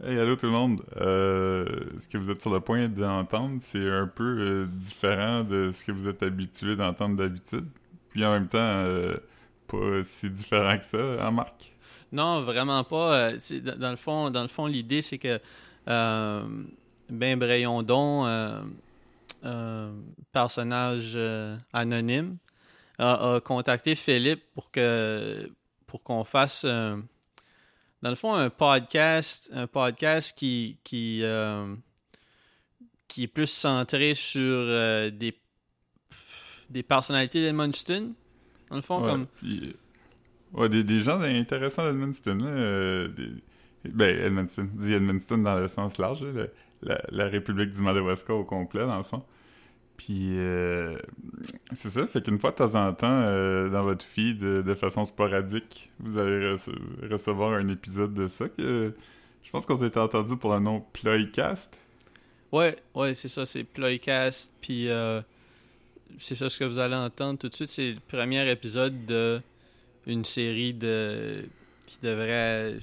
Hey, allô tout le monde. Euh, ce que vous êtes sur le point d'entendre, c'est un peu euh, différent de ce que vous êtes habitué d'entendre d'habitude. Puis en même temps, euh, pas si différent que ça, hein, Marc? Non, vraiment pas. Dans le fond, dans le fond, l'idée c'est que Ben Brayondon, personnage anonyme, a, a contacté Philippe pour que pour qu'on fasse dans le fond un podcast, un podcast qui qui euh, qui est plus centré sur euh, des des personnalités d'Edmundston. Dans le fond, Ouais, comme puis, euh, ouais, des, des gens intéressants d'Edmundston. euh, ben, Edmundston. Dis Edmundston dans le sens large, là, la, la République du Madawaska au complet, dans le fond. Puis, euh, c'est ça, fait qu'une fois de temps en temps, euh, dans votre feed, de, de façon sporadique, vous allez rece- recevoir un épisode de ça. que Je pense qu'on s'était entendu pour le nom Ploycast. Ouais, ouais, c'est ça, c'est Ploycast. Puis euh, c'est ça ce que vous allez entendre tout de suite. C'est le premier épisode de une série de qui devrait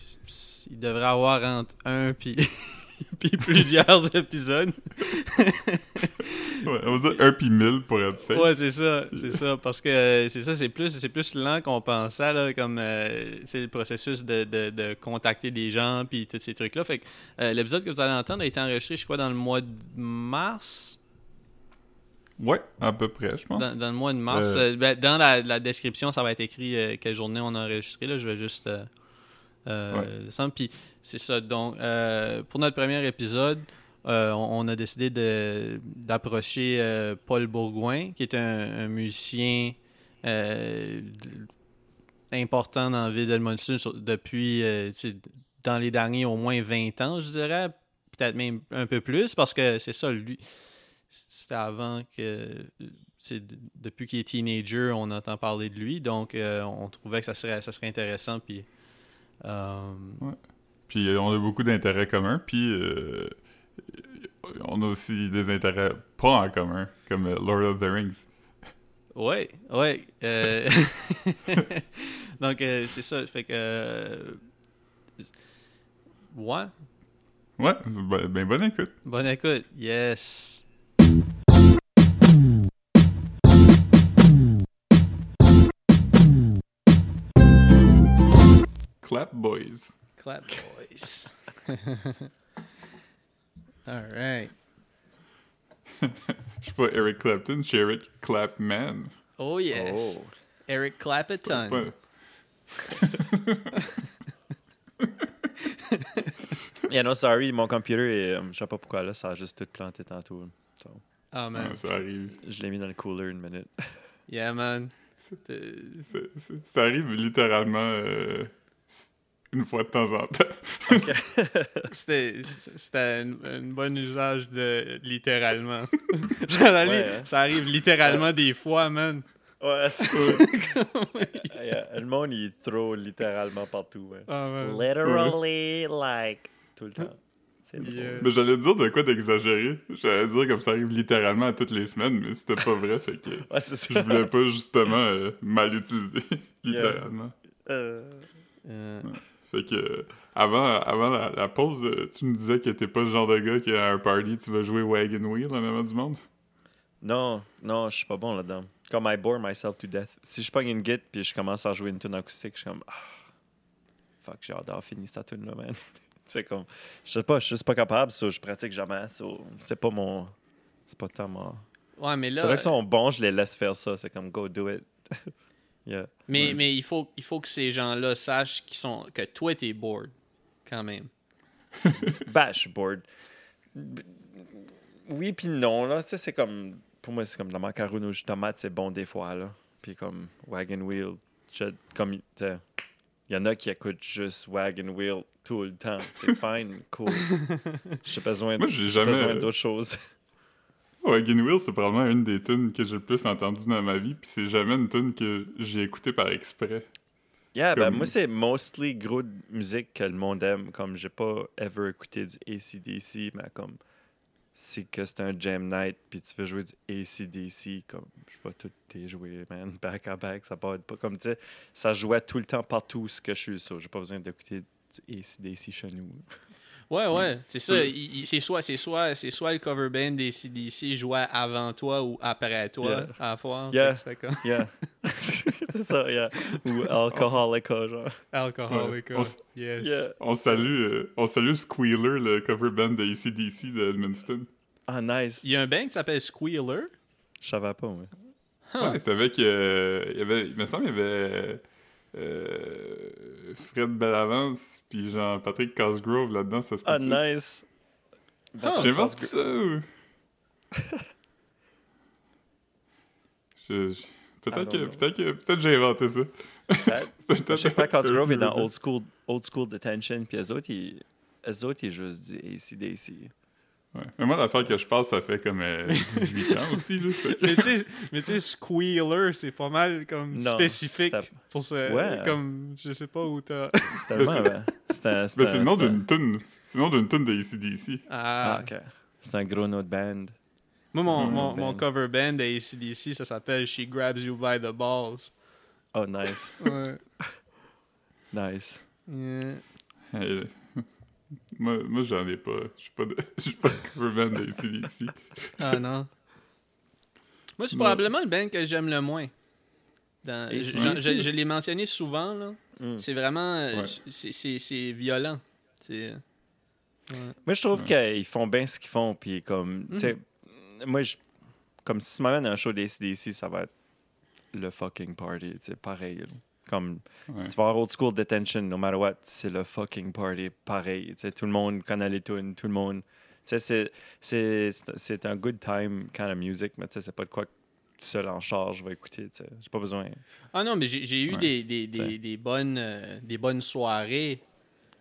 il devrait avoir entre un puis plusieurs épisodes. Ouais, on va dire un puis mille pour être safe. Ouais, c'est ça, c'est ça parce que euh, c'est ça, c'est plus c'est plus lent qu'on pensait là comme euh, c'est le processus de, de, de contacter des gens puis tous ces trucs là. Fait que euh, l'épisode que vous allez entendre a été enregistré je crois dans le mois de mars? Ouais, à peu près, je pense. Dans, dans le mois de mars. Euh, ben, dans la, la description, ça va être écrit quelle journée on a enregistré. Là. Je vais juste. Puis c'est ça. Donc, pour notre premier épisode, euh, on, a décidé d'approcher euh, Paul Bourgoin, qui est un, musicien euh, important dans la ville d'Edmundston depuis dans les derniers au moins 20 ans, je dirais. Peut-être même un peu plus, parce que c'est ça, lui. C'était avant que. Depuis qu'il est teenager, on entend parler de lui. Donc, on trouvait que ça serait, ça serait intéressant. Puis. Puis on a beaucoup d'intérêts communs, puis on a aussi des intérêts pas en commun, comme euh, Lord of the Rings. Ouais, ouais. euh, Donc, euh, c'est ça. Fait que. Ouais. Ouais, ben, ben bonne écoute. Bonne écoute. Yes. Clap Boys. Clap boys. All right. Je suis pas Eric Clapton, je suis Eric Clapman. Oh, yes. Oh. Eric Clapton. pas- Yeah, no, sorry, mon computer, est, euh, je sais pas pourquoi là, ça a juste tout planté tantôt. So, Ah, man. Ouais, ça arrive. je l'ai mis dans le cooler une minute. Yeah, man. Ça arrive littéralement euh, une fois de temps en temps. C'était c'était un, un bon usage de littéralement. ça, arrive, Ouais, hein. ça arrive littéralement des fois, man. Ouais, c'est Yeah, Le monde, il est trop littéralement partout. ouais. Ah, man. Literally, like, tout le temps. C'est. Yeah. Mais j'allais dire de quoi d'exagérer. J'allais dire comme ça arrive littéralement à toutes les semaines, mais c'était pas vrai, fait que Ouais, je voulais pas justement euh, mal utiliser, littéralement. Euh, Euh, Fait que avant, avant la, la pause, euh, tu me disais que t'es pas le genre de gars qui à un party tu vas jouer Wagon Wheel en avant du monde? Non, non, je suis pas bon là-dedans. Comme I bore myself to death. Si je pogne une git puis je commence à jouer une tune acoustique, je suis comme ah, fuck, j'ai hâte d'avoir fini cette tune là, man. tu sais comme je sais pas, je suis juste pas capable, so, je pratique jamais, so, c'est pas mon c'est pas tant mon Ouais, mais C'est là. vrai qu'ils sont bons, je les laisse faire ça, c'est comme go do it. yeah. Mais, Ouais. mais il, faut, il faut que ces gens-là sachent qu'ils sont, que toi, t'es bored, quand même. Suis bored. Oui puis non là, tu sais c'est comme pour moi c'est comme la macaroon aux de tomate, c'est bon des fois là. Puis comme wagon wheel, je, comme tu sais, il y en a qui écoutent juste wagon wheel tout le temps, c'est fine, cool. J'ai besoin, Moi, de- jamais- besoin d'autres choses. Wagon Wheel, c'est probablement une des tunes que j'ai le plus entendues dans ma vie, puis c'est jamais une tune que j'ai écoutée par exprès. Yeah, ben moi c'est mostly gros de musique que le monde aime, comme j'ai pas ever écouté du ACDC, mais comme c'est que c'est un jam night, puis tu veux jouer du ACDC, comme je vais tout les jouer, man, back à back, ça part pas comme tu sais, ça jouait tout le temps partout ce que je suis, so j'ai pas besoin d'écouter du ACDC chez nous. Ouais, ouais, c'est ça. il- C'est soit, c'est soit, c'est soit le cover band des CDC jouait avant toi ou après toi Yeah. à la fois. Yeah. Comme c'est ça, yeah. Ou Alcoholica, genre. Alcoholica. Ouais. On Yes. Yeah. On salue, euh, on salue Squealer, le cover band de ACDC de Edmundston. Ah, nice. Il y a un band qui s'appelle Squealer? Je savais pas, moi. Huh. Ouais, c'est avec. euh, il, y avait, il me semble qu'il y avait. Euh, Fred Bellavance, puis Jean-Patrick Cosgrove là-dedans, ça se peut Ah, nice. Ah. J'invente ça ou... Je- je- Peut-être que, peut-être que, peut-être que j'ai inventé ça. Je sais pas, Cosgrove est dans Old School, old school Detention, puis eux autres, ils, eux autres, ils juste du ACDC. Ouais. Mais moi, l'affaire que je passe, ça fait comme euh, 18 ans aussi. Là, fait que- mais tu sais, mais Squealer, c'est pas mal comme Non, spécifique pour ce. Ouais. Comme, je sais pas où t'as. C'est le nom un- d'une tune. C'est le nom d'une tune de ACDC. Ah. Ah, ok. C'est un gros nom de band. Moi, mon, mon cover band de ACDC, ça s'appelle She Grabs You by the Balls. Oh, nice. Ouais. Nice. Yeah. Hey, moi, moi j'en ai pas. Je suis pas de, je suis pas de cover band de ACDC. Ah non. Moi, c'est probablement le band que j'aime le moins. Dans- je, c'est- je- je l'ai mentionné souvent, là. Mm. C'est vraiment. euh, Ouais. c'est- violent. C'est. ouais. Moi, je trouve qu'ils font bien ce qu'ils font, puis comme, tu sais, moi, je, comme si tu m'amènes à un show d'ACDC, ça va être le fucking party, tu sais, pareil. Comme, Ouais. tu vas avoir old school detention, no matter what, c'est le fucking party, pareil. Tu sais, tout le monde connaît les tunes, tout le monde. C'est- c'est- c'est un good time kind of music, mais tu sais, c'est pas de quoi que tu seul en charge va écouter, tu sais. J'ai pas besoin. Ah non, mais j'ai j'ai eu Ouais. des, des, des, bonnes, euh, des bonnes soirées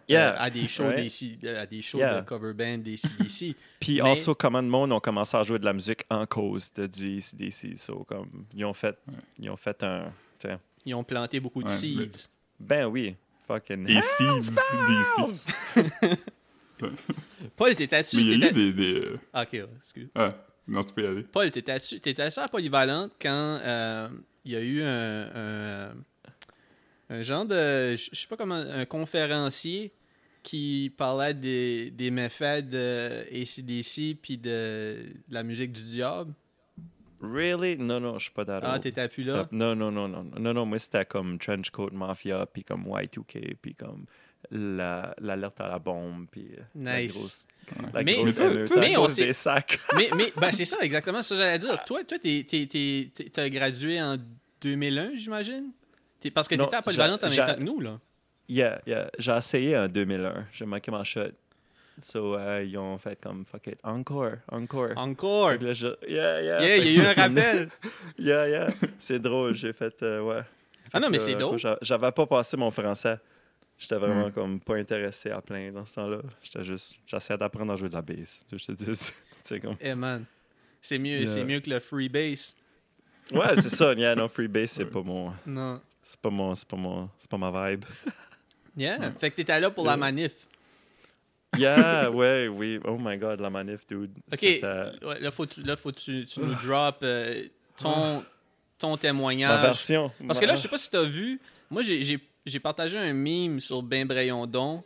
Yeah. euh, à des shows, Ouais. des, C- à des shows Yeah. de cover band des CDC. Puis Mais- also, comment de monde ont commencé à jouer de la musique en cause de du ACDC. So, comme, ils ont fait, ils ont fait un. Ils ont planté beaucoup de Ouais, seeds. Ben oui. Fucking. Et Seeds DC. Paul, t'étais-tu? Mais il y a eu des. des euh, Ah, ok, ouais, excuse. Ah, non, tu peux y aller. Paul, t'étais-tu à polyvalente quand euh, il y a eu un, un, un genre de, je je sais pas comment, un conférencier qui parlait des, des méfaits de ACDC puis de, de la musique du diable? Really? Non, non, je suis pas Ah, d'accord. t'étais plus là? Non, non, non, non. Non, non, moi, c'était comme Trenchcoat Mafia, puis comme Y2K, puis comme la- l'alerte à la bombe, puis la Nice. grosse, la Mais- grosse Mais émeute on des sacs. mais, mais ben, c'est ça, exactement ça que j'allais dire. Toi, toi t'es, t'es, t'es, t'es- t'as gradué en 2001, j'imagine? Parce que t'étais à polyvalente en même temps que nous, là. Yeah, yeah. J'ai essayé en 2001. J'ai manqué ma shot. So, euh, ils ont fait comme, fuck it, encore, encore. Encore! Là, je- Yeah, yeah. Yeah, il y a eu un rappel! Yeah, yeah. C'est drôle, j'ai fait, euh, ouais. Ah non, mais c'est que, drôle. j'a- J'avais pas passé mon français. J'étais vraiment Mm. comme pas intéressé à plein dans ce temps-là. J'étais juste, j'essayais d'apprendre à jouer de la bass. Je te dis, tu sais comme. Eh man, c'est mieux, Yeah. c'est mieux que le free bass. Ouais, c'est ça. Yeah, non, free bass, c'est Ouais. pas mon, Non. c'est pas mon, c'est pas mon, c'est pas ma vibe. Yeah. Fait que t'étais là pour la manif. Yeah, ouais, oui. Oh my god, la manif, dude. Ok. Ouais, là, faut, tu, là, faut tu, tu nous drop euh, ton, ton Ma témoignage. version. Parce que là, je sais pas si t'as vu, moi, j'ai- partagé un meme sur Ben Brayondon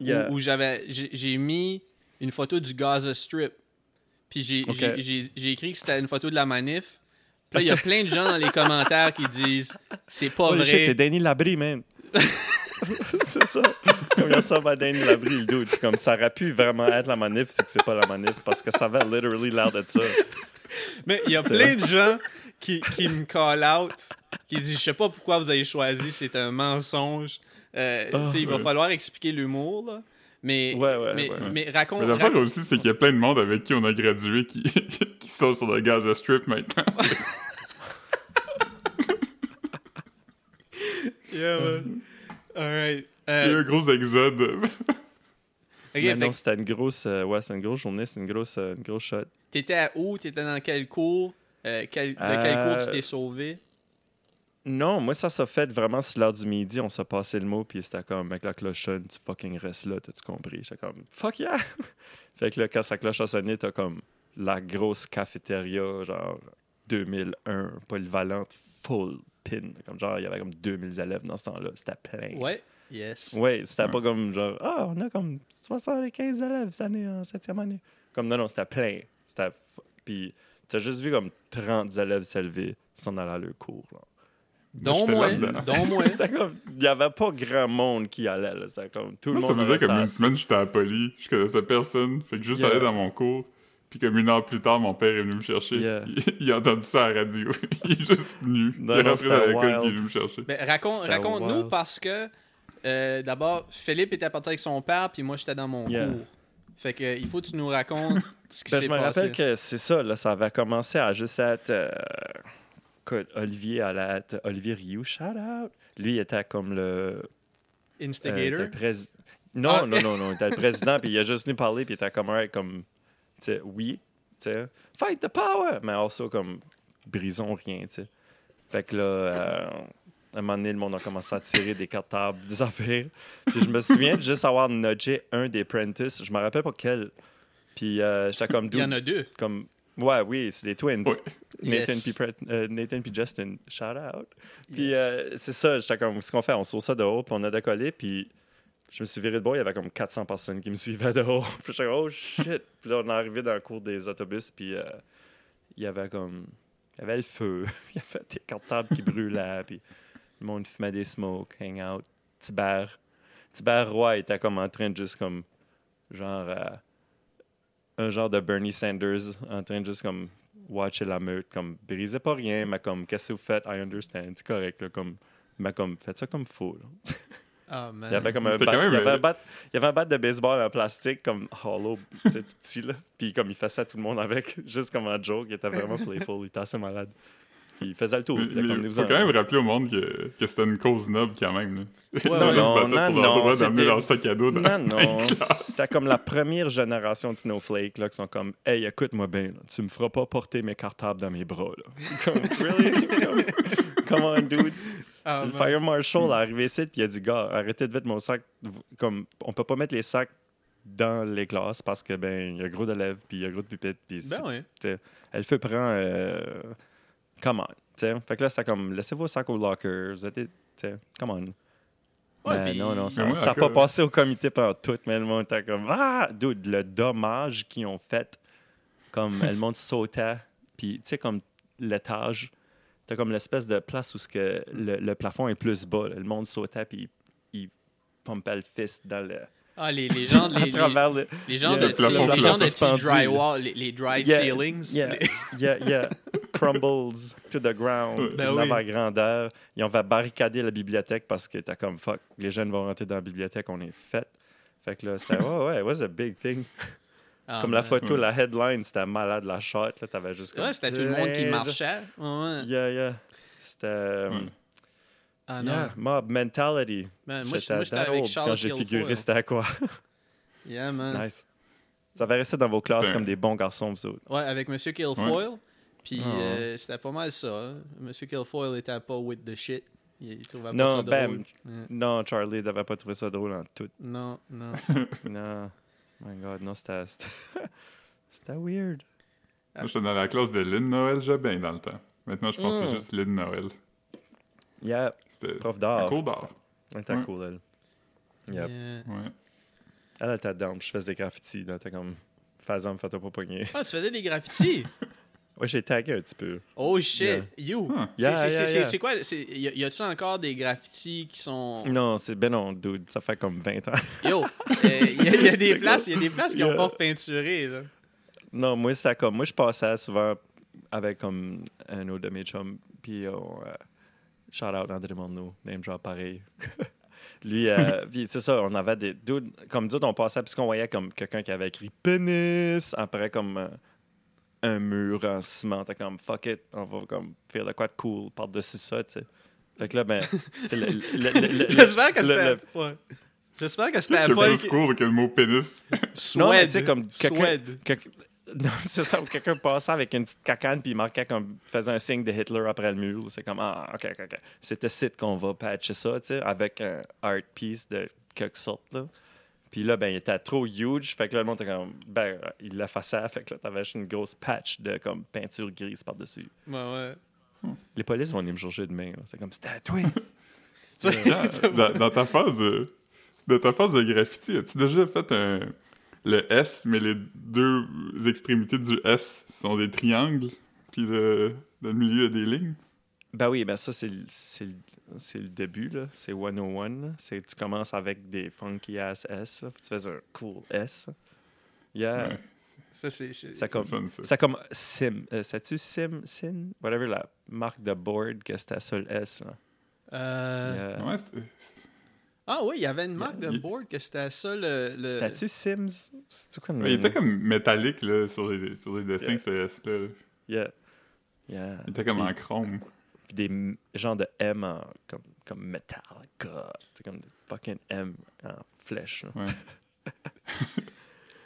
où, Yeah. où j'avais j'ai mis une photo du Gaza Strip. Puis j'ai écrit que c'était une photo de la manif. Puis là, il y a plein de gens dans les commentaires qui disent c'est pas vrai. c'est Danny Labrie, man. c'est ça. Comme il ressemble à Danny Labrie, le dude. Comme ça aurait pu vraiment être la manif, c'est que c'est pas la manif. Parce que ça avait literally l'air de ça. Mais il y a plein de gens qui, qui me call out, qui disent Je sais pas pourquoi vous avez choisi, c'est un mensonge. Euh, Ah, il va ouais. falloir expliquer l'humour, là. Mais, Ouais, ouais, mais, ouais. mais raconte. Mais l'affaire raconte- aussi, c'est qu'il y a plein de monde avec qui on a gradué qui, qui sont sur le Gaza Strip maintenant. Yeah, man. Alright. Il y a Euh, un gros exode. ok, Mais fait non, que c'était une grosse, euh, ouais, une grosse journée, c'était une grosse, euh, une grosse shot. t'étais à où? T'étais dans quel cours? Euh, quel- De quel Euh, cours tu t'es sauvé? Non, moi, ça s'est fait vraiment sur l'heure du midi. On s'est passé le mot, puis c'était comme, avec la cloche sonne, tu fucking restes là, t'as-tu compris? J'étais comme, fuck yeah! fait que là, quand sa cloche a sonné, t'as comme la grosse cafétéria, genre 2001, polyvalente, full pin. Comme genre, il y avait comme 2000 élèves dans ce temps-là. C'était plein. Ouais. Yes. Ouais, c'était Ouais. pas comme genre, ah, on a comme 75 élèves cette année en septième année. Comme non, non, c'était plein. C'était. Puis t'as juste vu comme 30 élèves s'élever sans aller à leur cours. là. Moi. Dont moi. C'était comme. Il y avait pas grand monde qui allait, là. C'était comme tout le Moi, monde. ça faisait comme une semaine, j'étais à Poly, je connaissais personne, fait que juste Yeah. aller dans mon cours, puis comme une heure plus tard, mon père est venu me chercher. Yeah. Il, il a entendu ça à la radio. il est juste venu. Non, il est rentré dans l'école, il est venu me chercher. Ben, raconte, raconte-nous parce que euh, d'abord, Philippe était parti avec son père, puis moi j'étais dans mon Yeah. cours. Fait que il faut que tu nous racontes ce qui Ben, s'est je me passé. rappelle que c'est ça, là, ça avait commencé à juste être. euh, Olivier allait être. Olivier Rioux, shout out. Lui, il était comme le. euh, Instigator? Non, Ah. non, non, non, il était le président, puis il a juste venu parler, puis il était comme, comme, tu sais, oui, tu sais, fight the power, mais also comme, brisons rien, tu sais. Fait que là, euh, à un moment donné, le monde a commencé à tirer des cartables, des affaires. Puis je me souviens de juste avoir nudgé un des Prentice, je me rappelle pas quel. Puis euh, j'étais comme, Il y en a deux. comme, ouais, oui, c'est des twins. Nathan Yes. puis Pret- euh, Nathan puis Justin, shout out. Puis Yes. euh, c'est ça, j'étais comme, ce qu'on fait, on saute ça dehors, puis on a décollé, puis je me suis viré de bord, il y avait comme 400 personnes qui me suivaient dehors. puis j'étais comme, oh shit. puis là, on est arrivé dans le cours des autobus, puis euh, il y avait comme, il y avait le feu, il y avait des cartables qui brûlaient, puis le monde fumait des smokes, hang out. Tibère, Tibère Roy était comme en train de juste comme, genre, euh, un genre de Bernie Sanders, en train de juste comme watcher la meute, comme brisez pas rien, mais comme qu'est-ce que vous faites, I understand, c'est correct, là, comme, mais comme faites ça comme faux. là. Ah, man. Il y avait comme un C'était bat, quand même, il y avait un bat, il y avait un bat de baseball en plastique comme hollow, tout petit là, puis comme il faisait tout le monde avec, juste comme un joke, il était vraiment playful, il était assez malade. Puis il faisait le tour. Mais, il mais faut en- quand même rappeler au monde que, que c'était une cause noble quand même. Là. Ouais, Ils ouais. se Non, battaient non, pour leur non, droit d'amener c'était- leur sac à dos dans Non, non. C'est comme la première génération de Snowflake là, qui sont comme Hey, écoute-moi bien, là, tu me feras pas porter mes cartables dans mes bras. Là. Comme, really? Come on, dude. Ah, c'est le fire marshal est arrivé ici puis il a dit Gars, arrêtez de mettre mon sac. Comme, on peut pas mettre les sacs dans les classes parce que ben il y a gros d'élèves puis il y a gros de pupitres puis Ben oui. elle fait prend euh, come on tu sais. fait que là c'était comme laissez vos sacs au locker vous êtes come on Ouais, puis- non, non, ça n'a pas passé au comité pendant tout, mais le monde était comme Ah, dude, le dommage qu'ils ont fait, comme le monde sautait, puis tu sais, comme l'étage, t'as comme l'espèce de place où ce que le, le plafond est plus bas, là. le monde sautait, puis il, il pompait le fist dans le. Ah, les, les gens, les, les, les gens de les gens de drywall, les, les dry Yeah, ceilings. Yeah, Les- yeah, yeah. Crumbles to the ground. Ben oui. ma grandeur. Ils ont fait barricader la bibliothèque parce que t'as comme fuck, les jeunes vont rentrer dans la bibliothèque, on est fait. Fait que là, c'était, ouais, ouais, it was a big thing. Ah, Comme la man. photo, Ouais. la headline, c'était malade, la shot, là, t'avais juste. Ouais, c'était tout le monde qui marchait. Ouais, ouais. Yeah, yeah. C'était. euh, Ouais. Ah non. yeah, mob mentality. Man, moi, J'étais avec quand Charles j'ai Kilfoyle. figuré c'était quoi? Yeah, man. nice. Ça va rester dans vos classes comme des bons garçons, vous autres. Ouais, avec Monsieur Kilfoyle. Puis Ah. euh, c'était pas mal ça. hein. Monsieur Kilfoyle était pas with the shit. Il, trouvait pas Non, ça ben, drôle. Ouais. Non, Charlie devait pas trouver ça drôle en tout. Non, non. Non. My God, non, c'était. Weird. Moi, j'étais dans la classe de Lynn Noël Jobin dans le temps. Maintenant, je pense que c'est juste Lynn Noël. Yeah, C'était prof un d'art. cours d'art. Elle était Ouais. cool, elle. Yep. Yeah. Ouais. Elle était down, je faisais des graffitis. Là, t'es comme. Fais-en, fais-toi pas pogner. Ah, tu faisais des graffitis? Ouais, j'ai tagué un petit peu. Oh shit, Yeah. you! C'est- Yeah, yeah, quoi? Y a-tu encore des graffitis qui sont. Non, c'est ben non, dude. Ça fait comme 20 ans. Yo! Il y, a- y a des places, y a des places qui Yeah. ont pas repeinturé, là. Non, moi, c'était comme. Moi, je passais souvent avec comme un autre de mes chums. Puis, on. euh, shout out André Morneau, name drop pareil. Lui, euh, c'est ça, on avait des. dudes- comme d'autres, on passait, puisqu'on voyait comme quelqu'un qui avait écrit pénis, après comme euh, un mur en ciment. T'es comme fuck it, on va comme faire de quoi de cool par-dessus ça, tu sais. Fait que là, ben. J'espère que c'était. le- Ouais. J'espère que c'était que pas. plus court que le mot pénis? Non, mais Suède. tu sais, comme quelqu'un- Suède. Quelqu'un- Non, c'est ça. Quelqu'un passait avec une petite cacane puis il marquait comme faisait un signe de Hitler après le mur. C'est comme ah ok ok ok. C'était site qu'on va patcher ça, tu sais, avec un art piece de quelque sorte là. Puis là ben il était trop huge, fait que là le monde était comme ben il l'effaçait, fait que là t'avais juste une grosse patch de comme peinture grise par dessus. Ouais, ouais. Les polices vont venir me chercher demain. C'est comme c'était à toi. dans, dans ta phase de, dans ta phase de graffiti, as-tu déjà fait un, le S, mais les deux extrémités du S sont des triangles, puis le, dans le milieu, il y a des lignes? Ben oui, ben ça, c'est le- c'est le début, là. C'est 101, là. C'est tu commences avec des funky ass S, là, tu fais un cool S. Yeah. Ouais, Ça, c'est. c'est- Ça c'est comme fun, ça. Ça comme Sim. Euh, Sais-tu Sim, Sin? Whatever la marque de board que c'était ça le S. Euh, Yeah. Ouais, Ah oui, il y avait une marque de board que c'était ça le. le... C'était-tu Sims? Le Ouais, il était comme métallique là, sur, les, sur les dessins, Yeah. ce S-là. Yeah. Yeah. Il était comme Puis- en chrome. Puis des genres de M en, comme, comme Metallica. C'est comme des fucking M en flèche. Ouais.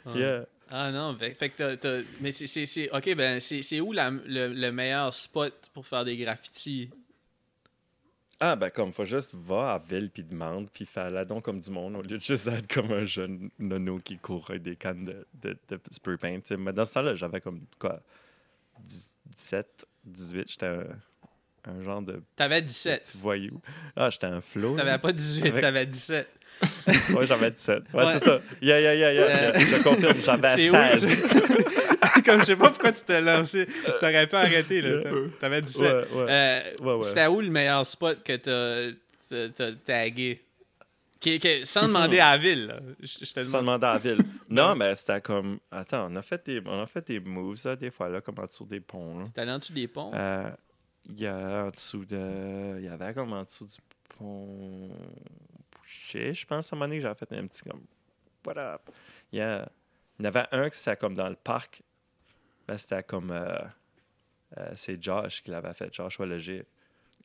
Ah. Yeah. Ah non, fait, fait que t'as- t'as- Mais c'est- c'est. c'est- Ok, ben, c'est c'est où la- le, le meilleur spot pour faire des graffitis? Ah, ben, comme, faut juste va à la ville puis demande, puis fais la don comme du monde, au lieu de juste être comme un jeune nono qui court avec des cannes de, de, de spray paint. Mais dans ce temps-là, j'avais comme, quoi, 10 17, 18, j'étais un, un genre de T'avais petit 17. voyou. Ah, j'étais un flow. T'avais pas 18, Avec- t'avais 17. Ouais, j'avais 17. Ouais, Ouais. c'est ça. Yeah, yeah, yeah, yeah. Euh. Je confirme, j'avais C'est 16. où Comme je sais pas pourquoi tu t'es lancé. T'aurais pu arrêter, là. T'a- T'avais 17. Ouais, ouais. Euh, Ouais, ouais. C'était où le meilleur spot que t'as- tagué? Qui- qui- Sans demander à la ville, là. Je je te Sans demande. demander à la ville. Non, mais c'était comme. Attends, on a fait des, on a fait des moves, là, des fois, là, comme en dessous des ponts. là. T'es allé en dessous des ponts? Euh, Il y a en dessous de. Il y avait comme en dessous du pont Boucher, je pense, à un moment donné, j'avais fait un petit comme. What up? Il y, il y en avait un qui c'était comme dans le parc. Ben, c'était comme. euh, euh, c'est Josh qui l'avait fait, Joshua Leger.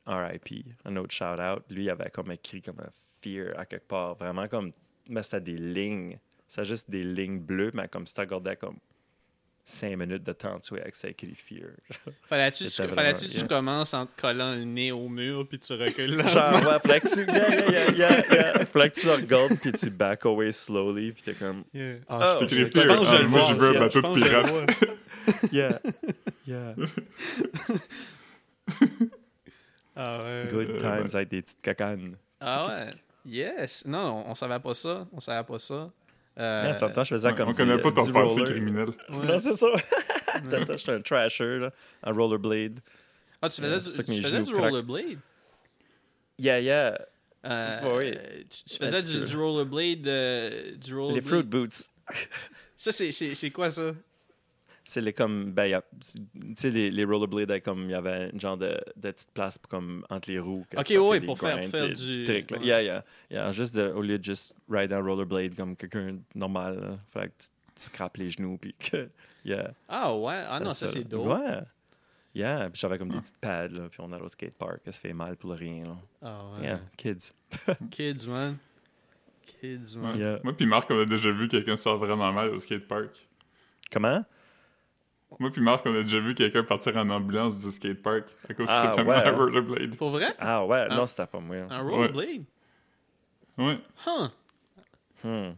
RIP. Un autre shout-out. Lui, il avait comme écrit comme un fear à quelque part. Vraiment comme. Mais c'était des lignes. C'était juste des lignes bleues, mais comme si tu regardais comme 5 minutes de temps dessus avec ça écrit fear. Fallait-tu vraiment- que tu yeah. commences en te collant le nez au mur puis tu recules là? Genre, ouais, fallait que tu. Yeah, yeah, yeah, yeah, yeah. Fallait que tu le regardes, puis tu back away slowly, puis t'es comme. Yeah. Oh, Ah, je, c'est je- je pense que je Ah, le moi, un je- de que je le pirate. Yeah, yeah. Ah ouais. Good Euh, times ouais. avec des petites cacanes. Ah ouais. Yes. Non, on, on savait pas ça. On savait pas ça. Euh, même temps, je faisais Ouais, comme on du- connaît pas ton passé criminel. ouais. Non, c'est ça. Attends, J'étais un trasher, là, en rollerblade. Ah, tu faisais, Euh, du, tu faisais du rollerblade? Yeah, yeah. Euh, Oui. tu, tu faisais Un du, du rollerblade. euh, du Les rollerblade? fruit boots. Ça, c'est- c'est c'est quoi ça? C'est les comme. Ben, y a- tu sais, les, les rollerblades, comme. Il y avait une genre de, de petite place pour, comme, entre les roues. que Ok, les pour faire- du- trucs, là. ouais. Yeah, yeah. Yeah, juste de, au lieu de juste ride un rollerblade comme quelqu'un de normal, là, fallait que tu, tu scrapes les genoux, puis que. Yeah. Ah ouais. Ah non, ça, c'est dope. Ouais. Yeah, puis j'avais comme des petites pads, là, puis on allait au skatepark, ça se fait mal pour le rien, là. Ah ouais. Yeah, kids. Kids, man. Kids, man. Ouais. Yeah. Moi puis Marc, on a déjà vu quelqu'un se faire vraiment mal au skatepark. Comment? Moi puis Marc, on a déjà vu quelqu'un partir en ambulance du skatepark à cause qu'il Ah, s'est fait ouais. mal à rollerblade. Pour vrai? Ah ouais, Ah. non, c'était pas moi. Un rollerblade? Ouais, Huh. Hmm.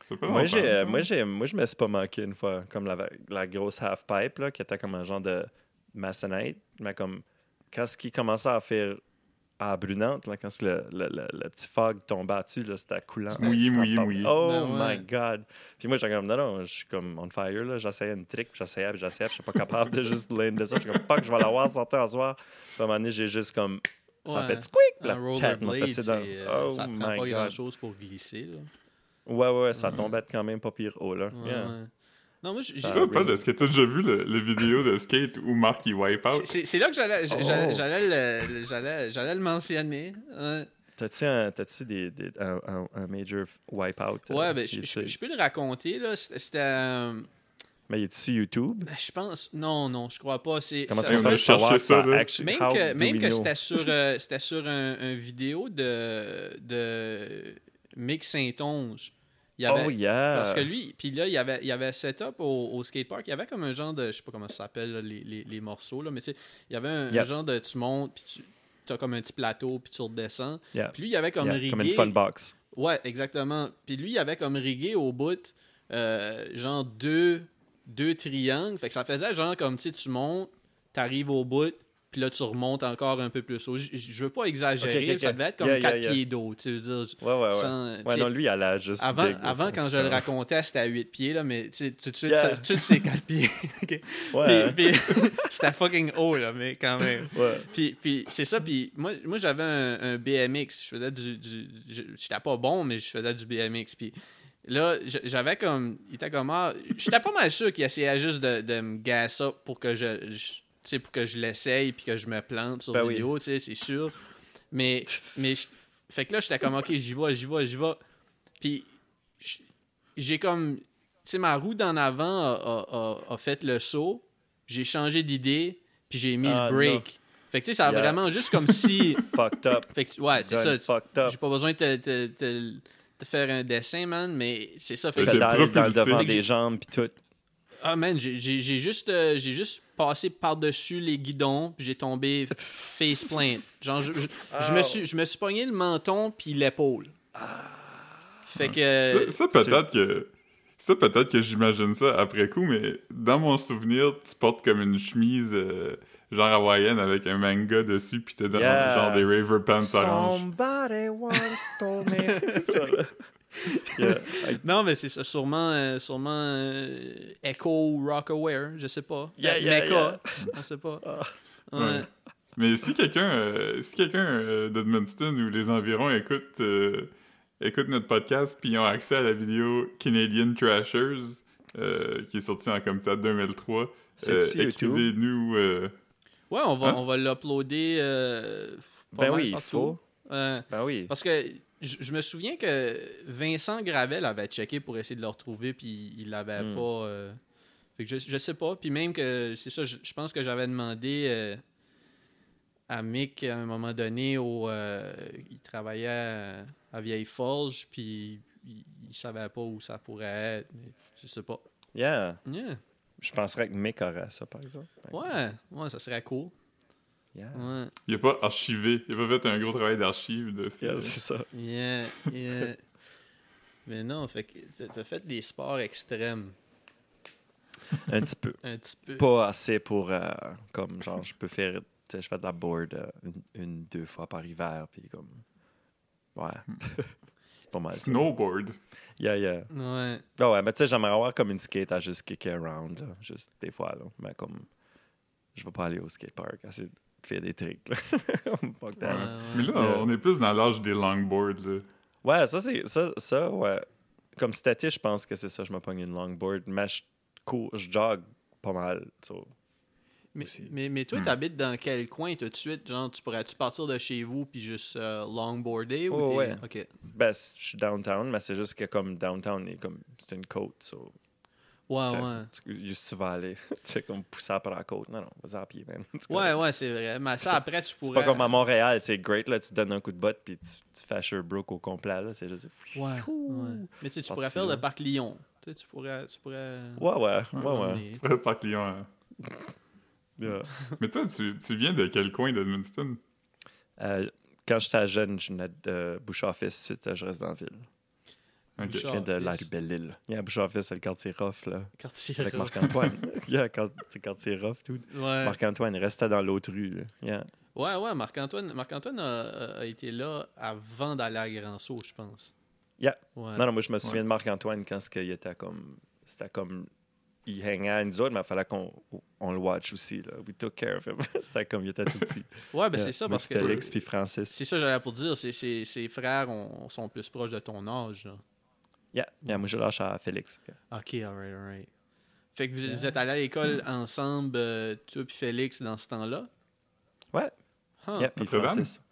c'est pas Moi, j'ai, euh, moi, j'ai, moi, je me suis pas manqué une fois, comme la, la grosse half-pipe, là, qui était comme un genre de maçonnette, mais comme, quand ce qui commençait à faire à brunante, là, quand le, le, le, le petit fog tombait dessus, là, c'était coulant. Mouillé, mouillé, mouillé. Oh Ben ouais. my God. Puis moi, j'étais comme, non, non, je suis comme on fire, là. J'essayais une trick, j'essayais, j'essayais, je suis pas capable de juste land de ça. Je suis comme, fuck, je vais l'avoir sorti en soir. Puis à un moment donné, j'ai juste comme, ça Ouais. fait squick, puis Un la tête m'a rollerblade, dans- euh, Oh ça te prend my pas grand-chose pour glisser. Là. Ouais, ouais, ouais, ça Ouais. tombait quand même pas pire haut, là. Ouais, Yeah. Non, moi, j'ai- Toi, Paul, est-ce que t'as déjà vu le, le vidéo de skate où Marc il wipe out? c'est- là que j'allais Oh. j'allais j'allais le, j'allais- j'allais le mentionner. Ouais, T'as-tu un, t'as-tu des, des- un, un, un major wipeout? euh, Ouais, ben, je, peux le raconter. là. C'était. euh, Mais il est sur YouTube? ben, je pense. Non, non, je crois pas. C'est, Comment ça- ça chercher ça, là. Même how que, même que c'était sur, euh, c'était sur un, un vidéo de, de Mick Saint-Onge. Il avait, Oh yeah! Parce que lui, puis là, il y avait, il avait setup au, au skatepark. Il y avait comme un genre de. Je sais pas comment ça s'appelle, là, les, les, les morceaux, là, mais tu il y avait un, genre de. Tu montes, puis tu as comme un petit plateau, puis tu redescends. Puis lui, il avait comme rigué. comme une fun box. Ouais, exactement. Puis lui, il avait comme rigué au bout, euh, genre deux, deux triangles. Fait que ça faisait genre comme, tu tu montes, t'arrives au bout, puis là, tu remontes encore un peu plus haut. Je, je veux pas exagérer, ça devait être comme Yeah, 4 yeah, yeah. pieds d'eau, tu veux dire. Ouais, ouais, ouais. sans- Ouais, non, lui, elle a juste. avant, big, avant, quand je le racontais, c'était à 8 pieds, là, mais tu sais, tout de suite, c'est 4 pieds. Ouais. Puis- puis- c'était fucking haut, là, mais quand même. Ouais. Puis, puis c'est ça, puis moi, moi j'avais un, un BMX. Je faisais du. J'étais pas bon, mais je faisais du BMX. Puis là, j'avais comme. Il était comme. Ah, J'étais pas mal sûr qu'il essayait juste de, de me gasser pour que je. Pour que je l'essaye puis que je me plante sur Ben oui. vidéo, tu sais, c'est sûr. Mais. mais je- fait que là, j'étais comme, ok, j'y vais, j'y vais, j'y vais. Puis j'ai comme. Tu sais, ma roue d'en avant a, a- a- a fait le saut. J'ai changé d'idée, puis j'ai mis Ah, le break. Fait que tu sais, ça a Yeah. vraiment juste comme si. Fucked up. fait que, ouais, c'est ça. tu- Fucked up. J'ai pas besoin de te, te- te- te faire un dessin, man, mais c'est ça. Fait que, que- dans le devant des jambes, puis tout. Ah, man, j'ai juste, euh, j'ai juste passé par-dessus les guidons, puis j'ai tombé face plant. Genre, je, je- je me suis, je me suis pogné le menton puis l'épaule. Fait que. Ça, ça, peut-être que. Ça, peut-être que j'imagine ça après coup, mais dans mon souvenir, tu portes comme une chemise euh, genre hawaïenne avec un manga dessus, pis t'es dans Yeah. genre des Raver Pants orange. Somebody once told me. Ça. Non, mais c'est ça. Sûrement, euh, sûrement euh, Echo Rockaware, je sais pas. Yeah, yeah, Mecha, yeah. on sait pas. Ah. Ouais. Ouais. Mais si quelqu'un euh, si quelqu'un euh, d'Edmundston ou les environs écoute, euh, écoute notre podcast puis ils ont accès à la vidéo Canadian Trashers euh, qui est sortie en comme peut-être 2003, C'est euh, sur YouTube? écrivez-nous euh, Ouais, on va, Hein? on va l'uploader euh, pas Ben mal oui, il partout. faut. Euh, Ben oui. parce que je je me souviens que Vincent Gravel avait checké pour essayer de le retrouver, puis il l'avait Hmm. pas. euh, Fait que je, je sais pas. Puis même que c'est ça, je, je pense que j'avais demandé euh, à Mick à un moment donné où euh, il travaillait à, à Vieille Forge, puis il, il savait pas où ça pourrait être. Mais je sais pas. Yeah. Yeah. Je penserais que Mick aurait ça, par exemple. Ouais, ouais, ça serait cool. Yeah. Ouais. il a pas archivé, il a pas fait un gros travail d'archive de ces- Yeah, c'est ça. Yeah, yeah. Mais non, fait que t'as- fait des sports extrêmes, Un petit peu. un petit peu. Pas assez pour, euh, comme, genre, je peux faire, tu sais, je fais de la board euh, une, une, deux fois par hiver, puis comme, ouais. C'est pas mal. ça. snowboard. Yeah, yeah. Ouais. Ah ouais, mais tu sais, j'aimerais avoir comme une skate à juste kicker around, là, juste des fois, là. Mais comme, je vais pas aller au skatepark, essayer faire des tricks, là. Ouais, Mais là, Yeah. on est plus dans l'âge des longboards. Là. Ouais, ça, c'est. Ça, ça, ouais. Comme été, je pense que c'est ça, je me pogne une longboard, mais je cours, je jog pas mal. so. Mais, mais, mais toi, Hmm. t'habites dans quel coin tout de suite? Genre, tu pourrais-tu partir de chez vous puis juste euh, longboarder ou Oh, ouais. Ok. Ben, je suis downtown, mais c'est juste que comme downtown, est comme, c'est une côte, so. Ouais, ouais. tu- Juste tu vas aller, tu sais, comme pousser après la côte. Non, non, vas-y à pied. C'est Ouais, ouais, c'est vrai. Mais ça, après, tu C'est pourrais. pas comme à Montréal, c'est great, là, tu donnes un coup de botte, puis tu, tu fais Sherbrooke au complet, là, c'est juste. Ouais, ouais. Mais tu sais, tu pourrais faire là. le parc Lyon. Tu sais, tu pourrais. Tu pourrais... Ouais, ouais, ouais, ouais. promener. Pas par client. hein. Yeah. Mais toi, tu, tu viens de quel coin d'Edmundston? Euh, quand j'étais jeune, je venais de Bouche-Office, ensuite je reste dans la ville. Ok. Bouchard. Je viens de la rue Belle-Île. Yeah, Bouche-Office, c'est le quartier rough, là. Quartier Avec. Marc-Antoine. yeah, c'est le quartier rough, tout. Ouais. Marc-Antoine, il restait dans l'autre rue, là. Yeah. Ouais, ouais, Marc-Antoine Marc-Antoine a, a- a été là avant d'aller à Grand Saut, je pense. Yeah. Ouais. Non, non, moi, je me souviens Ouais. de Marc-Antoine quand ce qu'il était comme. C'était comme. Il hangait à nous autres, mais il fallait qu'on on le watch aussi. Là. We took care of him. C'était comme il était tout petit. Ouais, ben Yeah. c'est ça, parce que. Félix puis Francis. C'est ça, j'allais pour dire. Ses frères ont- sont plus proches de ton âge. Là. Yeah. yeah, moi, je lâche à Félix. Ok, alright, alright. Fait que vous, vous êtes allés à l'école ensemble, euh, toi puis Félix, dans ce temps-là? Ouais. Huh. Yeah, puis? Francis.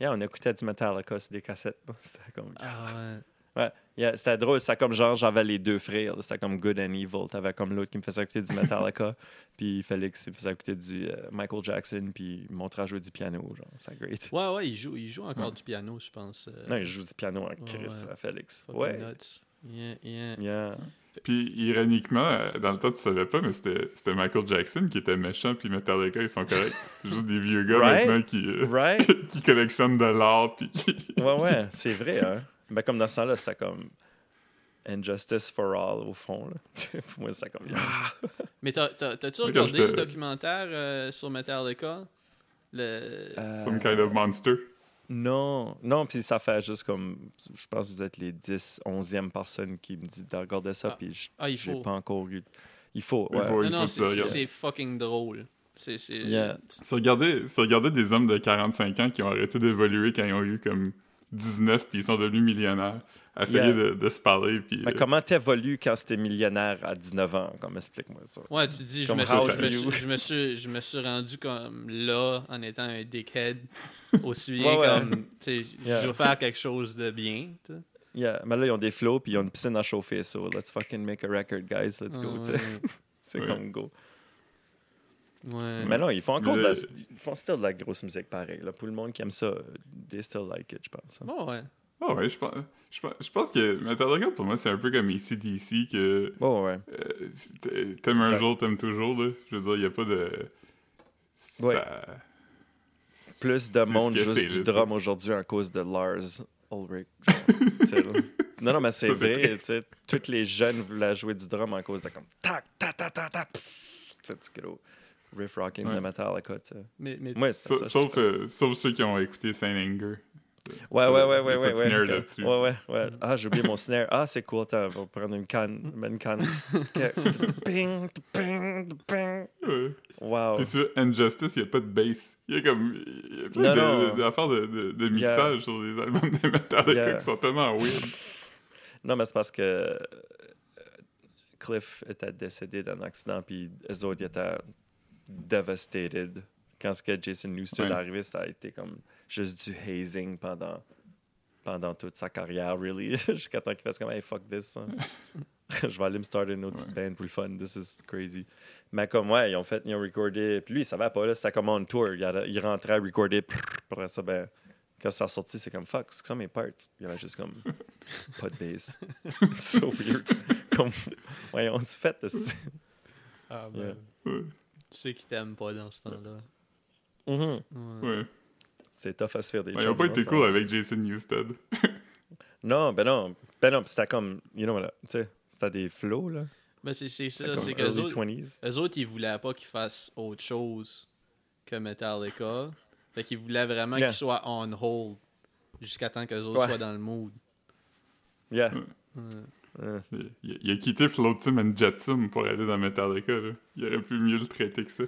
Yeah, on écoutait du Metallica sur des cassettes. C'était comme. Ah ouais. Ouais, yeah, c'était drôle. C'était comme genre, j'avais les deux frères. C'était comme Good and Evil. T'avais comme l'autre qui me faisait écouter du Metallica, puis Félix, il me faisait écouter du euh, Michael Jackson, puis il me montrait à jouer du piano. Genre, c'est great. Ouais, ouais, il joue, il joue encore du piano, je pense. euh, Non, il joue du piano en Chris, ouais. à Félix. fucking Ouais. nuts. Yeah, yeah. Yeah. Puis, ironiquement, euh, dans le temps, tu savais pas, mais c'était c'était Michael Jackson qui était méchant, puis Metallica, ils sont corrects. C'est juste des vieux gars Right? maintenant qui, euh, Right? qui collectionnent de l'art, puis qui... Ouais, ouais, c'est vrai, hein. Ben, comme dans ce temps-là, c'était comme Injustice for All, au fond. Là. Pour moi, c'était comme. Ah! Mais t'as- t'as- t'as-tu regardé le documentaire euh, sur Metallica? Le... Euh, Some kind of monster. Non, non, puis ça fait juste comme. Je pense que vous êtes les 10, 11e personnes qui me disent de regarder ça, Ah. puis je Ah, pas encore eu. Il faut, Il ouais. faut- Non, non, c'est- fucking drôle. C'est. c'est- Yeah. C'est regarder, c'est regarder des hommes de 45 ans qui ont arrêté d'évoluer quand ils ont eu comme 19 puis ils sont devenus millionnaires. Essayer Yeah. de, de se parler puis... Mais euh, comment t'évolues quand t'es millionnaire à 19 ans? Comme explique-moi ça. Ouais, tu dis, je me, suis, je, me suis, je, me suis, je me suis rendu comme là en étant un dickhead. Aussi bien Ouais, ouais. comme, tu sais, Yeah. je veux faire quelque chose de bien. tu sais. Yeah. Mais là, ils ont des flots, puis ils ont une piscine à chauffer, so let's fucking make a record, guys. Let's go. tu sais. C'est Ouais. comme go. Ouais. Mais non, ils font encore Le- de la, ils font still de la grosse musique pareil. Là. Pour le monde qui aime ça, they still like it, je pense. hein. Bon, ouais. Ah ouais, je pense, je pense, je pense que Metallica, pour moi, c'est un peu comme ACDC, que Bon, ouais. euh, c'est- t'aimes un jour, t'aimes toujours, là. Je veux dire, il n'y a pas de... Ça... Ouais. Plus de C'est monde juste c'est, du là, drum aujourd'hui à cause de Lars Ulrich. non, non, mais c'est c'est vrai. tu sais, Tous les jeunes voulaient jouer du drum à cause de comme tac, tac, tac, tac, tac. pff, Tu sais, du gros riff rocking Ouais. de Metallica. Tu sais. Mais, ça. sauf, euh, sauf ceux qui ont écouté Saint Anger. Ouais, ouais, ouais, il y ouais, a ouais. snare là-dessus. Ouais, ouais, ouais. Ah, j'ai oublié mon snare. Ah, c'est cool. Attends, on va prendre une canne. Une canne. Ping, ping, ping. Ouais. Wow. Puis sur Injustice, il n'y a pas de bass. Il y a comme. Il y a plein de- d'affaires de, de, de mixage sur les albums de Metallica Yeah. qui sont tellement weird. Non, mais c'est parce que euh, Cliff était décédé d'un accident, puis eux autres ils étaient devastated. Quand ce que Jason Newsted Ouais. est arrivé, ça a été comme juste du hazing pendant, pendant toute sa carrière, really. Jusqu'à temps qu'il fasse comme, hey, fuck this. hein. Je vais aller me starter une autre petite band pour le fun. This is crazy. Mais comme, ouais, ils ont fait, ils ont recordé. Puis lui, il savait pas, là, c'était comme on tour. Il, a- il rentrait à recorder. Après ça, ben, quand ça a sorti, c'est comme, fuck, c'est que ça mes parts? Il y avait juste comme, pas de bass. so weird. Comme, voyons, se fait. Ah, Yeah. Ouais. Tu sais qu'ils t'aiment pas dans ce temps-là. Mhm. Ouais. Ouais. C'est tough à se faire des Ouais, ils n'ont jobs pas été cool avec Jason Newsted. Non, ben non. Ben non, c'était comme, you know, là, tu sais, c'était des flows, là. Mais c'est c'est ça, c'est qu'eux early autres, 20s. eux autres, ils voulaient pas qu'ils fassent autre chose que Metallica. Fait qu'ils voulaient vraiment Yeah. qu'ils soient on hold jusqu'à temps qu'eux autres Ouais. soient dans le mood. Yeah. Ouais. Il, il- il a quitté Flotsam and Jetsam pour aller dans Metallica. Là. Il aurait pu mieux le traiter que ça.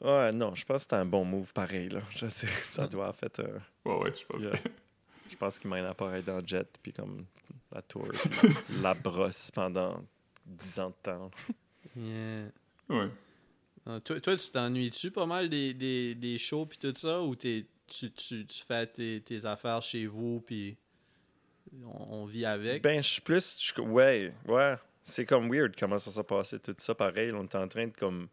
Ouais, non, je pense que c'était un bon move pareil, là. Je sais, ça doit avoir fait. euh, Ouais, ouais, je pense Yeah. que. je pense qu'il m'a un appareil dans le jet, puis comme la tour, puis la brosse pendant 10 ans de temps. Yeah. Ouais. Ah, toi, toi, tu t'ennuies-tu pas mal des, des, des shows puis tout ça ou t'es- tu, tu, tu fais tes, tes affaires chez vous puis on, on vit avec? Ben, je suis plus. je- ouais, ouais. C'est comme weird comment ça s'est passé, tout ça. Pareil, on était en train de comme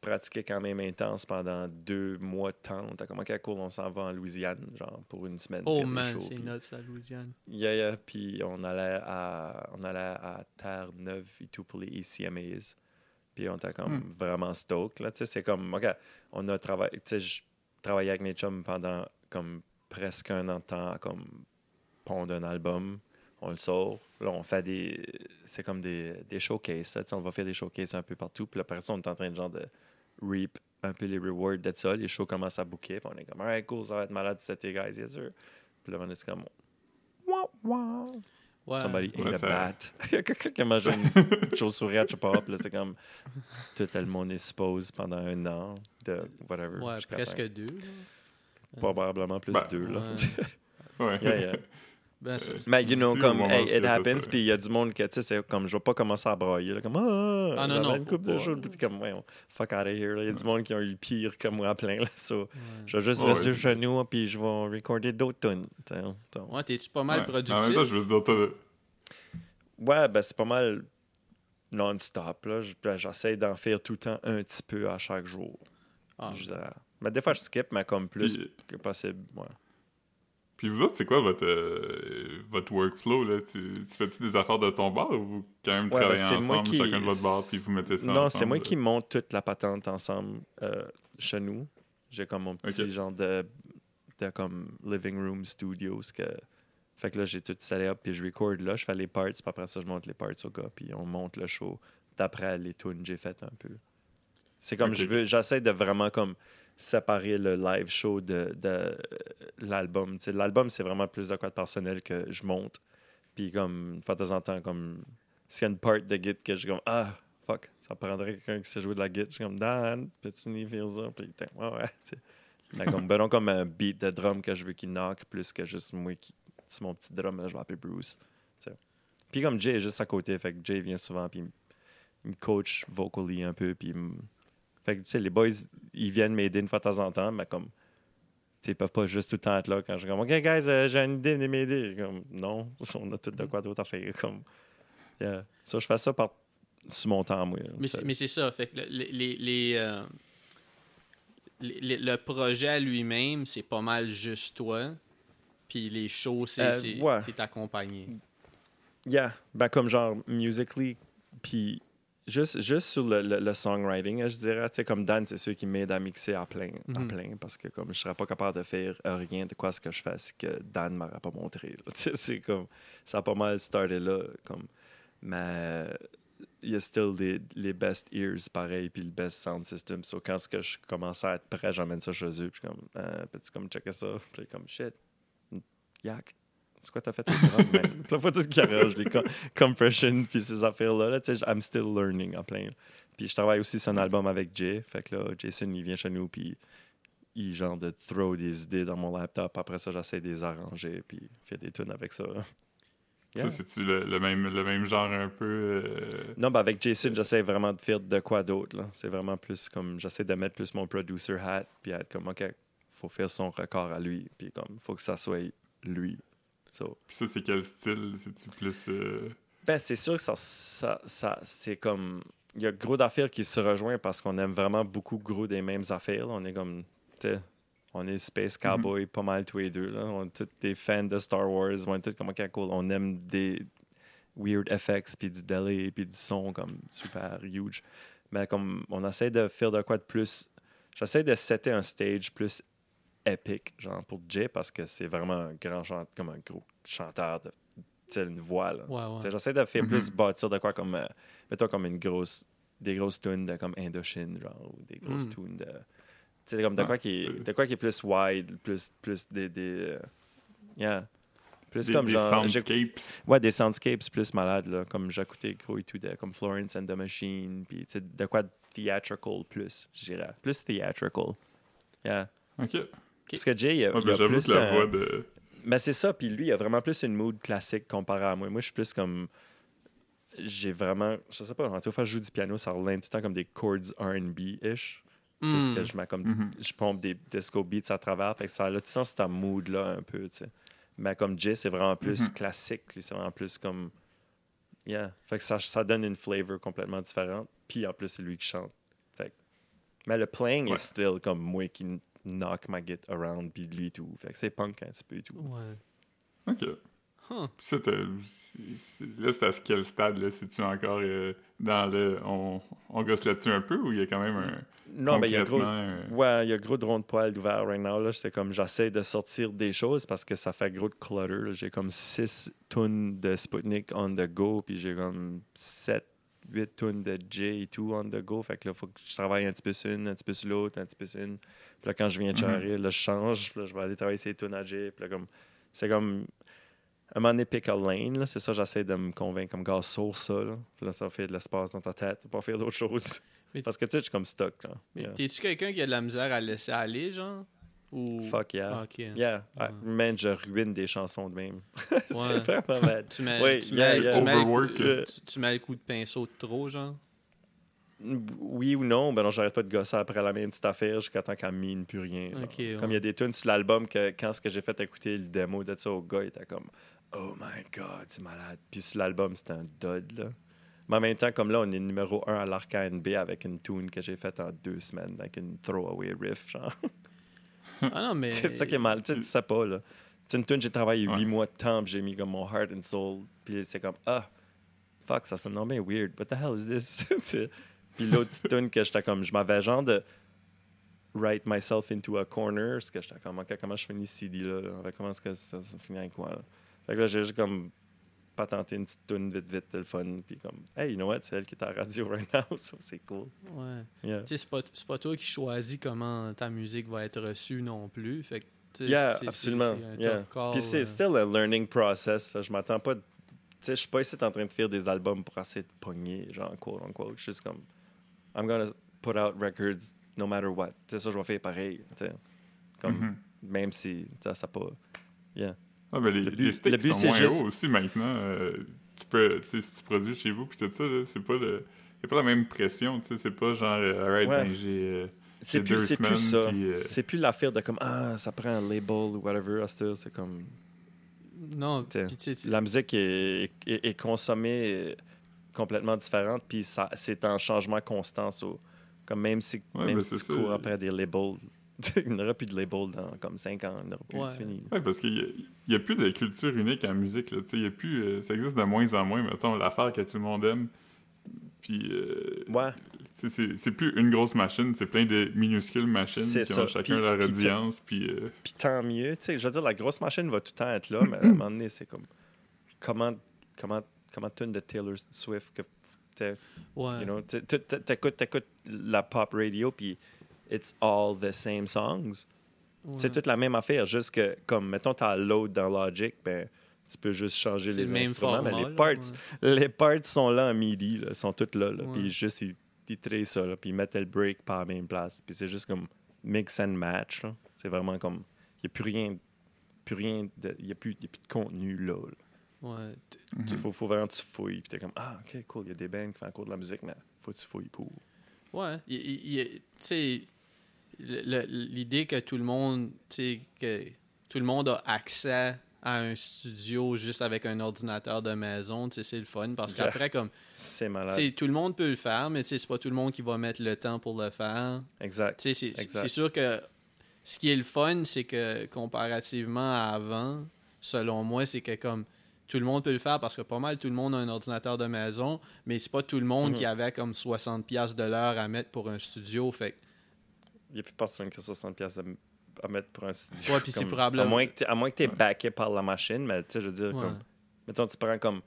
pratiquer quand même intense pendant deux mois de temps. On était comme, OK, cool, on s'en va en Louisiane, genre, pour une semaine. oh man, c'est nuts à Louisiane. Yeah, yeah. Puis on allait à, on allait à Terre-Neuve et tout pour les ECMAs. Puis on était comme Hmm. vraiment stoked. Là, tu sais, c'est comme, OK, on a travaillé, tu sais, je travaillais avec mes chums pendant comme presque un an de temps à comme pondre un album. On le sort. Là, on fait des. C'est comme des, des showcases. là, tu sais, on va faire des showcases un peu partout. Puis après ça, on est en train de genre de reap un peu les rewards de ça. Les shows commencent à booker. Puis on est comme, alright, cool, ça va être malade cet été, guys, yes, sir. Puis là, on est comme, wow, wow. Ouais. Somebody ate Ouais, a ça- bat. Il y a quelqu'un qui a mangé une chauve-souris à Chop Up. là, C'est comme tout le monde est suppose pendant un an de whatever. Ouais, presque deux. Probablement plus Ben, deux. Là. Ouais. Ouais. Yeah, yeah. Ben, c'est- Mais you know, comme, hey, it ça, happens, puis il y a du monde que, tu sais, c'est comme, je vais pas commencer à brailler, là, comme, ah, Ah, non, non, une de jours, puis comme, ouais, fuck out of here. Il y a du monde qui ont eu le pire que moi plein, là, so, ouais. je vais juste Ouais, rester nous, puis je vais recorder d'autres tunes. Ouais, t'es-tu pas mal Ouais. productif? En même temps, je veux dire, t'as- Ouais, ben c'est pas mal non-stop. là. Ben, J'essaie d'en faire tout le temps un petit peu à chaque jour. Ah, Je dirais. Mais des fois, je skip, mais comme plus Puis, que possible. Ouais. Puis vous autres, c'est quoi votre, euh, votre workflow? Là? Tu, tu fais-tu des affaires de ton bar ou vous quand même Ouais, ben, travaillez ensemble, qui- chacun de votre bar, puis vous mettez ça Non, ensemble? c'est moi qui monte toute la patente ensemble euh, chez nous. J'ai comme mon petit genre de, de comme living room studio. Que... Fait que là, j'ai tout up, puis je record là, je fais les parts, puis après ça, je monte les parts au gars, puis on monte le show d'après les tunes que j'ai faites un peu. C'est comme je veux, j'essaie de vraiment comme séparer le live show de, de l'album. Tu sais, L'album, c'est vraiment plus de quoi de personnel que je monte. Puis comme, de temps en temps, comme, s'il y a une part de git que je suis comme, ah, fuck, ça prendrait quelqu'un qui sait jouer de la git. Je suis comme, Dan, peux-tu n'y faire ça? Puis, ouais, ouais, comme, ben non, comme un beat de drum que je veux qu'il knock, plus que juste moi qui, c'est mon petit drum, je vais Bruce. tu sais. Puis comme Jay est juste à côté, fait que Jay vient souvent, puis il me- coach vocally un peu, puis Fait que, tu sais, les boys, ils viennent m'aider une fois de temps en temps, mais comme, tu sais, ils peuvent pas juste tout le temps être là quand je suis comme, OK, guys, euh, j'ai une idée, venez m'aider. Comme, non, on a tout de quoi d'autre à faire. Comme, yeah. Ça, je fais ça par, sur mon temps, moi. Mais c'est, mais c'est ça. Fait que le- les, les- les, euh, les- les- le projet à lui-même, c'est pas mal juste toi. Puis les shows, c'est, Euh, ouais. c'est accompagné. Yeah, ben comme genre musically, puis juste, juste sur le, le- le songwriting, je dirais, tu sais, comme Dan, c'est ceux qui m'aident à mixer à plein, à Mhm. plein, parce que comme je serais pas capable de faire euh, rien de quoi ce que je fais, c'est que Dan m'aurait pas montré. c'est comme, ça a pas mal starté là, comme, mais il y a still des, les best ears pareil, puis le best sound system. So quand ce que je commence à être prêt, j'emmène ça chez eux, puis comme, euh, peux-tu comme checker ça? Puis comme, shit, yak. C'est quoi t'as fait au drum, man? Puis là, faut tout qui arrange les com- compression puis ces affaires-là. Là, tu sais, I'm still learning en plein. Puis je travaille aussi sur un album avec Jay. Fait que là, Jason, il vient chez nous, puis il genre de throw des idées dans mon laptop. Après ça, j'essaie de les arranger, puis faire des tunes avec ça. Yeah. Ça, c'est-tu le, le même, le même genre un peu. euh, Non, ben avec Jason, j'essaie vraiment de faire de quoi d'autre. là. C'est vraiment plus comme, j'essaie de mettre plus mon producer hat, puis être comme, OK, faut faire son record à lui, puis comme, faut que ça soit lui. So, Puis ça, c'est quel style? C'est-tu plus. euh, Ben, c'est sûr que ça, ça, ça- c'est comme. Il y a gros d'affaires qui se rejoignent parce qu'on aime vraiment beaucoup gros des mêmes affaires. là. On est comme. On est Space Cowboy, pas mal tous les deux. Là. On est tous des fans de Star Wars. On est tous comme, OK, cool. On aime des weird effects, puis du delay, puis du son comme super huge. Mais comme on essaie de faire de quoi de plus. J'essaie de setter un stage plus épique, genre pour Jay, parce que c'est vraiment un grand chanteur, comme un gros chanteur de. tu sais, une voix, là. Ouais, ouais. J'essaie de faire Mhm. plus bâtir de quoi comme. euh, mettons comme une grosse. Des grosses tunes de comme Indochine, genre, ou des grosses Mm. tunes de. Tu sais, comme de Ouais, quoi qui est, de quoi qui est plus wide, plus, plus des. des euh, yeah. Plus des, comme des genre. j'écoute- soundscapes. Ouais, des soundscapes plus malades, là. Comme j'écoutais gros et tout, de, comme Florence and the Machine, puis tu sais, de quoi de theatrical plus, je dirais. Plus theatrical. Yeah. Ok. Parce que Jay, il a, ben, il a j'avoue plus. que la un- voix de. mais c'est ça, puis lui, il a vraiment plus une mood classique comparé à moi. Moi, je suis plus comme. J'ai vraiment. Je sais pas, en tout cas, je joue du piano, ça relève tout le temps comme des chords RB-ish. Plus Hmm. que je mets comme. Mhm. Je pompe des disco beats à travers. Fait que ça a tout le temps cet mood-là un peu, tu sais. Mais comme Jay, c'est vraiment plus Mhm. classique. Lui, c'est vraiment plus comme. Yeah. Fait que ça, ça donne une flavor complètement différente. Puis en plus, c'est lui qui chante. Fait que- Mais le playing Ouais. est still comme moi qui knock ma git around, puis lui et tout. Fait que c'est punk un petit peu et tout. Ouais. Ok. Huh. Là, c'est à quel stade, là? C'est-tu encore euh, dans le... On, on gosse là-dessus un peu ou il y a quand même un... Non, mais il y a gros. un- Ouais, il y a gros de rond de poil ouvert right now. Là. C'est comme j'essaie de sortir des choses parce que ça fait gros de clutter. là. J'ai comme 6 tonnes de Sputnik on the go, puis j'ai comme 7, 8 tonnes de J et tout on the go. Fait que là, il faut que je travaille un petit peu sur une, un petit peu sur l'autre, un petit peu sur une. Puis là, quand je viens de Mhm. là, je change. Puis là, je vais aller travailler ces à J. Puis là, comme. C'est comme. Un moment donné, pick a lane, là. c'est ça, j'essaie de me convaincre comme gars, sur ça. Là. Puis là, ça fait de l'espace dans ta tête. Pas faire d'autres choses. Mais- Parce que tu sais, je suis comme stuck. Là. Mais Yeah. t'es-tu quelqu'un qui a de la misère à laisser aller, genre? Ou... Fuck yeah. Ah, ok. Yeah, Ouais. Ah, man, je ruine des chansons de même. Ouais. c'est vraiment bad. Tu mets, Oui, tu, yeah, mets, yeah. tu mets le coup- Overwork. Tu- tu mets le coup de pinceau de trop, genre? Oui ou non, ben non, j'arrête pas de gosser après la même petite affaire jusqu'à temps qu'elle mine plus rien. ouais. Comme il y a des tunes sur l'album que quand ce que j'ai fait écouter le démo de ça au gars, il était comme Oh my god, c'est malade. Puis sur l'album, c'était un dud là. Mais en même temps, comme là, on est numéro un à l'arc ANB avec une tune que j'ai faite en deux semaines, avec une throwaway riff, genre. Ah non, mais... c'est ça qui est mal, tu sais, pas, là. C'est une tune, j'ai travaillé Ouais. huit mois de temps, j'ai mis comme mon heart and soul, puis c'est comme, ah, fuck, ça sonne non bien weird, what the hell is this? Puis l'autre tune que j'étais comme, je m'avais genre de write myself into a corner, parce que j'étais comme, ok, comment je finis ce CD-là, comment est-ce que ça, ça finit avec quoi, là? Fait que là, j'ai juste comme patenter une petite tune vite, vite, fun. Puis comme, hey, you know what, c'est elle qui est à la radio right now, so c'est cool. Ouais. Yeah. Tu sais, c'est pas, c'est pas toi qui choisis comment ta musique va être reçue non plus. Fait que, Yeah, absolument. yeah. Puis c'est euh. still a learning process. Je m'attends pas. Tu sais, je suis pas ici en train de faire des albums pour essayer de pogner, genre, quote unquote. Je suis juste comme, I'm gonna put out records no matter what. Tu sais, ça, je vais faire pareil. tu sais. Comme, Mhm. même si ça, ça pas. Yeah. Ah, ben, les, Le but- les sticks le but, sont moins juste- hauts aussi maintenant. Euh, tu peux, tu sais, si tu produis chez vous, puis tout ça, là, c'est pas le. A pas la même pression, tu sais, c'est pas genre, euh, alright, Ouais. ben j'ai. euh, C'est plus, deux plus ça. euh, C'est plus l'affaire de comme, ah, ça prend un label ou whatever. C'est comme, Non, T'sais, puis tu sais, tu- la musique est, est, est consommée complètement différente, puis ça, c'est en changement constant. so, comme même si, Ouais, même ben, si tu ça. cours après des labels, il n'y aura plus de labels dans comme 5 ans, il n'y aura plus, Ouais. c'est fini. Ouais, parce qu'il n'y a, plus de culture unique en musique. Là, tu sais, il y a plus, euh, ça existe de moins en moins, mettons, l'affaire que tout le monde aime. Puis, euh, Ouais, c'est c'est plus une grosse machine, c'est plein de minuscules machines C'est qui ça. ont chacun Puis- leur puis audience. Puis, euh, puis tant mieux. Tu sais, je veux dire, la grosse machine va tout le temps être là, mais à un moment donné, c'est comme, comment, comment, comment tune de Taylor Swift que, ouais. You know, t'écoutes, t'écoutes la pop radio, puis it's all the same songs. ouais. C'est toute la même affaire, juste que, comme, mettons, t'as load dans Logic, ben, tu peux juste changer les le instruments, mais les parts, ouais. les parts sont là en MIDI, là, sont toutes là, là puis juste, ils, ils trient ça, là, puis ils mettent le break par la même place, puis c'est juste comme mix and match. C'est vraiment comme, il n'y a plus rien, plus rien, il n'y a, plus- y a plus de contenu là. là. Ouais. Il faut, faut vraiment que tu fouilles, puis t'es comme, ah, ok, cool, il y a des bands qui font encore de la musique, mais faut que tu fouilles pour. Ouais. Tu sais, l'idée que tout le monde, tu sais, que tout le monde a accès à un studio juste avec un ordinateur de maison, tu sais, c'est le fun parce Yeah. qu'après, comme, C'est malade. tout le monde peut le faire, mais tu sais, c'est pas tout le monde qui va mettre le temps pour le faire. Exact. Tu sais, c'est- c'est Exact. c'est sûr que ce qui est le fun, c'est que comparativement à avant, selon moi, c'est que comme tout le monde peut le faire parce que pas mal tout le monde a un ordinateur de maison, mais c'est pas tout le monde Mhm. qui avait comme 60$ piastres de l'heure à mettre pour un studio. Fait Il n'y a plus personne qui a 60$ piastres à, à mettre pour un studio. Ouais, puis c'est Comme- probablement- À moins que tu es backé par la machine, mais tu sais, je veux dire, Ouais. comme, mettons, tu prends comme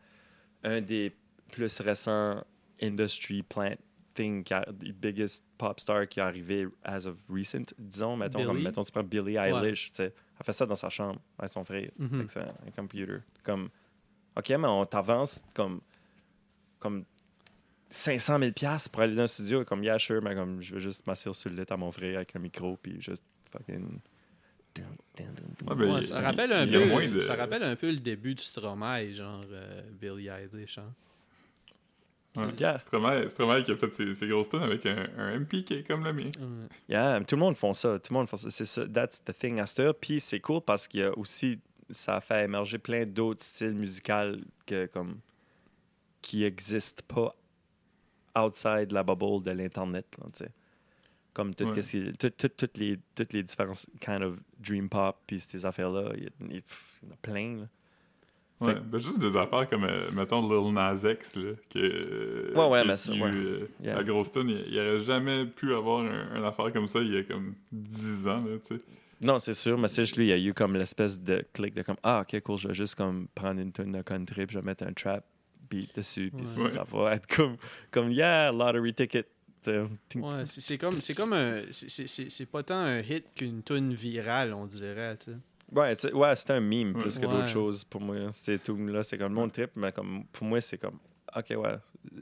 un des plus récents industry plant thing, qui a, the biggest pop star qui est arrivé as of recent, disons, mettons, comme, mettons tu prends Billie Eilish, tu sais, elle fait ça dans sa chambre avec son frère, Mhm. avec sa- un computer. Comme, OK, mais on t'avance comme, comme 500 000 piastres pour aller dans un studio, comme, yeah, sure, mais comme, je veux juste m'asseoir sur le lit à mon frère avec un micro, puis juste fucking... ouais, ben, Ouais, il- ça, rappelle un il peu, de- ça rappelle un peu le début du Stromae, genre euh, Billie Eilish. Hein? Ouais. Yeah. Stromae, Stromae qui a fait ses, ses grosses tunes avec un, un MP qui est comme le mien. Yeah, tout le monde font ça. Tout le monde fait ça. C'est ça. That's the thing à cette heure. Puis c'est cool parce qu'il y a aussi, ça a fait émerger plein d'autres styles musicaux que, comme, qui n'existent pas outside la bubble de l'Internet. là, tu sais. Comme tout, Ouais. qu'est-ce qui- tout- tout- toutes les, toutes les différents kind of dream pop puis ces affaires-là. Il y, a- en a plein. là. Ouais, ben juste des affaires comme, euh, mettons, Lil Nas X, là, que, euh, Ouais, ouais, mais ça, ouais. euh, Yeah. La grosse tune, il, jamais pu avoir un, une affaire comme ça il y a comme 10 ans, là, tu sais. Non, c'est sûr, mais c'est juste lui, il y a eu comme l'espèce de clic de comme Ah, ok, cool, je vais juste comme prendre une tune de country, puis je vais mettre un trap beat dessus, puis Ouais. ça va être comme, comme Yeah, lottery ticket. Ouais, c'est c'est comme, c'est comme un, c'est- c'est c'est- c'est pas tant un hit qu'une tune virale, on dirait. tu sais. Ouais, c'est ouais, c'est un meme Ouais. plus que Ouais. d'autres choses pour moi. Ces tunes-là, c'est comme le monde trip, mais comme pour moi, c'est comme Ok, ouais,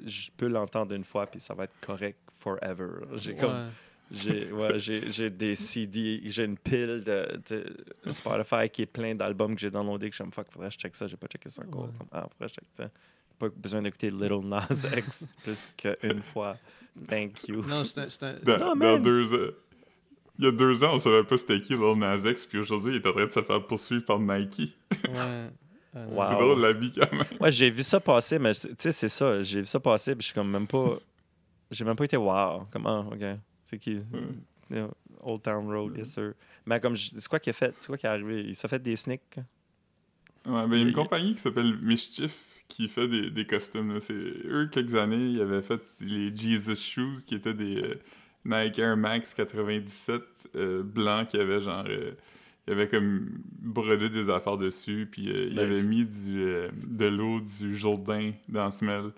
je peux l'entendre une fois, puis ça va être correct forever. J'ai comme. J'ai ouais, j'ai j'ai des CD, j'ai une pile de, de Spotify qui est plein d'albums que j'ai downloadés que je me fuck, faudrait que je check ça, j'ai pas checké ça encore. Ouais. Comme, ah, faudrait que je check ça. Pas besoin d'écouter Little Nas X plus qu'une fois. Thank you. Non, c'est un, Dans, Non, dans man. deux ans. Il y a deux ans, on savait pas c'était qui Lil Nas X, puis aujourd'hui, il est en train de se faire poursuivre par Nike. ouais. Wow. C'est drôle, la vie, quand même. Ouais, j'ai vu ça passer, mais tu sais, c'est ça. J'ai vu ça passer, puis je suis comme même pas. J'ai même pas été wow. Comment, ok. C'est qui? Yeah, Old Town Road, yes sir. Mais comme, je- c'est quoi qu'il a fait C'est quoi qui est arrivé? Il s'est fait des sneaks? Ouais, ben, il y a une compagnie qui s'appelle Mischief qui fait des, des costumes. C'est eux, quelques années, ils avaient fait les Jesus Shoes qui étaient des euh, Nike Air Max 97 euh, blancs qui avaient genre euh, il avait comme brodé des affaires dessus, puis euh, il Nice. avait mis du, euh, de l'eau du Jourdain dans la semelle.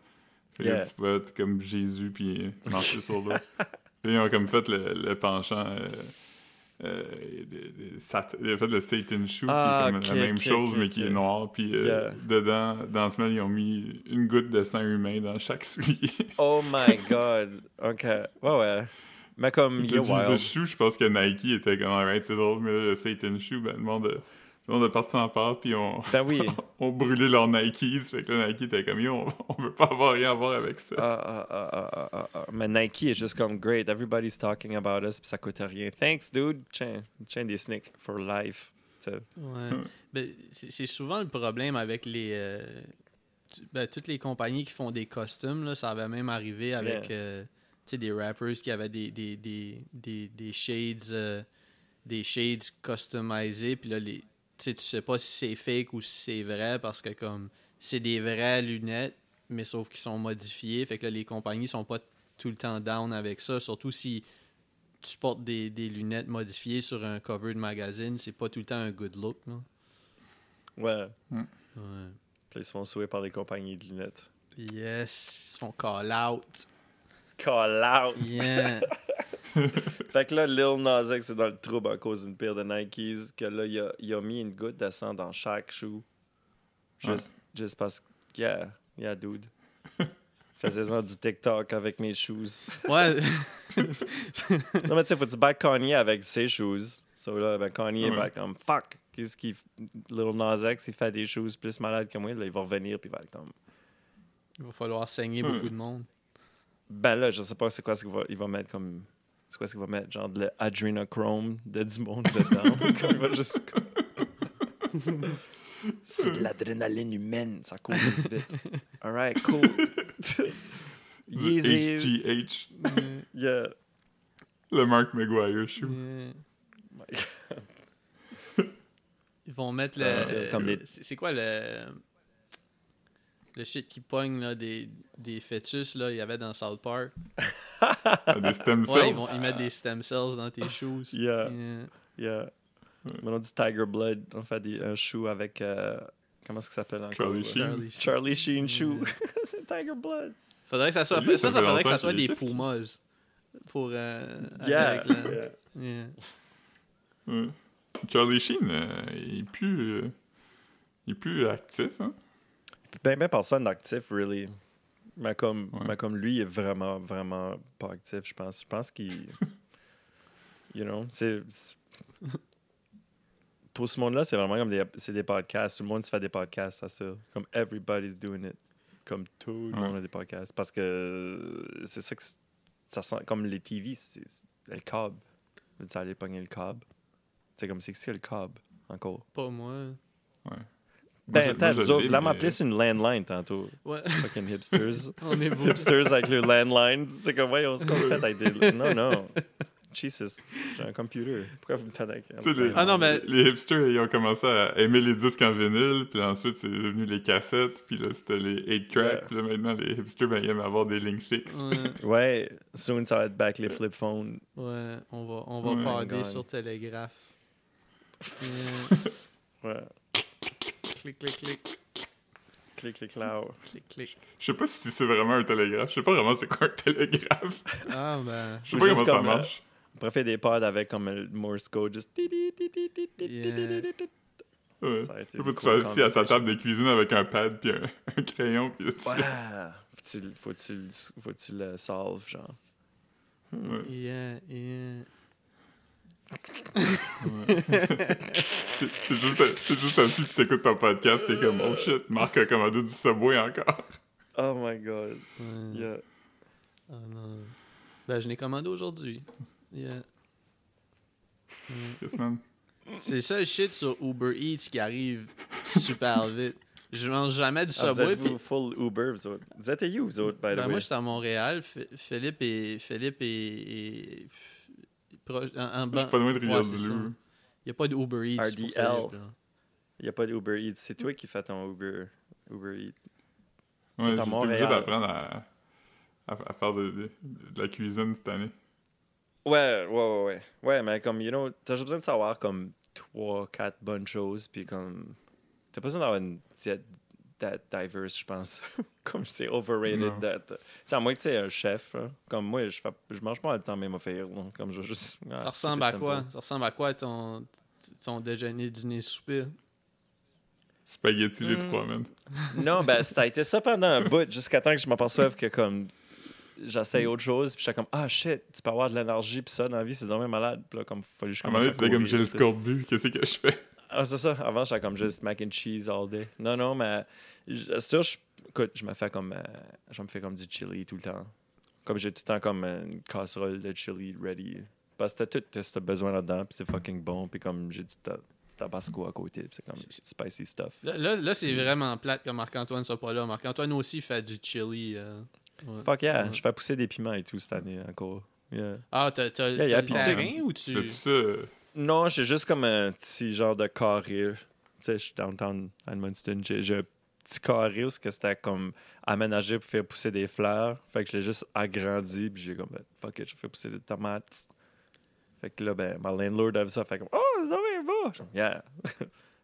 Fait Yeah. tu comme Jésus, puis euh, marcher sur l'eau. Ils ont comme fait le, le penchant. euh, euh, il a fait le Satan Shoe, Ah, qui est comme ok, la même chose, mais qui est noir. Puis euh, Yeah. dedans, dans la semelle, ils ont mis une goutte de sang humain dans chaque soulier. Oh my god. OK. Ouais, ouais. Mais comme, il Jesus wild. Shoe, je pense que Nike était comme, alright, c'est drôle, mais le Satan Shoe, ben, le monde, a- le monde est parti en part, puis on, Ben oui. on brûlé leurs Nikes. Fait que là, Nike était comme, yo, on, on veut pas avoir rien à voir avec ça. Ah, ah, ah. Mais Nike est juste comme great. Everybody's talking about us, puis ça coûte rien. Thanks, dude. Tiens, tiens des sneaks for life. Ouais. Ben, c'est souvent le problème avec les. euh, ben, toutes les compagnies qui font des costumes, là, ça avait même arrivé avec Yeah. euh, tu sais, des rappers qui avaient des, des, des, des, des shades euh, des shades customisés, puis là, les, tu sais, tu sais pas si c'est fake ou si c'est vrai parce que comme c'est des vraies lunettes, mais sauf qu'ils sont modifiés, fait que là, les compagnies sont pas tout le temps down avec ça, surtout si tu portes des, des lunettes modifiées sur un cover de magazine, c'est pas tout le temps un good look. Là. Ouais. Ouais. Puis ils se font souhaiter par les compagnies de lunettes. Yes, ils se font call out. Call out! Yeah. Fait que là, Lil Nas X est dans le trouble à cause d'une paire de Nikes. Que là, il a, il a mis une goutte de sang dans chaque shoe. Juste, juste parce que. Yeah, yeah, dude. Faisais-en du TikTok avec mes shoes. Ouais. Non, mais tu sais, faut que tu back Kanye avec ses shoes. So là, ben, Kanye Ouais. va être comme fuck. Qu'est-ce qu'il. Lil Nas X, il fait des shoes plus malades que moi. Là, il va revenir puis il va être comme. Il va falloir saigner Hmm. beaucoup de monde. Ben là, je sais pas c'est quoi ce qu'il va, il va mettre comme. C'est quoi ce qu'il va mettre? Genre de l'adrenochrome de du monde dedans. Comme il va juste. c'est de l'adrénaline humaine, ça court plus vite. Alright, cool. Yeezy. HGH, Yeah. le Mark McGuire Shoe. Yeah. Ils vont mettre le. C'est comme des- C'est c'est quoi le. Le shit qui pogne là, des, des fœtus, là, il y avait dans South Park. Ah, des stem Ouais, cells. ils, vont, ils mettent des stem cells dans tes shoes. Yeah. Yeah. Yeah. Maintenant, du Tiger Blood, on fait des, un shoe avec. euh, comment est-ce que ça s'appelle encore? Charlie là? Sheen. Charlie Sheen. Charlie Sheen shoe. c'est Tiger Blood. Faudrait que ça soit. Lui, ça, ça faudrait que ça soit des Pumas. Pour. Euh, Yeah. avec la- yeah. yeah. Ouais. Charlie Sheen, euh, il est plus. euh, il est plus actif, hein? Ben, ben personne d'actif, really. Mais comme, Ouais. mais comme lui, il est vraiment, vraiment pas actif, je pense. Je pense qu'il. you know, c'est. Pour ce monde-là, c'est vraiment comme des, c'est des podcasts. Tout le monde se fait des podcasts, ça, ça. Comme everybody's doing it. Comme tout le Ouais. monde a des podcasts. Parce que c'est ça que. Ça sent comme les TV, c'est c'est le cob. Tu aller pogner le cob? C'est comme c'est que c'est le cob, encore. Pas moi. Moi, Ben, je vous m'appeler sur une landline tantôt. Ouais. Fucking hipsters. On est beau. hipsters avec le landline. C'est comme, voyons, ce qu'on fait avec des. Non, non. Jesus, j'ai un computer. Pourquoi vous me tenez avec Ah non, mais- les hipsters, ils ont commencé à aimer les disques en vinyle, puis ensuite, c'est devenu les cassettes, puis là, c'était les 8-tracks, Yeah. puis là, maintenant, les hipsters, ben, ils aiment avoir des lignes fixes. Ouais. Ouais, soon ça va être back les flip phones. Ouais, on va, on va Ouais. parler sur télégraphe. Yeah. Ouais. Clic, clic, clic, Clic, clic, là. clic, clic. Je sais pas si c'est vraiment un télégraphe. Je sais pas vraiment c'est quoi un télégraphe. Ah, ben. Je sais pas comment ça euh, marche. On pourrait faire des pods avec comme le Morse code, juste. Yeah. Ouais. Ça tu vas assis à ta conversation. table de cuisine avec un pad puis un, un crayon, puis tu Ouais. Faut-tu le- faut-tu le solve, genre. Ouais. Yeah, yeah. T'es juste, juste assis pis t'écoutes ton podcast, t'es comme oh shit, Marc a commandé du Subway encore. Oh my god. Ouais. Yeah. Ah non. Ben, je l'ai commandé aujourd'hui. Yeah. Yes, man. C'est le seul shit sur Uber Eats qui arrive super vite. Je mange jamais du Ah, vous Subway. êtes puis- vous full Uber, vous autres? Vous êtes où, vous autres, by the Ben, way? moi, j'étais à Montréal. F- Philippe et. Philippe et. et- proche- en, en Je suis pas loin de. Rivière-du-Loup. Il n'y a pas de Uber Eats. RDL. Il n'y a pas d'Uber Eats. C'est toi qui fais ton Uber, Uber Eats. Ouais, j'étais obligé d'apprendre à, à, à faire de, de- de la cuisine cette année. Ouais, ouais, ouais, ouais. Ouais, mais comme, you know, t'as juste besoin de savoir, comme, trois, quatre bonnes choses, puis comme. T'as pas besoin d'avoir une diète that diverse, je pense. comme c'est overrated. Non. that- Tu sais, à moins que tu es un chef, là. comme moi, je, fais, je mange pas le temps même là. Comme je juste. ah, Ça ressemble à quoi? simple. Ça ressemble à quoi ton, ton déjeuner, dîner, souper? Spaghetti les Hmm. trois, man. Non, ben, ça a été ça pendant un bout, jusqu'à temps que je m'aperçoive que, comme, j'essaye autre chose, puis j'étais comme, ah shit, tu peux avoir de l'énergie, puis ça, dans la vie, c'est vraiment malade. Puis là, comme, fallu que je À un moment commence donné, à c'était comme courir, j'ai le scorbut, qu'est-ce que je fais? Ah, c'est ça. Avant, j'étais comme juste mac and cheese all day. Non, non, mais, je- c'est sûr, je, écoute, je me fais comme, euh, je me fais comme du chili tout le temps. Comme j'ai tout le temps comme une casserole de chili ready. Parce que t'as tout t'as ce besoin là-dedans, puis c'est fucking bon, puis comme j'ai du ta- tabasco à côté, puis c'est comme spicy stuff. Là, là, là, c'est vraiment plate que Marc-Antoine soit pas là. Marc-Antoine aussi fait du chili. euh, ouais. Fuck yeah, Ouais. je fais pousser des piments et tout cette année encore. Yeah. Ah, t'as t'as- Yeah, le terrain ou tu. Fais-tu ça? Non, j'ai juste comme un petit genre de carré. Tu sais, je suis downtown Edmundston. J'ai j'ai un petit carré où que c'était comme aménagé pour faire pousser des fleurs. Fait que je l'ai juste agrandi. Puis j'ai comme, ben, fuck it, je fais pousser des tomates. Fait que là, ben, ma landlord a vu ça. Fait comme, oh, c'est dommage beau. Yeah,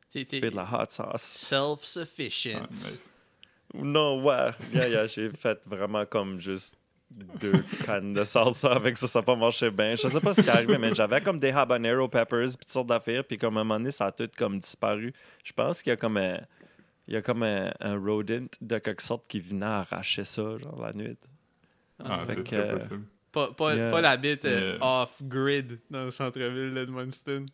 T'es de la hot sauce. self-sufficient. ah. Non, ouais. Yeah, yeah, j'ai fait vraiment comme juste deux cannes de salsa avec ça, ça n'a pas marché bien. Je sais pas ce qui est arrivé, mais j'avais comme des habanero peppers puis toutes sortes d'affaires, puis comme à un moment donné, ça a tout comme disparu. Je pense qu'il y a comme un, il y a comme un, un rodent de quelque sorte qui venait arracher ça, genre la nuit. Ah, c'est très euh, possible. Pas, pas, Yeah. pas la bite euh, Yeah. off-grid dans le centre-ville d'Edmundston.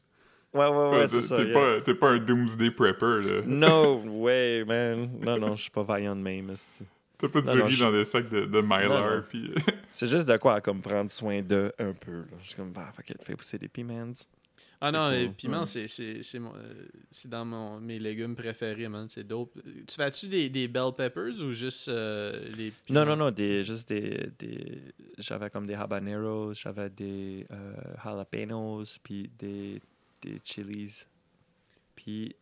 Ouais, ouais, ouais, Ouais, c'est t'es ça. t'es yeah. pas, t'es pas un Doomsday Prepper, là. No way, man. Non, non, je suis pas vaillant de même. T'as pas Non, du non, riz je- dans des sacs de, de Mylar. C'est juste de quoi comme prendre soin d'eux un peu. Là. Je suis comme, bah, fuck it, fais pousser des piments. Ah non, cool, les piments, ouais. c'est- c'est c'est mon- euh, c'est dans mon, mes légumes préférés, man. C'est dope. Tu fais-tu des, des bell peppers ou juste euh, les piments? Non, non, non, des, juste des, des j'avais comme des habaneros, j'avais des euh, jalapenos, puis des, des chilis, puis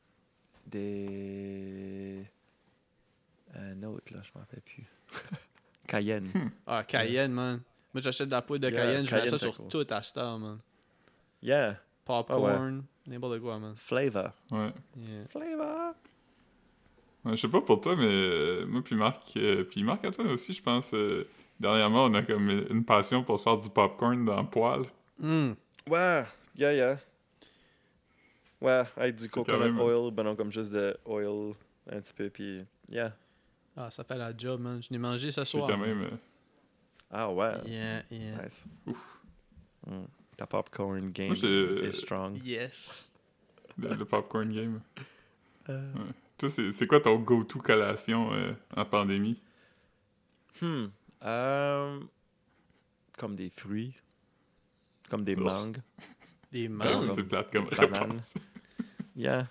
des... Un autre, là, je m'en rappelle plus. Cayenne. Ah, Cayenne, man. Moi, j'achète de la poudre de Yeah, Cayenne, je mets ça sur cool. tout à Star, man. Yeah, Popcorn, n'importe quoi, man. flavor. Ouais. Yeah. Flavor. Ouais, je sais pas pour toi, mais euh, moi puis Marc, euh, puis Marc-Antoine aussi, je pense, euh, dernièrement, on a comme une passion pour faire du popcorn dans le poêle. Mm. Ouais, yeah, yeah. Ouais, avec du coconut même- oil, ben non, comme juste de oil, un petit peu, puis yeah. Ah, ça fait la job, man. Je l'ai mangé ce soir. quand même... euh, Ah ouais, Yeah, yeah. nice. Mm. Ta popcorn game Moi, j'ai- is strong. Yes. le, le popcorn game. Euh, Toi, c'est quoi ton go-to collation euh, en pandémie? Hmm. Euh, comme des fruits. Comme des mangues. Des Ah, mangues. ça, c'est plate comme réponse. Yeah.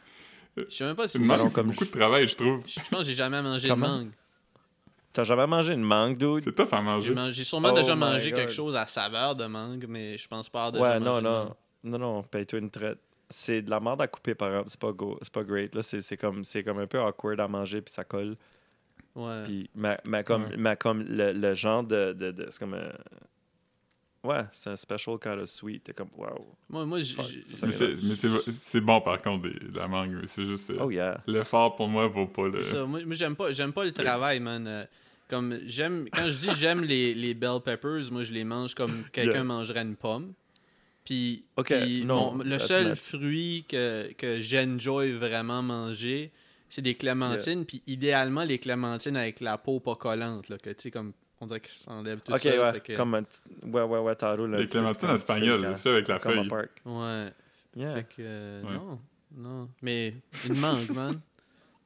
Je sais même pas si. Mangue, non, c'est comme beaucoup je- de travail, je trouve. Je pense que j'ai jamais mangé de mangue. T'as jamais mangé une mangue, dude? C'est tough à manger. mangé- J'ai sûrement Oh déjà mangé God. quelque chose à saveur de mangue, mais je pense pas avoir Ouais, déjà non, mangé de non. mangue. Non, non, paye-toi une traite. C'est de la merde à couper, par exemple. C'est pas, go- c'est pas great. Là, c'est, c'est comme, c'est comme un peu awkward à manger, puis ça colle. Ouais. Puis, mais, mais comme, Ouais. mais comme le, le genre de, de, de- C'est comme un... Ouais, c'est un special kind of sweet. T'es comme, wow. Moi, moi j- ça. Mais c'est- bon, par contre, des- de la mangue. mais C'est juste... euh, Oh yeah. L'effort, pour moi, vaut pas le... c'est ça. Moi, moi, j'aime pas, j'aime pas le travail, man. Euh, Comme j'aime, quand je dis j'aime les, les bell peppers, moi je les mange comme quelqu'un Yeah. mangerait une pomme. Puis, Ok, puis non, mon- le seul fruit que, que j'enjoy vraiment manger, c'est des clémentines. Puis idéalement les clémentines avec la peau pas collante, là, que tu sais comme on dirait que ça enlève tout Ok, ça. ouais. que- Comme un t- Ouais, ouais, ouais, t'as roulé un Les clémentines quand- tu sais, avec la Comme feuille. un parc. Ouais. Yeah. Fait que euh, Ouais. non, non. Mais une mangue, man.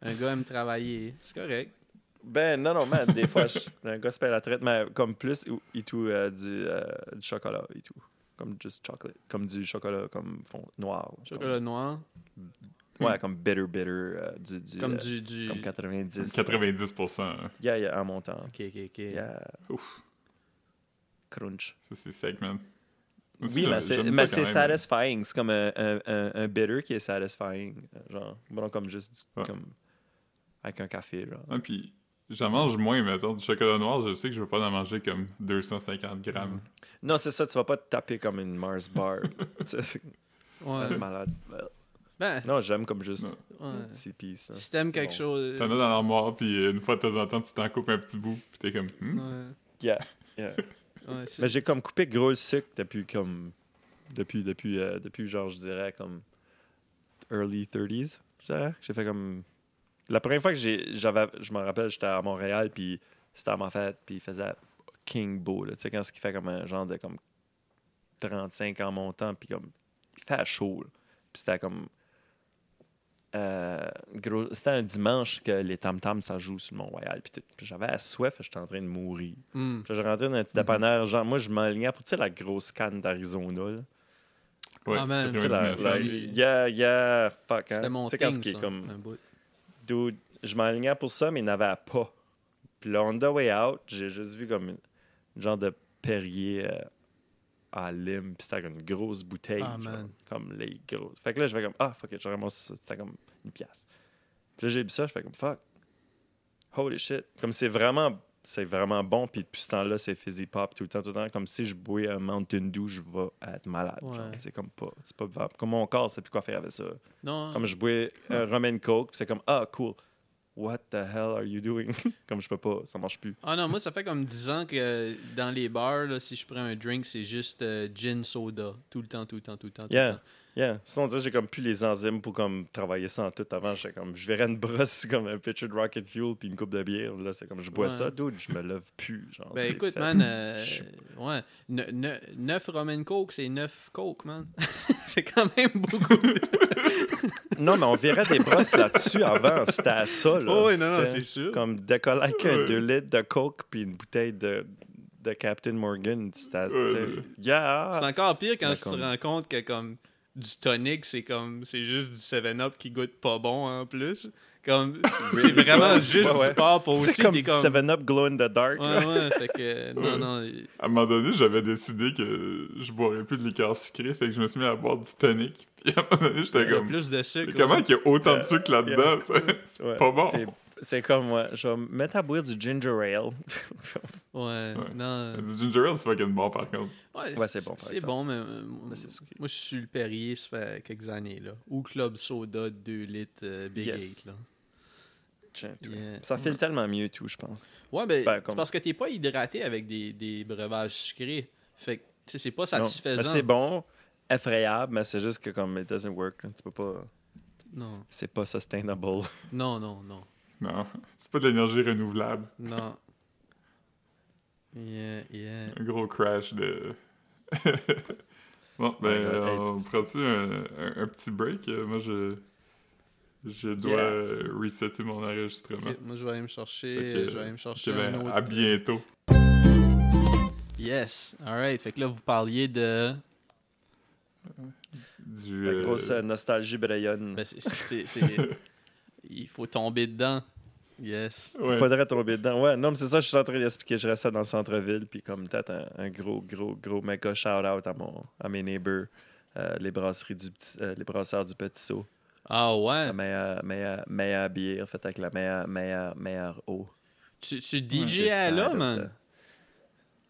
Un gars aime travailler. C'est correct. Ben, non, non, man, des fois, je, un gars se paye la traite, mais comme plus et tout euh, du, euh, du chocolat et tout. Comme juste chocolate. Comme du chocolat comme fond noir. Chocolat noir. Ouais, comme bitter, bitter. euh, du, du, Comme euh, du. du... Comme 90. 90%. hein. Yeah, yeah, en montant. Ok, ok, ok. Yeah, Ouf, crunch. ça, c'est sec, man. Moi aussi, Oui, mais c'est, mais c'est satisfying. C'est comme un, un, un, un bitter qui est satisfying. euh, Genre, bon, comme juste Ouais. comme avec un café. Genre. Ouais, puis j'en mange moins, mettons. Du chocolat noir, je sais que je vais pas en manger comme 250 grammes. Non, c'est ça, tu vas pas te taper comme une Mars bar. Tu sais, c'est Ouais. malade. Ben, Non, j'aime comme juste ouais. un petit piece. hein. si t'aimes quelque Bon. chose. T'en as dans l'armoire, puis euh, une fois de temps en temps, tu t'en coupes un petit bout, puis t'es comme, hmm? Ouais, Yeah, yeah. ouais, Mais j'ai comme coupé gros le sucre depuis comme. Depuis, depuis, euh, depuis genre, je dirais, comme. Early 30s, je dirais. J'ai fait comme. La première fois que j'ai, j'avais, je me rappelle, j'étais à Montréal, puis c'était à ma fête, puis il faisait fucking beau, là. Tu sais, quand ce qui fait comme un genre de comme 35 en montant, puis comme. Il fait chaud, là. Puis c'était comme. Euh, c'était un dimanche que les tam-tams ça joue sur le Mont-Royal. Puis. Puis j'avais la soif, j'étais en train de mourir. Hmm. Puis je rentrais dans un petit dépanneur. Genre, moi, je m'enlignais pour, tu sais, la grosse canne d'Arizona. là. Ouais, Ah, man, Tu sais, la, 99 la- yeah, yeah, fuck, hein. C'était mon thing, qui est ça, comme, un bout. dude, je m'enlignais pour ça, mais il n'avait pas. Puis là, on the way out, j'ai juste vu comme une, une genre de Perrier euh, à lime, puis c'était comme une grosse bouteille. Ah, genre, comme les grosses. Fait que là, je fais comme, ah, fuck it, j'aurais ramassé ça. C'était comme une pièce. Puis là, j'ai bu ça, je fais comme, fuck. Holy shit. Comme c'est vraiment, c'est vraiment bon, puis depuis ce temps-là, c'est fizzy pop tout le temps, tout le temps. Comme si je bois un Mountain Dew, je vais être malade. Ouais. C'est comme pas, c'est pas. Comme mon corps, c'est plus quoi faire avec ça. Non, Comme je bois un rum and coke, c'est comme, ah, cool. What the hell are you doing? comme je peux pas, ça marche plus. Ah non, moi, ça fait comme 10 ans que dans les bars, là, si je prends un drink, c'est juste euh, gin soda. Tout le temps, tout le temps, tout le temps. tout le Yeah. temps. Yeah. Sinon, on dirait j'ai comme plus les enzymes pour comme travailler ça en tout. Avant, j'étais comme, je verrais une brosse comme un pitcher de Rocket Fuel puis une coupe de bière. Là, c'est comme, je bois Ouais. ça, dude, je me lève plus. Genre, Ben écoute, fait. man, euh, ouais, 9 Roman Coke, c'est 9 Coke, man. c'est quand même beaucoup. de- Non, mais on verrait des brosses là-dessus avant. C'était à ça, là. Oh, oui, non, non, c'est sûr. Comme décoller avec un Ouais. 2 litres de Coke puis une bouteille de, de Captain Morgan. C'était. Yeah! C'est encore pire quand tu te rends compte que comme du tonic, c'est comme c'est juste du 7-Up qui goûte pas bon en plus. Comme c'est vraiment juste ouais, ouais. du pop aussi. C'est comme, t'es comme... 7-Up Glow in the Dark. Ouais, ouais, fait que non, non. À un moment donné, j'avais décidé que je boirais plus de liqueur sucrée, fait que je me suis mis à boire du tonic. Puis à un moment donné, Il j'étais y a comme. plus de sucre. Mais comment ouais. qu'il y a autant de sucre là-dedans? C'est- C'est Ouais. pas bon. C'est- comme, moi, je vais me mettre à boire du ginger ale. Ouais, non. Du ginger ale, c'est fucking bon par contre. Ouais, c'est bon, C'est bon, mais, euh, moi, Mais c'est sucré. moi, je suis le Perrier, ça fait quelques années. là. Ou Club Soda 2 litres euh, Big Yes. 8. Là. Yeah. Ça file tellement mieux, tout, je pense. Ouais, ben, Ben, c'est comme- parce que t'es pas hydraté avec des, des breuvages sucrés. Fait que, c'est pas Non. satisfaisant. Ben, c'est bon, effrayable, mais c'est juste que comme it doesn't work. Tu peux pas. Non, C'est pas sustainable. non, non, non. Non, c'est pas de l'énergie renouvelable. Non. Yeah, yeah. Un gros crash de. bon, ben, on it's- prend-tu un, un- un petit break? Euh, Moi, je. Je dois Yeah. euh, resetter mon enregistrement. Moi, je vais aller me chercher, que, je vais aller me chercher ben, un autre. À bientôt. Yes, alright. Fait que là, vous parliez de. Du, La euh, grosse euh, nostalgie Brian. Ben, c'est- c'est- c'est- Il faut tomber dedans. Yes. ouais. Il faudrait tomber dedans. Ouais, non, mais c'est ça, je suis en train d'expliquer. Je restais dans le centre-ville, puis comme peut-être un, un gros, gros, gros méga shout-out à, mon, à mes neighbors, euh, les brasseries du petit, euh, les brasseurs du Petit Saut. Ah ouais? La meilleure, meilleure, meilleure bière faite avec la meilleure, meilleure, meilleure eau. Tu, tu DJ à là, man? là.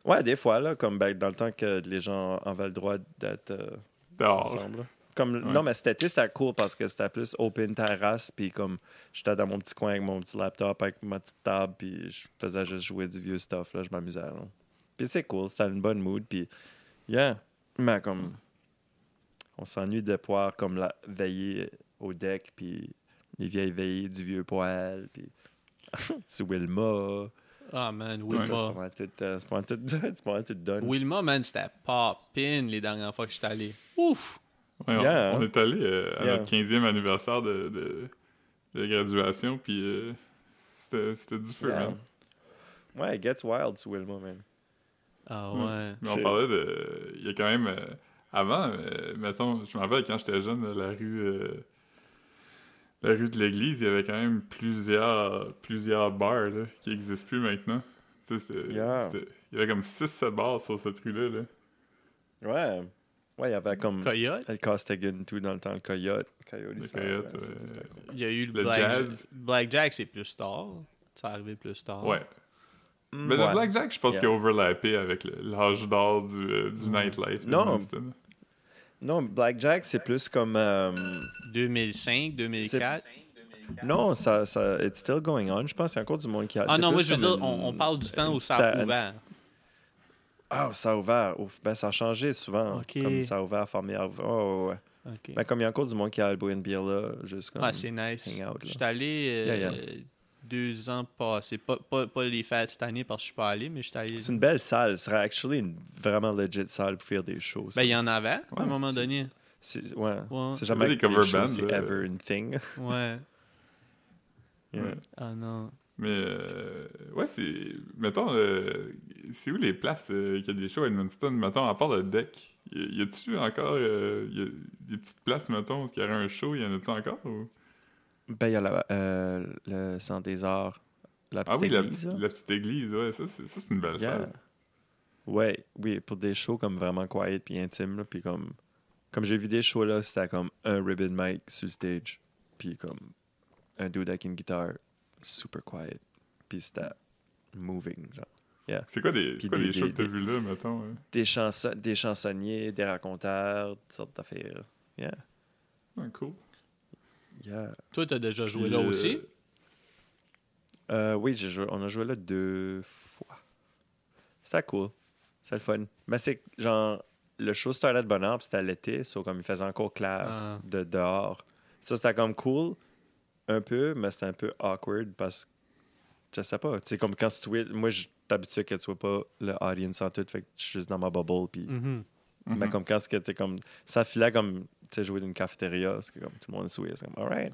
Ouais, des fois, là, comme ben, dans le temps que les gens avaient le droit d'être euh, Dehors. ensemble. là. Comme, Ouais. Non, mais cet été, c'était cool parce que c'était plus open terrasse, puis comme j'étais dans mon petit coin avec mon petit laptop, avec ma petite table, puis je faisais juste jouer du vieux stuff, là, je m'amusais. Puis c'est cool, c'était une bonne mood, puis yeah, mais comme on s'ennuie de pouvoir comme la, veiller au deck, puis les vieilles veillées du vieux poêle, puis c'est Wilma. Ah man, Ouais, ça, C'est pas Wilma. tout, euh, c'est pas mal tout, c'est pas mal tout done. Wilma, man, c'était pop-in les dernières fois que j'étais allé. Ouf! Ouais, on- Yeah, on, est allé euh, à Yeah. notre 15e anniversaire de, de, de graduation, puis euh, c'était c'était du feu, Yeah. man. Ouais, it gets wild Wilma, man. Ah Ouais. ouais. Mais on parlait de. Il y a quand même. euh, avant, euh, mettons, je me rappelle quand j'étais jeune, la rue. La rue de l'église, il y avait quand même plusieurs, plusieurs bars là, qui n'existent plus maintenant. Tu sais, c'était- Yeah. c'était- il y avait comme 6-7 bars sur cette rue-là. Là. Ouais. Ouais, il y avait comme Coyote? El Costigan, tout dans le temps, le Coyote. Coyote, Le Coyote, ouais, ouais. c'était- c'était cool. Il y a eu le, Le Black jazz? Blackjack, c'est plus tard. Ça arrivé plus tard. Ouais. Mm, Mais ouais. le Blackjack, je pense Yeah. qu'il a overlappé avec le- l'âge d'or du, euh, du Mm. nightlife. Non. Non, Blackjack, c'est plus comme. euh, 2005, 2004. non, ça, ça, it's still going on. Je pense qu'il y a encore du monde qui a. Ah non, moi je veux dire, on, une- on parle du temps où ça a ouvert. Ah, ça a ouvert. Ouf, ben, ça a changé souvent. Ok. Comme ça a ouvert à Formia. Oh, ouais. Ok. Ben, comme il y a encore du monde qui a le bière là, juste comme. Ah, c'est nice. Je suis allé euh, Yeah, yeah. Deux ans passés. Pas, pas, pas les fêtes cette année parce que je suis pas allé, mais je suis allé. C'est une belle salle. Ce serait actually une vraiment legit salle pour faire des shows. ça. Ben, il y en avait à Ouais, un moment donné. C'est ouais. Ouais. C'est jamais des cover bands, c'est là. ever une thing. Ouais. Yeah. Ouais. Ah non. Mais, euh, ouais, c'est. Mettons, euh, c'est où les places euh, qu'il y a des shows à Edmundston, mettons, à part le deck Y y a-tu encore euh, y a des petites places, mettons, où il y aurait un show? Y en a-tu encore ou... Ben, il y a la- euh, le Centre des Arts. La petite Ah oui, la église, la petite église, ouais, ça, c'est ça, c'est une belle Yeah. salle. Ouais, oui, pour des shows comme vraiment quiet puis intime, puis comme... Comme j'ai vu des shows, là, c'était comme un ribbon mic sur le stage, puis comme un dude avec une guitare super quiet, puis c'était moving, genre. C'est quoi des, quoi des- shows des- que t'as vus là, mettons? Des, chanson- des chansonniers, des raconteurs, toutes sortes d'affaires. Yeah, Ouais, cool. Yeah. Toi, t'as déjà joué là aussi? Euh, oui, j'ai joué- on a joué là deux fois. C'était cool. C'était le fun. Mais c'est genre, le show startait de bonne heure, puis c'était l'été, so comme il faisait encore clair Ah. de dehors. Ça, c'était comme cool, un peu, mais c'était un peu awkward parce que, je sais pas, tu sais, comme quand tu tweets, moi, je suis habitué que tu vois pas le audience en tout, fait que je suis juste dans ma bubble, puis. Mhm. Mhm. Mais comme quand que t'es comme. Ça filait comme, tu sais, jouer d'une cafétéria, c'est que comme tout le monde est souillé, c'est comme, alright,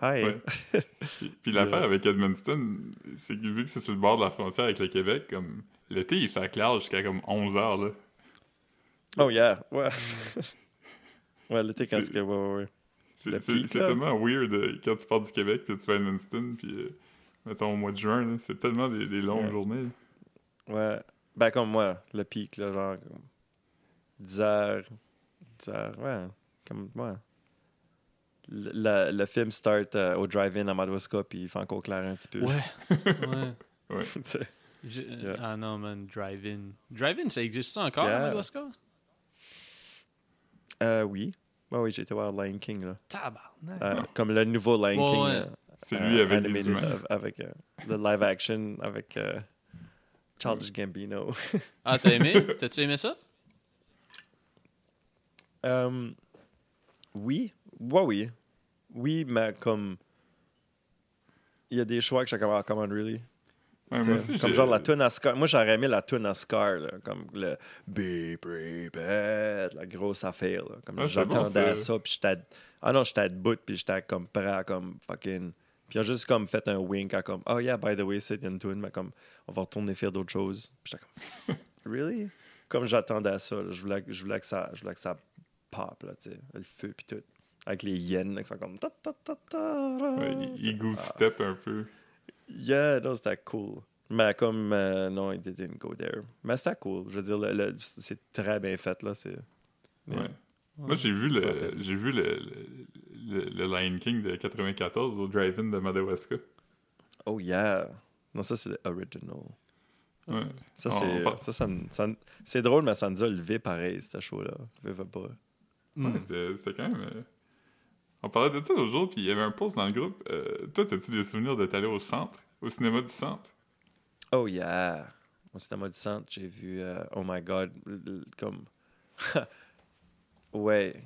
hi. Ouais. Puis, puis l'affaire avec Edmundston, c'est que vu que c'est sur le bord de la frontière avec le Québec, comme l'été, il fait clair jusqu'à comme 11 heures, là. Oh yeah, ouais. ouais, l'été, quand C'est- que, ouais, ouais, ouais. C'est tellement weird euh, quand tu pars du Québec puis tu vas à Edmundston, puis euh, mettons au mois de juin, c'est tellement des, des longues Ouais. journées. Ouais. Ben, comme moi, le pic, là, genre, 10 heures. 10 heures, ouais. Comme, ouais. Le, le film start euh, au drive-in à Madawaska, puis il fait encore clair un petit peu. Ouais. ouais. Je- Yeah. Ah non, man, Drive-In. Drive-In, ça existe ça encore Yeah. à Madawaska? euh, oui. Ouais, oui, j'ai été voir Lion King, là. Tabarnak. Euh, comme le nouveau Lion King. ouais. euh, C'est euh, lui avec humains. euh, Avec euh, le live action, avec euh, Childish Gambino. Ah, t'as aimé? T'as-tu aimé ça? Euh, oui, ouais, oui. Oui, mais comme. Il y a des choix que j'ai comme, on, really? Ouais, moi aussi, comme genre la tune à Scar. Moi, j'aurais aimé la tune à Scar, là, comme le beep, beep, la grosse affaire. Là. Comme j'attendais bon, à ça, puis j'étais. Ah non, j'étais debout, puis j'étais comme prêt à comme fucking. Puis ils ont juste comme fait un wink à comme, oh yeah, by the way, c'est une tune, mais comme, on va retourner faire d'autres choses. Puis j'étais comme, really? Comme j'attendais à ça, là. je, voulais, je, voulais que ça, je voulais que ça pop, là, tu sais, le feu, puis tout. Avec les hyènes, là, qui sont comme. ta, ta, ta, Ouais, il- il Ah. step un peu. Yeah, non, c'était cool. Mais comme, euh, non, it didn't go there. Mais c'était cool. Je veux dire, le- le- c'est très bien fait, là. C'est... Ouais. Moi, j'ai vu le, j'ai vu le, le, Lion King de 94 au drive-in de Madawaska. Oh, yeah. Non, ça, c'est l'original. Ouais. Ça, On c'est, ça, ça, ça- c'est drôle, mais ça nous a levé pareil, ce show-là. Je veux pas. Hmm. Ouais, c'était c'était quand même. euh, On parlait de ça l'autre jour, puis il y avait un post dans le groupe. Euh, toi, as-tu des souvenirs d'être allé au centre, au cinéma du centre? Oh, yeah. Au cinéma du centre, j'ai vu, euh, oh my god, comme. ouais.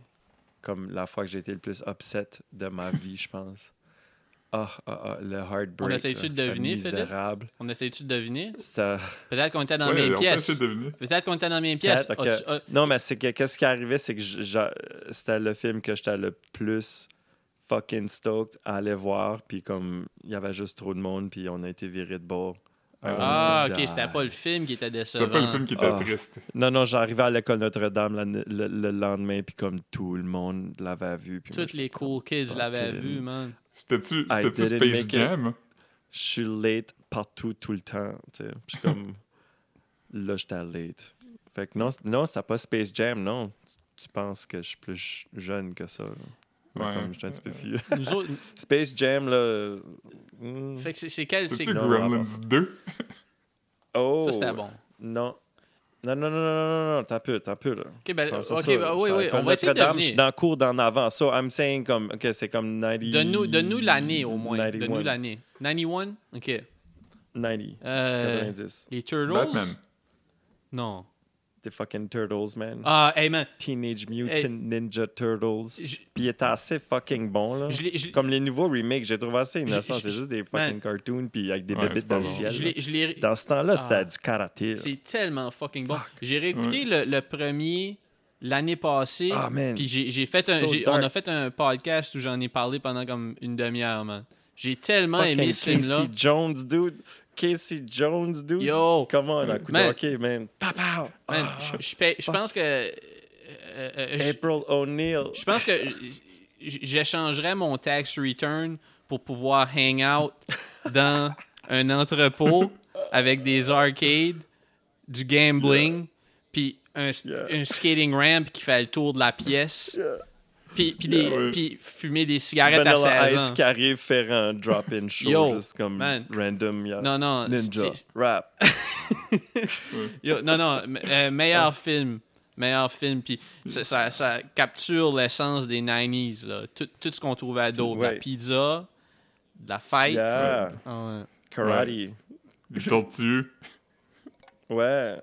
Comme la fois que j'ai été le plus upset de ma vie, je pense. Ah, ah, ah, le heartbreak. On essaie-tu de deviner, Philippe? misérable. On essaie-tu de deviner? Peut-être qu'on était dans Ouais, la même on peut pièce. essayer de deviner. Peut-être qu'on était dans la même pièce. Peut-être, ok. As-tu- ah, Non, mais c'est que qu'est-ce qui arrivait, c'est que c'était le film que j'étais le plus fucking stoked à aller voir, puis comme il y avait juste trop de monde, puis on a été viré de bord. Ah, Euh, ok, c'était pas le film qui était décevant. C'était pas le film qui était Ah. triste. Non, non, j'arrivais à l'école Notre-Dame le, le lendemain, puis comme tout le monde l'avait vu. Moi, Tous les cool kids l'avaient vu, man. C'était-tu Space it. Jam? Je suis late partout, tout le temps. Tu sais. Puis comme, là, j'étais late. Fait que non, non c'était pas Space Jam, non. Tu- Tu penses que je suis plus jeune que ça. là. Ouais. comme je suis un petit peu vieux. Nous autres, Space Jam, là. euh, hmm. fait que c'est- c'est quel C'est-tu signe? Non, Gremlins avant. 2? Oh! Ça, c'était bon. Non. Non, non, non, non, non, non, t'as peu, t'as peu, là. Ok, ben, Pense ok, ça, ben, oui, oui, on va essayer de Notre-Dame, Je suis dans cours d'en avant. So, I'm saying comme, OK, c'est comme 90... Donne-nous donne-nous l'année au moins. 91. Donne-nous l'année. 91? Ok. 90. Euh, 90. les Turtles? Batman. Non. Des fucking Turtles, man. Ah, hey man. Teenage Mutant Hey. Ninja Turtles. je- Puis il était assez fucking bon, là. Je je Comme les nouveaux remakes, j'ai trouvé assez innocent. C'est juste des man. fucking cartoons, puis avec des Ouais, pas dans le ciel. je Dans ce temps-là, c'était Ah. du karaté. C'est tellement fucking bon. J'ai réécouté le, le premier l'année passée. Ah, man. Puis j'ai fait un, So j'ai- on a fait un podcast où j'en ai parlé pendant comme une demi-heure, man. J'ai tellement Fucking aimé ce film-là. Jones, dude. Casey Jones, dude. Yo! Comment on a coup de Man. hockey, man. Papa! Man, Ah, je- pense que. euh, euh, April O'Neil. Je pense que j'échangerais mon tax return pour pouvoir hang out dans un entrepôt avec des arcades, du gambling, puis un, Yeah. un skating ramp qui fait le tour de la pièce, Yeah. Puis, puis, des- Ouais. puis fumer des cigarettes à Vanilla 16 Ice ans. qui arrive faire un drop-in show, Yo, juste comme man. random. yeah. Non, non, Ninja. Rap. Yo, non, non, euh, meilleur film. Meilleur film. Puis ça, ça, ça capture l'essence des 90s. Là. Tout, tout ce qu'on trouvait à d'autres. La Ouais. pizza, la fight. Yeah. Ah ouais. Karate. Les tortues. Ouais.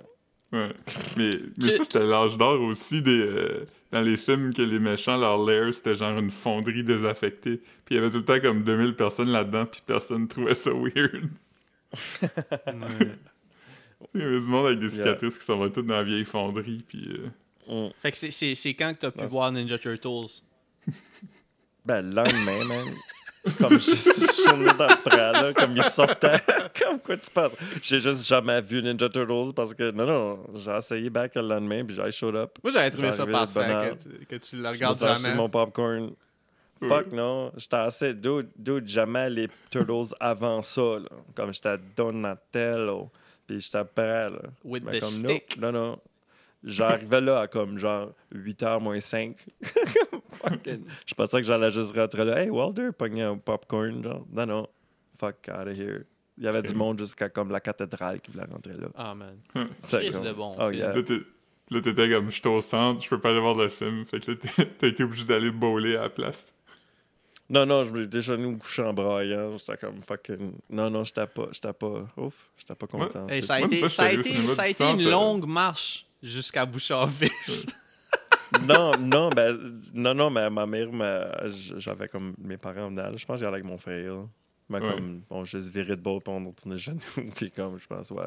Ouais. Mais, mais Tu- ça, c'était l'âge d'or aussi des. euh, dans les films que les méchants, leur lair, c'était genre une fonderie désaffectée. Puis il y avait tout le temps comme 2000 personnes là-dedans, puis personne trouvait ça weird. Il y avait du monde avec des cicatrices qui s'en vont toutes dans la vieille fonderie, puis. euh, Mm. Fait que c'est- quand que t'as pu Ouais. voir Ninja Turtles? Ben, le lendemain, man. Comme je suis journée d'après, là, comme ils sortaient. comme quoi tu penses? J'ai juste jamais vu Ninja Turtles parce que, non, non, j'ai essayé back le lendemain, puis j'ai showed up. Moi, j'avais trouvé ça parfait que, tu- que tu le Je me regardes jamais. mon popcorn. Fuck non, j'étais assez dude, dude, jamais les Turtles avant ça, là. Comme j'étais Donatello, puis j'étais prêt, là. With Mais the comme, stick. Non, non. non. J'arrivais là à comme genre 8h moins 5. Fucking- Je pensais que j'allais juste rentrer là. Hey, Walter, pogner un popcorn. Genre, non, non. Fuck out of here. Il y avait du monde jusqu'à comme la cathédrale qui voulait rentrer là. Ah, man. C'est Christ comme- de bon Oh, yeah. Là, t'étais comme, je suis au centre, je peux pas aller voir le film. Fait que là, t'as été obligé d'aller bowler à la place. Non, non, je me déjà nous coucher en braillant. J'étais comme fucking. Non, non, j'étais pas. J'étais pas. Ouf, j'étais pas content. Hey, ça a été, ça a j'étais été, ça a été une euh, longue marche jusqu'à Boucherville. non, non, ben, non, non, mais ma mère, m'a- j'avais comme mes parents en dalle. Je pense que j'y allais avec mon frère. Mais Ouais. comme, bon, juste viré de bord pour on retourner chez nous. Puis comme, je pense, ouais.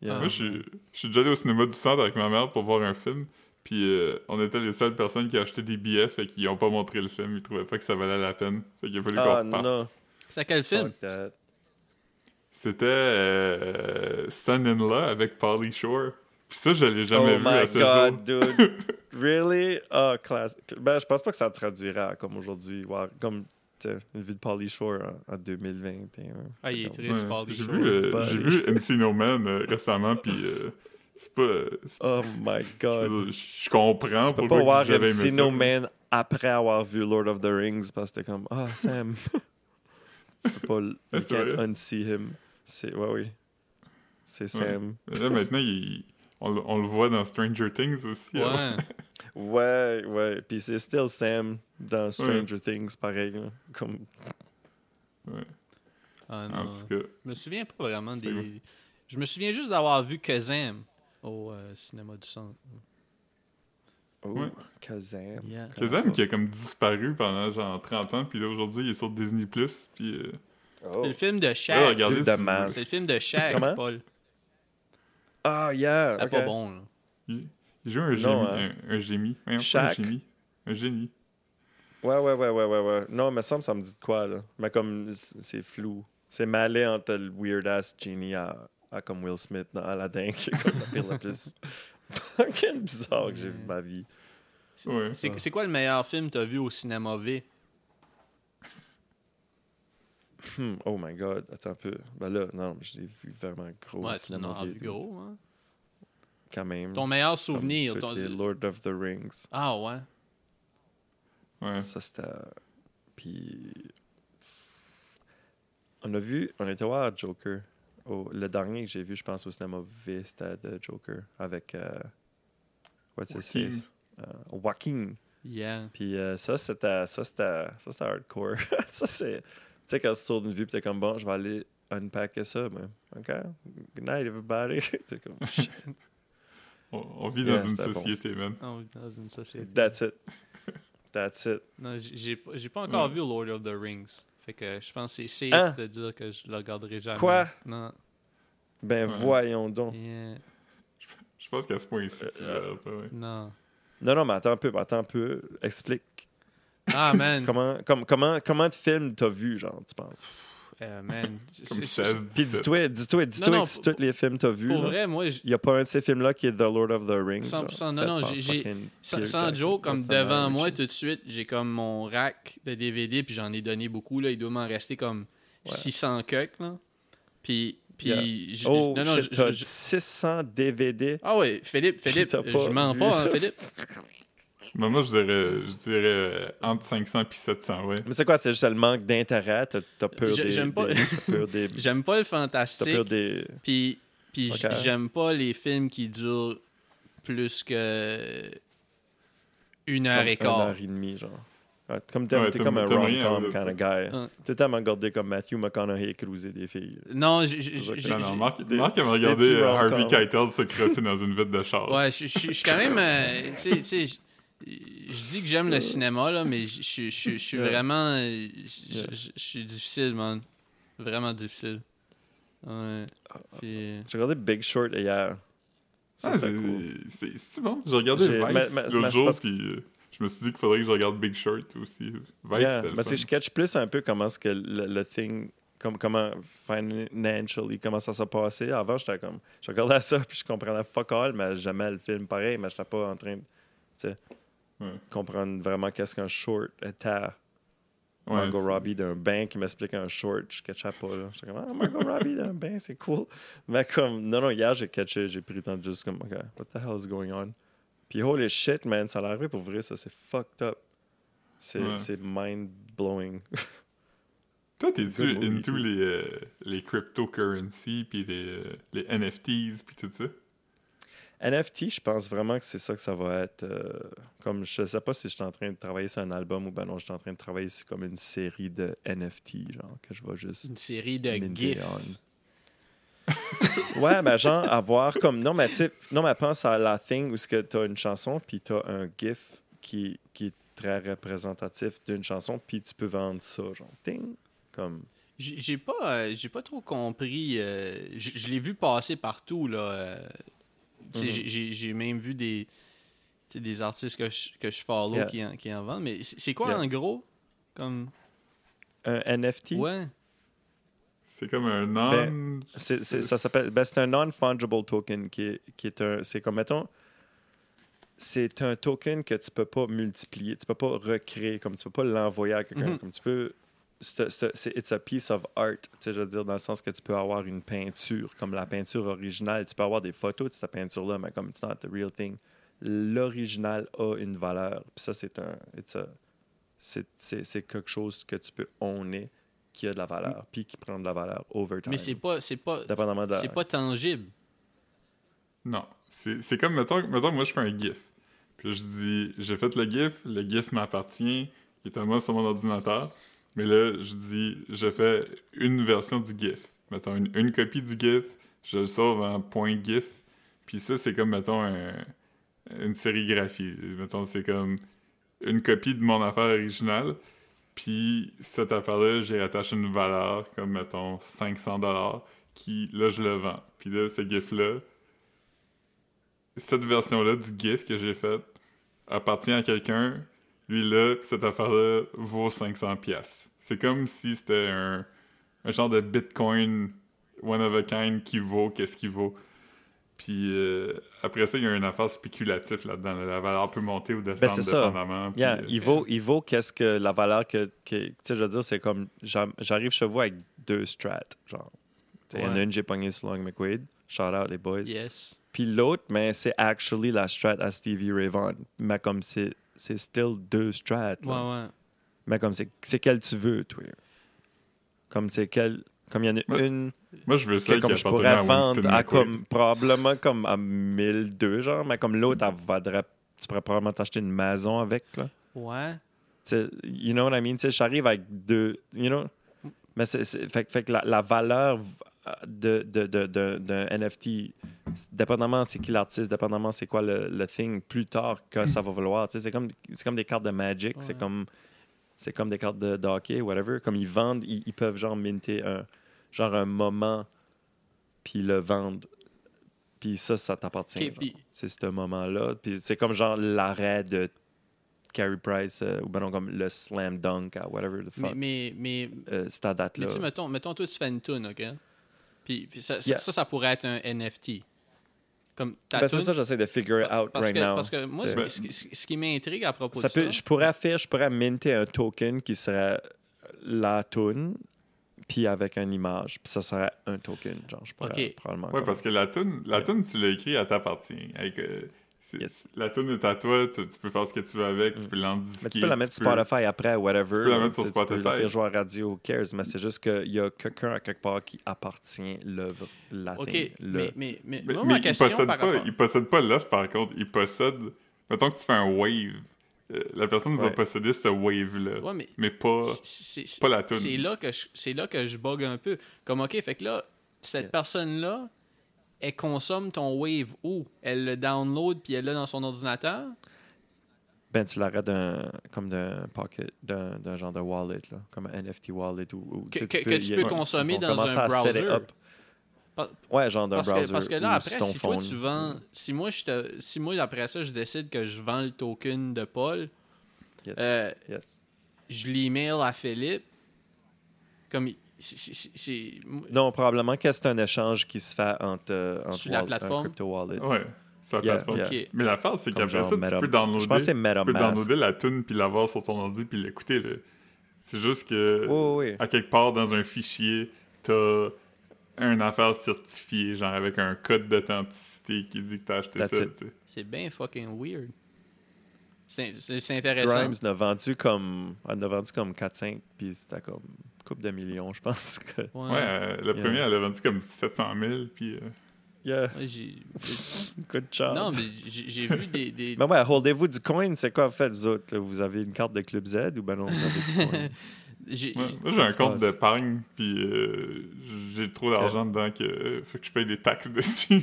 Yeah. Moi, je suis, je suis déjà allé au cinéma du centre avec ma mère pour voir un film. Puis euh, on était les seules personnes qui achetaient des billets, fait qu'ils ont pas montré le film. Ils trouvaient pas que ça valait la peine. Fait qu'il a fallu Ah, qu'on reparte. non. C'est quel film? C'était euh, Son in Law avec Pauly Shore. Puis ça, je l'ai jamais oh vu my à ce jour. god, dude. really? Ah, classe. Ben, je pense pas que ça traduira comme aujourd'hui. Comme, tu sais, une vie de Pauly Shore en, en 2021. Ah, il est triste, Ouais. Pauly J'ai Shore. vu, euh, j'ai vu Encino Man euh, récemment, puis euh, c'est pas... Oh my god. Je comprends Tu peux pas voir Encino. Man après avoir vu Lord of the Rings parce que t'es comme, ah, Sam. tu peux pas, you can't unsee him. C'est, ouais, oui. C'est Sam. Mais Là, maintenant, il- on, le- on le voit dans Stranger Things aussi. Ouais. alors. Ouais, ouais. Puis c'est still Sam dans Stranger Things, pareil. là. Comme, Ouais. Ah, En non. tout cas, Je me souviens pas vraiment des. Je me souviens juste d'avoir vu Kazam au euh, cinéma du centre. oh, Ouais. Kazam. Yeah. Shazam qui a comme disparu pendant genre 30 ans, puis là aujourd'hui il est sur Disney+. Puis euh, Oh. C'est le film de Shaq. Plus si. C'est le film de Shaq, Comment? Paul. Ah, yeah. C'est pas bon, là. Il, il joue un Non, génie. hein. Un, un génie. Un génie. Un génie. Ouais, ouais, ouais, ouais, ouais, ouais. Non, mais ça, me- ça me dit de quoi, là. Mais comme, c'est flou. C'est mêlé entre le weird-ass genie à, à comme Will Smith dans Aladdin, qui est comme la pire la plus fucking bizarre que j'ai vu de ma vie. C'est quoi le meilleur film que t'as vu au cinéma V? Hmm, oh my god, attends un peu. Ben là, non, je l'ai vu vraiment gros. Ouais, tu cinéma en as vu gros, hein? Quand même. Ton meilleur souvenir. ton- Lord of the Rings. Ah ouais. Ouais. Ça, c'était. Puis. On a vu, on était voir Joker le dernier que j'ai vu, je pense, au cinéma V, c'était The Joker avec. euh, what's his Joaquin. face? Euh, Joaquin. Yeah. Puis euh, ça, c'était ça, c'était ça, c'était hardcore. ça, c'est. Tu sais, quand tu tournes une vue, puis t'es comme bon, je vais aller unpacker ça, mais. OK. Good night, everybody. t'es comme shit. On, on vit Yeah, dans une société, man. On vit dans une société. That's it. That's it. Non, j'ai- j'ai pas- j'ai pas encore Ouais. vu Lord of the Rings. Fait que je pense que c'est safe Hein? de dire que je le regarderai jamais. Quoi? Non. Ben Ouais. voyons donc. Yeah. Je pense qu'à ce point-ci, tu Euh, pas, ouais. Non. Non, non, mais attends un peu, attends un peu. Explique. Ah, man. Comment, comme, comment, comment de films t'as vu, genre, tu penses? Euh, man. Comme C'est- 16, Puis 17. dis-toi, dis-toi, dis-toi que tous les films t'as vus, Pour là, vrai, moi, il n'y a pas un de ces films-là qui est The Lord of the Rings. 100%, genre, non, non, j'ai- sans, sans joke, comme devant moi tout de suite, j'ai comme mon rack de DVD, puis j'en ai donné beaucoup. Là, il doit m'en rester comme Ouais. 600 cucks. Là. Puis, puis Yeah. Oh, non, non, shit, j- t'as j- 600 DVD. Ah ouais, Philippe, Philippe, t'as je mens vu. pas, hein, Philippe. Mais moi, je dirais, je dirais euh, entre 500 et 700, ouais. Mais c'est quoi? C'est juste le manque d'intérêt? T'as t'as peur des... j'aime pas- des-. J'aime pas le T'as peur fantastique, des... puis, j'aime pas les films qui durent plus que une heure et Comme Une quart. heure et demie, genre. Ouais, Comme Ouais, t'es t'aimes- comme un rom-com kind of guy. Hein. Tu t'aimes regarder comme Matthew McConaughey cruiser des filles. Non, j'ai- Non, non, j'ai- Marc, des- Marc avait regardé euh. Harvey Keitel se crosser dans une vitre de char. Ouais, je suis quand même. euh, tu sais, tu sais, je dis que j'aime le cinéma, là, mais je je- je- je suis Yeah. vraiment. euh, Je suis difficile, man. Vraiment difficile. Ouais. Puis, J'ai regardé Big Short hier. Ah, cool. c'est c'est bon. J'ai regardé Vice l'autre c'est jour, parce- puis euh, je me suis dit qu'il faudrait que je regarde Big Short aussi. Vice, Yeah, c'était le mais c'est fun. que je catch plus un peu comment ce que le, le thing, comme, comment financially, comment ça s'est passé. Avant, j'étais comme, je regardais ça puis je comprenais fuck all, mais jamais le film pareil, mais j'étais pas en train de tu sais, Ouais. comprendre vraiment qu'est-ce qu'un short était. Ouais, Margot Robbie d'un bain qui m'explique un short, je catchais pas. là. J'étais comme, ah, Margot Robbie d'un bain, c'est cool. Mais comme, non, non, hier, j'ai catché, j'ai pris le temps de juste comme, OK, what the hell is going on? Puis holy shit, man, ça l'arrivé pour vrai, ça, c'est fucked up. C'est Ouais. c'est mind-blowing. Toi, t'es-tu into les, euh, les cryptocurrency, puis les, euh, les NFTs, puis tout ça? NFT, je pense vraiment que c'est ça que ça va être. euh, comme je sais pas si je suis en train de travailler sur un album ou ben non, je suis en train de travailler sur comme une série de NFT, genre que je vais juste. une série de GIFs. ouais, mais genre avoir comme non mais tu non mais pense à la thing où que t'as une chanson puis t'as un GIF qui, qui est très représentatif d'une chanson puis tu peux vendre ça genre ting comme J'ai pas, euh, j'ai pas trop compris. euh, je je l'ai vu passer partout, là. Mhm. j'ai- même vu des, des artistes que je, que je follow Yeah. qui, en, qui en vendent. Mais c'est quoi, Yeah. en gros? Comme... un NFT. Ouais. C'est comme un non... C'est- ça s'appelle, ben, c'est un non-fungible token qui est, qui est un. C'est comme, mettons, c'est un token que tu peux pas multiplier, tu peux pas recréer, comme tu peux pas l'envoyer à quelqu'un. Mhm. Comme tu peux. C'est, it's a piece of art, tu sais, je veux dire, dans le sens que tu peux avoir une peinture, comme la peinture originale. Tu peux avoir des photos de cette peinture-là, mais comme it's not the real thing. L'original a une valeur. Puis ça, c'est un. it's a- c'est, c'est, c'est quelque chose que tu peux owner qui a de la valeur, puis qui prend de la valeur over time. Mais c'est pas, c'est pas, Dépendamment de la- c'est pas tangible. Non. C'est c'est comme, mettons, mettons, moi, je fais un GIF. Puis je dis, j'ai fait le GIF, le GIF m'appartient, il est à moi sur mon ordinateur. Mais là, je dis, je fais une version du GIF. Mettons, une, une copie du GIF, je le sauve en point GIF. Puis ça, c'est comme, mettons, un- une sérigraphie. Mettons, c'est comme une copie de mon affaire originale. Puis cette affaire-là, j'ai attaché une valeur, comme, mettons, 500$, qui, là, je le vends. Puis là, ce GIF-là, cette version-là du GIF que j'ai fait appartient à quelqu'un. Lui là, pis cette affaire-là vaut 500 pièces. C'est comme si c'était un, un genre de Bitcoin one of a kind qui vaut qu'est-ce qu'il vaut. Puis euh, après ça, il y a une affaire spéculative là-dedans. là. La valeur peut monter ou descendre Ben, c'est ça. dépendamment. puis, Yeah, euh, il vaut, il vaut qu'est-ce que la valeur que, que tu sais, je veux dire, c'est comme, j'ar- j'arrive chez vous avec deux strats, genre. Il y en a une, j'ai pogné sur Long McQuaid, shout out les boys. Yes. Puis l'autre, mais c'est actually la strat à Stevie Ray Vaughan. Mais comme c'est, c'est still deux strats. Ouais, ouais. Mais comme c'est, c'est quelle tu veux, toi? Comme c'est quelle, Comme il y en a Ouais. une Moi, je veux que celle qui comme je pourrais à vendre à comme, probablement comme à 1002, genre, mais comme l'autre, elle vaudrait. Tu pourrais probablement t'acheter une maison avec, là. Ouais. Tu sais, you know what I mean? Tu sais, j'arrive avec deux, you know? Mais c'est, fait, que- fait que la, la valeur de, de, de, de- d'un NFT, dépendamment c'est qui l'artiste, dépendamment c'est quoi le, le thing, plus tard que ça va valoir. C'est comme, c'est comme des cartes de Magic, c'est Ouais. comme c'est comme des cartes de, hockey, whatever. Comme ils vendent, ils, ils peuvent genre minter un, genre un moment, puis le vendre. Puis ça, ça t'appartient. C'est ce moment-là. Puis c'est comme genre l'arrêt de Carey Price, euh, ou ben non, comme le slam dunk whatever the fuck. mais, mais, Euh, c'est à mais date-là. tu mettons, mettons, toi, tu fais une tune, OK? Puis, puis ça, ça- Yeah. ça, ça pourrait être un NFT. Comme Ben, c'est tune- ça, j'essaie de figure it out parce, right que, now. parce que moi, ce, C'est- ce- ce- ce qui m'intrigue à propos Ça de peut- ça... je pourrais faire, je pourrais minter un token qui serait la tune, puis avec une image, puis ça serait un token, genre, je pourrais probablement. Ouais, comme- parce que la tune, la tune, tu l'as écrit, elle t'appartient. Avec, euh, Yes. La tune est à toi, tu, tu peux faire ce que tu veux avec, tu Mm. peux l'endisquer. Mais tu peux la mettre sur peux- Spotify après, whatever. tu peux la mettre sur Tu sais, Tu peux Spotify. la faire jouer à radio, who cares, mais c'est juste qu'il y a quelqu'un à quelque part qui appartient l'œuvre, la OK, mais, mais, mais, Mais, moi, mais ma il question possède par pas, rapport... il possède pas l'offre, par contre. Il possède... Mettons que tu fais un wave. euh, la personne va posséder ce wave-là. Ouais, mais Mais pas... la toune. C'est là que je, c'est là que je bug un peu. Comme OK, fait que là, cette Yeah. personne-là, elle consomme ton wave où Elle le download puis elle l'a dans son ordinateur? Ben, tu l'arrêtes d'un, comme d'un pocket, d'un, d'un genre de wallet, là, comme un NFT wallet. Ou, Que- tu a- peux consommer dans un browser. Par- Ouais, genre d'un que, browser. parce que là, après, si toi phone. tu vends, si moi, je te, si moi après ça, je décide que je vends le token de Paul, Yes. euh, Yes. je l'email à Philippe. Comme c'est- c'est- c'est- Non, probablement que c'est un échange qui se fait entre, euh, entre Sur la wall- plateforme? un crypto wallet. Ouais, sur la Yeah, plateforme. yeah. Mais l'affaire, c'est Comme qu'après ça, tu peux downloader... Je pense que c'est tu peux downloader la tune puis l'avoir sur ton ordi puis l'écouter, là. C'est juste que... Oui. à quelque part dans un fichier, t'as une affaire certifiée, genre avec un code d'authenticité qui dit que t'as acheté That's ça. c'est bien fucking weird. C'est intéressant. Grimes en a vendu comme, a vendu comme 4-5, puis c'était comme une couple de millions, je pense. Que... Ouais. Ouais, euh, le Yeah. premier, elle a vendu comme 700 000, puis... euh, Yeah, Ouais, j'ai- good job. Non, mais j'ai j'ai vu des. des- Mais ouais, holdez-vous du coin, c'est quoi en fait, vous autres? là? Vous avez une carte de Club Z ou ben non, vous avez du coin? j'ai- ouais, moi, j'ai un compte d'épargne, puis euh, j'ai trop d'argent dedans que euh, faut que je paye des taxes dessus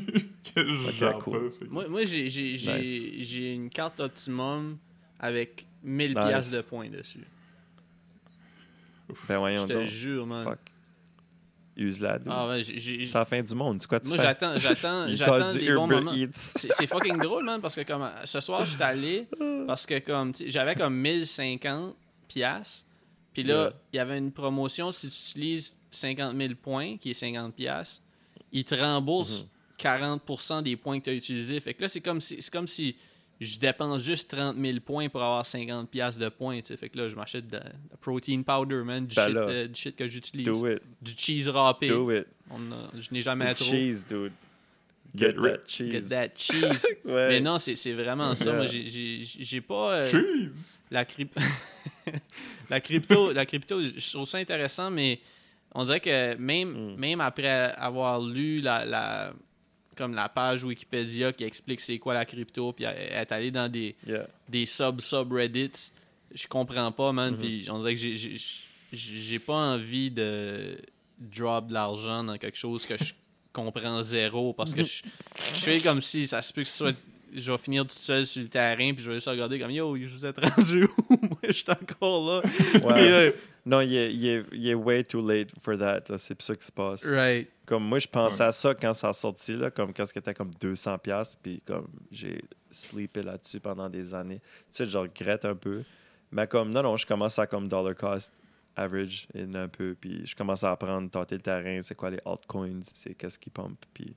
que je Ok, gère cool. pas. fait que- Moi, moi j'ai j'ai- j'ai- Nice. j'ai une carte Optimum avec 1000 Nice. piastres de points dessus. Ben Je voyons te donc. jure, man. Fuck. Use-la, dude. Ah C'est la fin du monde, c'est quoi tu moi, j'attends des bons Uber moments. C'est fucking drôle, man, parce que comme ce soir, je suis allé parce que comme j'avais comme 1050 piastres. Puis là, Yeah. il y avait une promotion si tu utilises 50 000 points, qui est 50 piastres, il te rembourse Mm-hmm. 40% des points que tu as utilisés. Fait que là, c'est comme si c'est comme si je dépense juste 30 000 points pour avoir 50 piastres de points. Fait que là, je m'achète de, de protein powder, man, du, Ben shit, euh, du shit que j'utilise. Do it, Du cheese râpé. do it. On a- je n'ai jamais Du trop. cheese, dude. Get rich. cheese. Get that cheese. Ouais. Mais non, c'est c'est vraiment ça. Moi, j'ai- pas. euh, Cheese! la, la crypto, la crypto, je trouve ça intéressant, mais on dirait que même, Mm. même après avoir lu la, la- comme la page Wikipédia qui explique c'est quoi la crypto, puis être allé dans des, Yeah. des sub-subreddits, je comprends pas, man. Mhm. Puis on dirait que j'ai- j'ai- j'ai pas envie de drop de l'argent dans quelque chose que je comprends zéro parce que je, je fais comme si ça se peut que ce soit je vais finir tout seul sur le terrain puis je vais juste regarder comme yo vous êtes rendu où? Moi je suis encore là Ouais. Euh, Non, il est, il, est, il est way too late for that. C'est ça qui se passe. right Comme moi, je pensais Ouais. à ça quand ça a sorti, là, comme quand c'était comme 200$, piastres, puis comme j'ai sleepé là-dessus pendant des années. Tu sais, je regrette un peu. Mais comme, non, non, je commence à comme dollar cost average in un peu, puis je commence à apprendre, tâter le terrain, c'est quoi les altcoins, c'est qu'est-ce qui pump, puis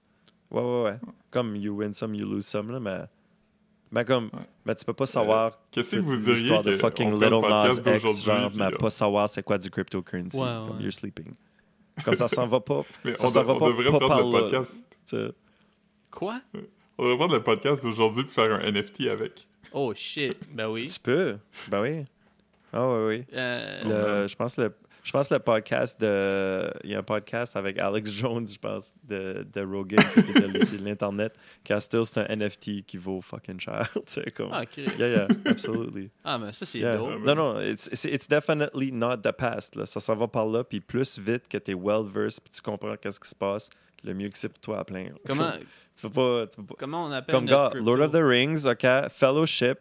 ouais, ouais, ouais. Comme you win some, you lose some, là, mais, mais comme, Ouais. mais tu peux pas savoir Qu'est-ce que vous diriez l'histoire de que fucking on Little Nas X, genre, mais euh, pas savoir c'est quoi du cryptocurrency, Ouais, comme ouais. you're sleeping. Comme ça s'en va pas. mais ça on, s'en de- va on pas- devrait pas prendre par le là. podcast. quoi? On devrait prendre le podcast d'aujourd'hui puis faire un NFT avec. oh shit ben oui Tu peux. Ben oui. Ah oui, oui. Euh, Le- je pense que le, Je pense le podcast de. Il y a un podcast avec Alex Jones, je pense, de, de Rogan, de, de l'Internet. Castle, c'est un NFT qui vaut fucking cher. tu sais, comme. Ah, ok. Yeah, yeah, absolutely. Ah, mais ça, c'est Yeah. dope. Non, non, it's, it's, it's definitely not the past. Là. Ça s'en va par là, puis plus vite que tu es well-versed, puis tu comprends qu'est-ce qui se passe, le mieux que c'est pour toi à plein. Comment, Tu peux pas. Tu peux pas comment on appelle comme notre gars, crypto? Lord of the Rings, OK, Fellowship,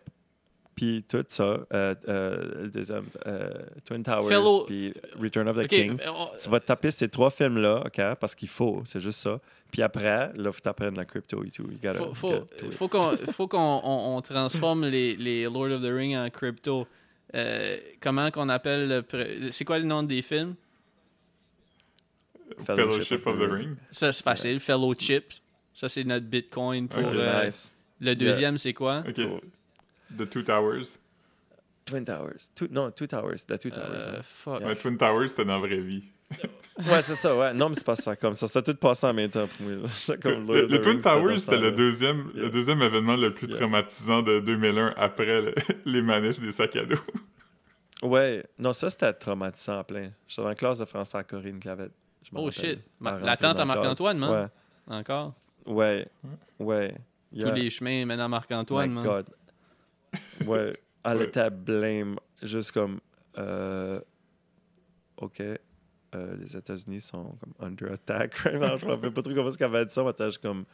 puis tout ça, euh, euh, le deuxième, euh, Twin Towers, Fellow- puis Return of the Ok, King. on- Tu vas te taper ces trois films-là, OK, parce qu'il faut, c'est juste ça. Puis après, là, faut t'apprendre la crypto et tout. Gotta faut, faut, faut qu'on on, on transforme les, les Lord of the Rings en crypto. Euh, comment qu'on appelle c'est quoi le nom des films? Fellowship of the Ring. ça c'est facile Fellow Chips ça c'est notre Bitcoin pour euh, nice. le deuxième c'est quoi? Ok. Cool. The Two Towers? Twin Towers. Two, non, Two Towers. The Two Towers. Euh, ouais. fuck. Ouais, Twin Towers, c'était dans la vraie vie. Ouais, c'est ça, ouais. Non, mais c'est pas ça comme ça. Ça tout passé en même temps pour moi. Comme Le, Twin Towers, c'était le deuxième, Yeah. le deuxième événement le plus Yeah. traumatisant de 2001 après le- les manifs des sacs à dos. Ouais, non, ça c'était traumatisant en plein. J'étais dans la classe de français à Corinne Clavette. Oh, rappelle. shit. La tante à Marc-Antoine, man. encore? Ouais, ouais, ouais. Yeah. tous les chemins mènent à Marc-Antoine My man. God. Ouais, elle Ouais. était blême, juste comme, euh, ok, euh, les États-Unis sont comme under attack right now. Je me rappelle pas trop comment est-ce qu'elle dit ça, mais juste comme,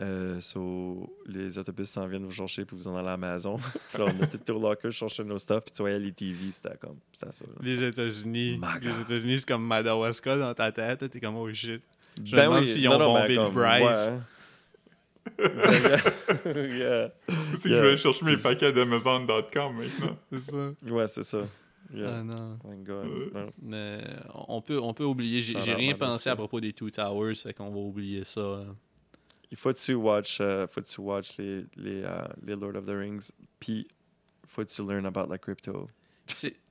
euh, so, les autobus s'en viennent vous chercher puis vous en allez à la maison. puis là, on était au locker chercher nos stuff, puis tu voyais les TV, c'était comme, c'était ça. là. les États-Unis les. États-unis c'est comme Madawaska dans ta tête t'es comme oh shit Je me Ben demande oui, s'ils ont non, bombé le comme, Bryce. ouais. yeah. C'est que Yeah. je vais chercher mes paquets d'Amazon.com maintenant. c'est ça Ouais, c'est ça. Yeah. ah non Thank God. Euh. Non. Mais on peut, on peut oublier. J'ai rien pensé à propos des Two Towers, fait qu'on va oublier ça. Il faut que tu watch, euh, faut que tu watch les, les, euh, les Lord of the Rings, puis faut que tu learn about la crypto. C'est.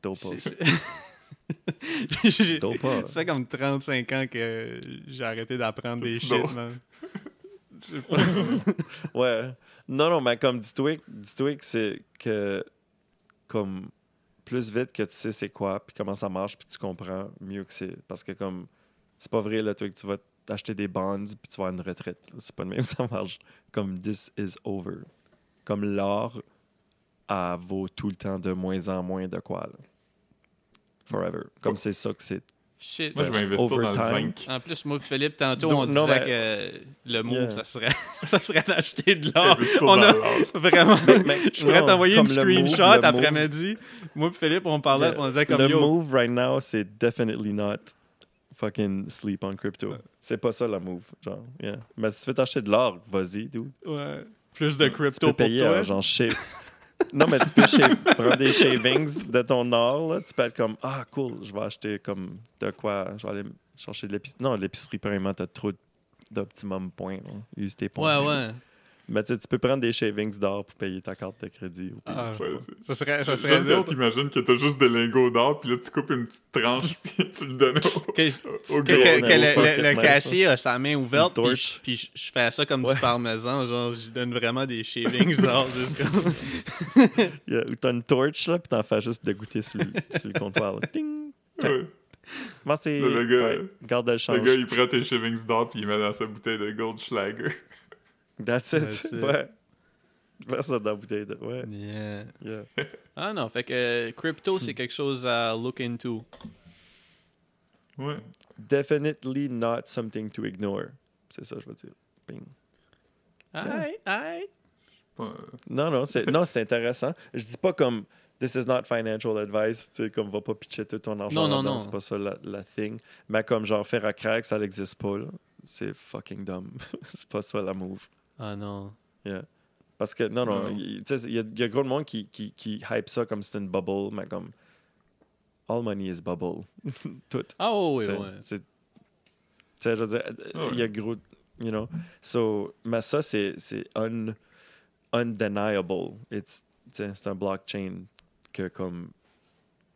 Ça fait comme 35 ans que j'ai arrêté d'apprendre des C'est shit, man. Ouais. Non, non, mais comme dis-toi dis-toi que c'est que comme plus vite que tu sais c'est quoi, puis comment ça marche, puis tu comprends, mieux que c'est. Parce que comme c'est pas vrai, là, toi, que tu vas t'acheter des bonds, puis tu vas à une retraite. C'est pas de même que ça marche. Comme this is over. Comme l'or vaut tout le temps de moins en moins de quoi, là. Forever. Comme c'est ça que c'est. Shit. Moi, je vais investir dans le zinc. En plus, moi et Philippe, tantôt, Donc, on non, disait que le move, Yeah. ça serait, ça serait d'acheter de l'or. On a vraiment. mais- je pourrais t'envoyer une screenshot après-midi. Moi et Philippe, on parlait, on disait comme le yo. move right now, c'est definitely not fucking sleep on crypto. C'est pas ça le move, genre. Yeah. Mais si tu veux t'acheter de l'or, vas-y, dude. Ouais. Plus de Tu crypto peux pour payer toi. genre shave. non, mais tu peux tu prends des shavings de ton or, là. Tu peux être comme, ah, cool, je vais acheter comme de quoi. Je vais aller chercher de l'épicerie. Non, l'épicerie, premièrement, t'as trop d'optimum points. Use tes points. Ouais, ouais. Mais tu sais, tu peux prendre des shavings d'or pour payer ta carte de crédit. ou Ah, Ouais, c'est- ça serait, ça serait t'imagines que t'as juste des lingots d'or, puis là, tu coupes une petite tranche, puis tu le donnes au... Que, Au que- que- le, le- caissier a sa main ouverte, puis puis je- je fais ça comme Ouais. du parmesan, genre, je donne vraiment des shavings d'or. juste comme- Yeah, ou t'as une torche, là, puis t'en fais juste de goûter sur, le- sur le comptoir. là. Ting! Ouais. Moi, c'est. Le gars- ouais, garde le change. Le gars, il prend tes shavings d'or, puis il met dans sa bouteille de Goldschlager. That's it. That's it. Ouais. Ça dans la bouteille de. Ouais. Yeah. Yeah. Ah non, fait que euh, crypto, c'est quelque chose à look into. Ouais. Definitely not something to ignore. C'est ça, je veux dire. Bing. Aïe, aïe. Pas- Non, non, c'est non, c'est intéressant. Je dis pas comme this is not financial advice, tu sais, comme va pas pitcher tout ton argent. Non, non, non. C'est pas ça la, la thing. Mais comme genre faire à crack, ça n'existe pas, là. C'est fucking dumb. c'est pas ça la move. Ah non. Yeah. Parce que, non, non, il tu sais, il y, a- y a gros de monde qui, qui, qui hype ça comme c'est une bubble, mais comme all money is bubble. Tout. Ah oui, sais, ouais. c'est- Tu sais, je veux dire, Ah il y a gros, you know. So, mais ça, c'est c'est un, undeniable. C'est un blockchain que, comme,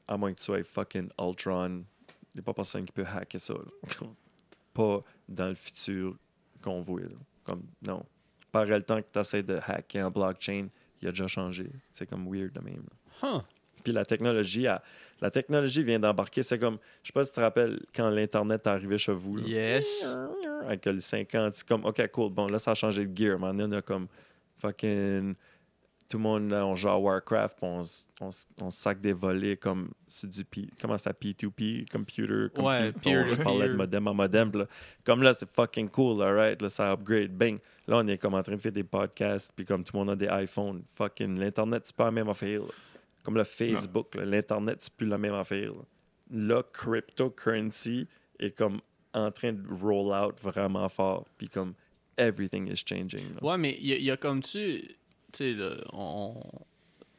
à moins que tu sois fucking Ultron, il n'y a pas personne qui peut hacker ça. là. pas dans le futur qu'on voit. là. Comme, non. Par le temps que tu essaies de hacker un blockchain, il a déjà changé. C'est comme weird de même. Huh. Puis la technologie, a- la technologie vient d'embarquer. C'est comme, je sais pas si tu te rappelles quand l'Internet est arrivé chez vous. là. Yes. Avec le 50, c'est comme, OK, cool. Bon, là, ça a changé de gear. Maintenant, on a comme fucking. Tout le monde, là, on joue à Warcraft, on, on, sac des volets comme sur du P, comment ça, P2P, computer, computer. Ouais, puis on se parlait de modem en modem. là. Comme là, c'est fucking cool, alright, là, ça upgrade. Bang. Là, on est comme en train de faire des podcasts, puis comme tout le monde a des iPhones. Fucking, l'Internet, c'est pas la même affaire. là. Comme le Facebook, l'Internet, c'est plus la même affaire. Là, cryptocurrency est comme en train de roll out vraiment fort. Puis comme everything is changing. Ouais, mais il y, y a comme tu. Tu sais, on,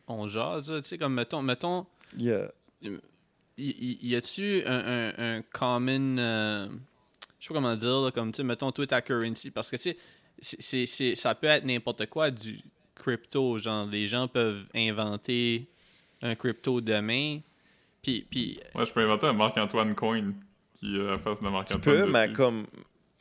on jase, tu sais, comme mettons. mettons Yeah. y, y- y a-tu un, un, un common. euh, je sais pas comment dire, là, comme tu sais, mettons, toi, ta currency. Parce que tu sais, c'est- c'est- c'est- ça peut être n'importe quoi du crypto. Genre, les gens peuvent inventer un crypto demain. Puis, puis Ouais, je peux inventer un Marc-Antoine Coin qui a la face de Tu Marc-Antoine. peux, mais comme,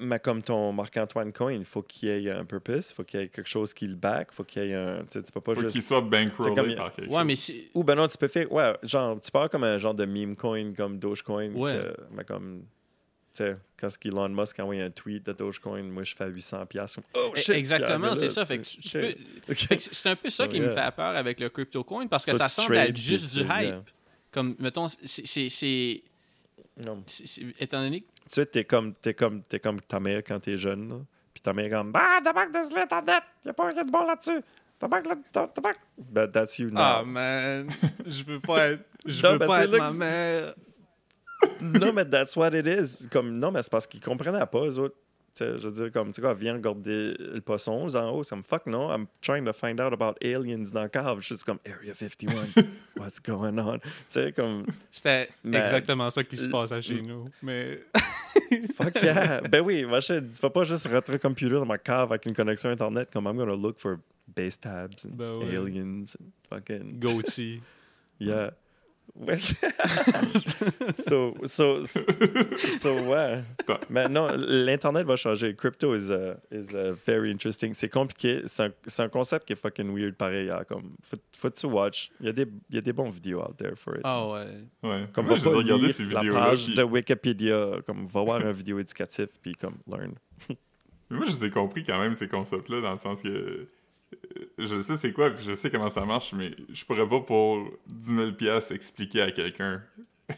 mais comme ton Marc-Antoine Coin, il faut qu'il y ait un purpose, il faut qu'il y ait quelque chose qui le back, il faut qu'il y ait un. Tu sais, tu peux pas Faut juste. qu'il soit bankrollé comme- par quelque ouais, chose. mais si. Ou ben non, tu peux faire. Ouais, genre, tu parles comme un genre de meme coin, comme Dogecoin. Ouais. que- mais comme. Tu sais, quand Elon Musk a envoyé un tweet de Dogecoin, moi je fais 800$. piastres. Oh shit! Exactement, c'est ça. Fait que tu, tu ok. peux, Fait que c'est un peu ça qui me fait peur avec le crypto coin parce que So ça semble être juste du hype. yeah. Comme, mettons, c'est- Étant donné que. Tu sais, t'es comme, t'es comme, t'es comme ta mère quand t'es jeune. Là. Puis ta mère est comme, bah, tabac de l'internet, y'a pas rien de bon là-dessus. Tabac, là, ta- tabac. But that's you now. Ah, man, je veux pas être. Je veux ben, pas être ma mère. non, mais that's what it is. Comme, non, mais c'est parce qu'ils comprenaient pas, eux autres. Je veux dire, comme, tu sais quoi, viens regarder le poisson en haut. C'est comme, fuck no, I'm trying to find out about aliens dans le cave. Je suis juste comme, Area 51, what's going on? Tu sais, comme, C'était Mais- exactement ça qui se passait chez nous. Mais. fuck yeah. ben oui, moi, je tu vas pas juste rentrer un computer dans ma cave avec une connexion Internet, comme, I'm gonna look for base tabs and Ben ouais. aliens and fucking. Goatee. Yeah. Ouais. so, so, so, ouais. Mais non, l'Internet va changer. Crypto is, uh, is uh, very interesting. C'est compliqué. C'est un, c'est un concept qui est fucking weird pareil. hein, Comme, faut, faut tu watch. Il y, a des, il y a des bons vidéos out there for it. Ah ouais. Ouais. Comme Moi, va je pas regardé lire ces la vidéos-là. page puis- de Wikipédia. Comme, va voir une vidéo éducative puis comme, learn. Mais Moi, je les ai compris quand même, ces concepts-là, dans le sens que je sais c'est quoi, puis je sais comment ça marche, mais je pourrais pas pour 10 000 piastres expliquer à quelqu'un.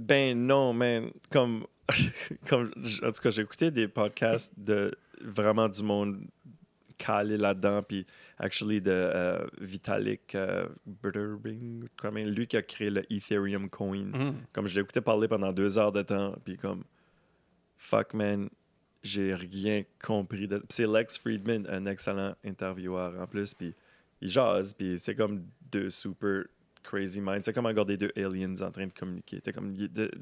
Ben non, man. Comme, comme en tout cas, j'ai écouté des podcasts de vraiment du monde calé là-dedans, puis actually de euh, Vitalik euh, Buterin, quand même, lui qui a créé le Ethereum coin. Mhm. Comme je l'ai écouté parler pendant deux heures de temps, puis comme, fuck man, j'ai rien compris. de- C'est Lex Friedman, un excellent intervieweur en plus, puis il jase, puis c'est comme deux super crazy minds. C'est comme regarder deux aliens en train de communiquer. T'es comme,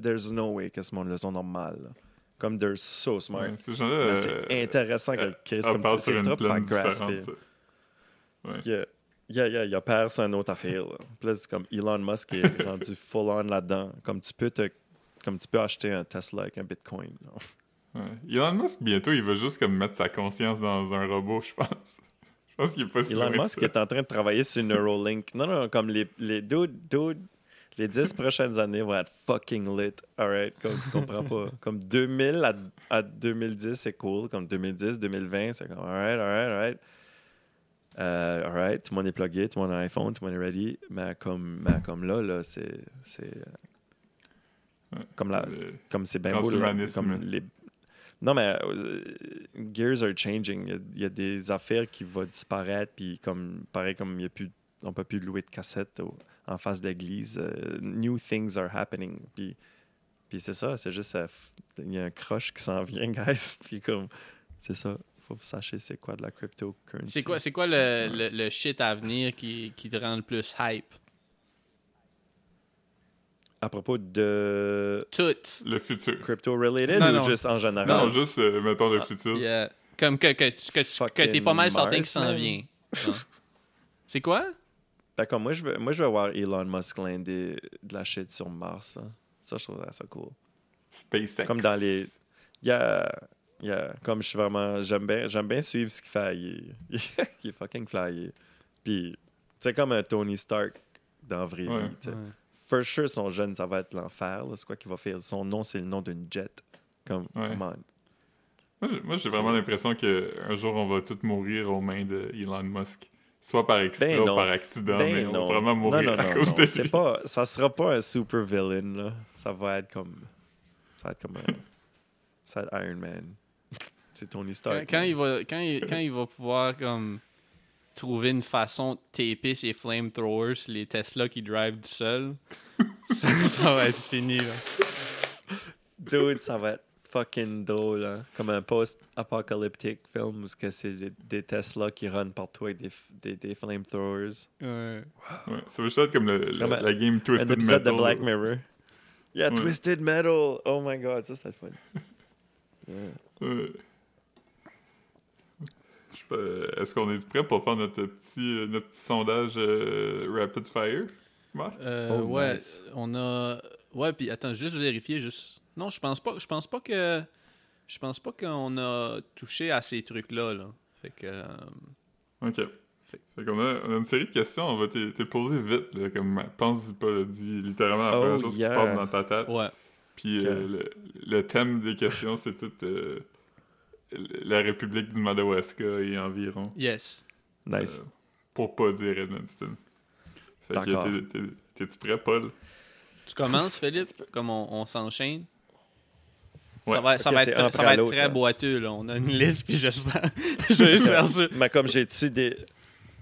there's no way que ce monde-là sont normal. là. Comme they're so smart. Ouais, ces gens-là. Mais euh, c'est intéressant que euh, Chris, on comme tu sais, c'est trop. Ouais. Yeah. Yeah, yeah, c'est une autre affaire. C'est comme Elon Musk est rendu full on là-dedans. Comme tu peux te, comme tu peux acheter un Tesla avec un Bitcoin. là. Ouais. Elon Musk, bientôt, il va juste comme mettre sa conscience dans un robot, je pense. je pense qu'il est pas si Elon Musk est en train de travailler sur Neuralink. Non, non, comme les, les dude, dude, les 10 prochaines années vont être fucking lit. Alright, comme tu comprends pas. Comme 2000 à, à 2010, c'est cool. Comme 2010, 2020, c'est comme alright, alright, alright. Euh, alright, tout le monde est plugué, tout le monde a un iPhone, tout le monde est ready. Mais comme, mais comme là, là, c'est. c'est euh, Ouais. comme la, Le- comme c'est bien beau. là. Comme les... Non, mais euh, gears are changing. Il y a- des affaires qui vont disparaître, puis comme, pareil, comme y a plus, on peut plus louer de cassettes au- en face d'église. euh, new things are happening. Puis, puis c'est ça, c'est juste, il y a un crush qui s'en vient, guys. Puis comme, c'est ça. Faut que vous sachiez c'est quoi de la cryptocurrency. C'est quoi, quoi le, le, le shit à venir qui, qui te rend le plus hype? À propos de Tout. Le futur. crypto-related ou non. juste en général? Non, juste, euh, mettons, le Ah, futur. Yeah. Comme que, que, tu- que, tu- que t'es pas mal certain Fucking qu'il s'en Mars, vient. C'est quoi? Ben, comme moi, je veux, moi, je veux voir Elon Musk lander de la shit sur Mars. hein. Ça, je trouve ça cool. SpaceX. Comme dans les- Yeah, yeah. Comme je suis vraiment. J'aime bien, j'aime bien suivre ce qu'il fait. Il est, il est fucking flyé. Puis, tu sais, comme un Tony Stark dans la vraie Ouais. vie. For sure, son jeune, ça va être l'enfer. là. C'est quoi qu'il va faire? Son nom, c'est le nom d'une jet. Comme, Ouais. come on. Moi, j'ai- moi, j'ai C'est- vraiment l'impression qu'un jour, on va tous mourir aux mains de Elon Musk. Soit par extra Ben ou par accident, Ben mais on va vraiment mourir non, non, à cause non. de lui. C'est pas, ça sera pas un super villain, là. Ça va être comme. Ça va être comme un. ça va être Iron Man. C'est Tony Quand, Stark. quand il va, quand, il, quand il va pouvoir comme trouver une façon de taper ses flamethrowers sur les Tesla qui drive du seul, ça, ça va être fini. Là. Dude, ça va être fucking drôle, hein. Comme un post-apocalyptic film où ce que c'est des, des Tesla qui run partout avec des, des, des flamethrowers. Ouais. Ouais, ça va juste être comme le- C'est la, la game Un Twisted épisode Metal. de Black Mirror. Yeah, Ouais. Twisted Metal. Oh my god, ça, c'est fun. Yeah. Pas, Est-ce qu'on est prêt pour faire notre petit, notre petit sondage euh, Rapid Fire? Marc? Euh, Oh, ouais, nice. on a. Ouais, puis attends, juste vérifier, juste. Non, je pense pas. Je pense pas que. Je pense pas qu'on a touché à ces trucs-là. Là. Fait que. euh, Ok. Fait qu'on a, on a une série de questions, on va te te poser vite, là, comme pense pas, là, dis littéralement la Oh, première chose yeah. qui part dans ta tête. Ouais. Puis euh, le, le thème des questions, c'est tout euh, la République du Madawaska et environ. Yes. Nice. Euh, pour pas dire Edmundston. Fait que t'es-tu prêt, Paul? Tu commences, Philippe, comme on, on s'enchaîne? Ouais. Ça va, ça être, ça va être très là. boiteux. Là. On a une liste, puis j'espère. je vais juste faire ça. Mais comme j'ai-tu des.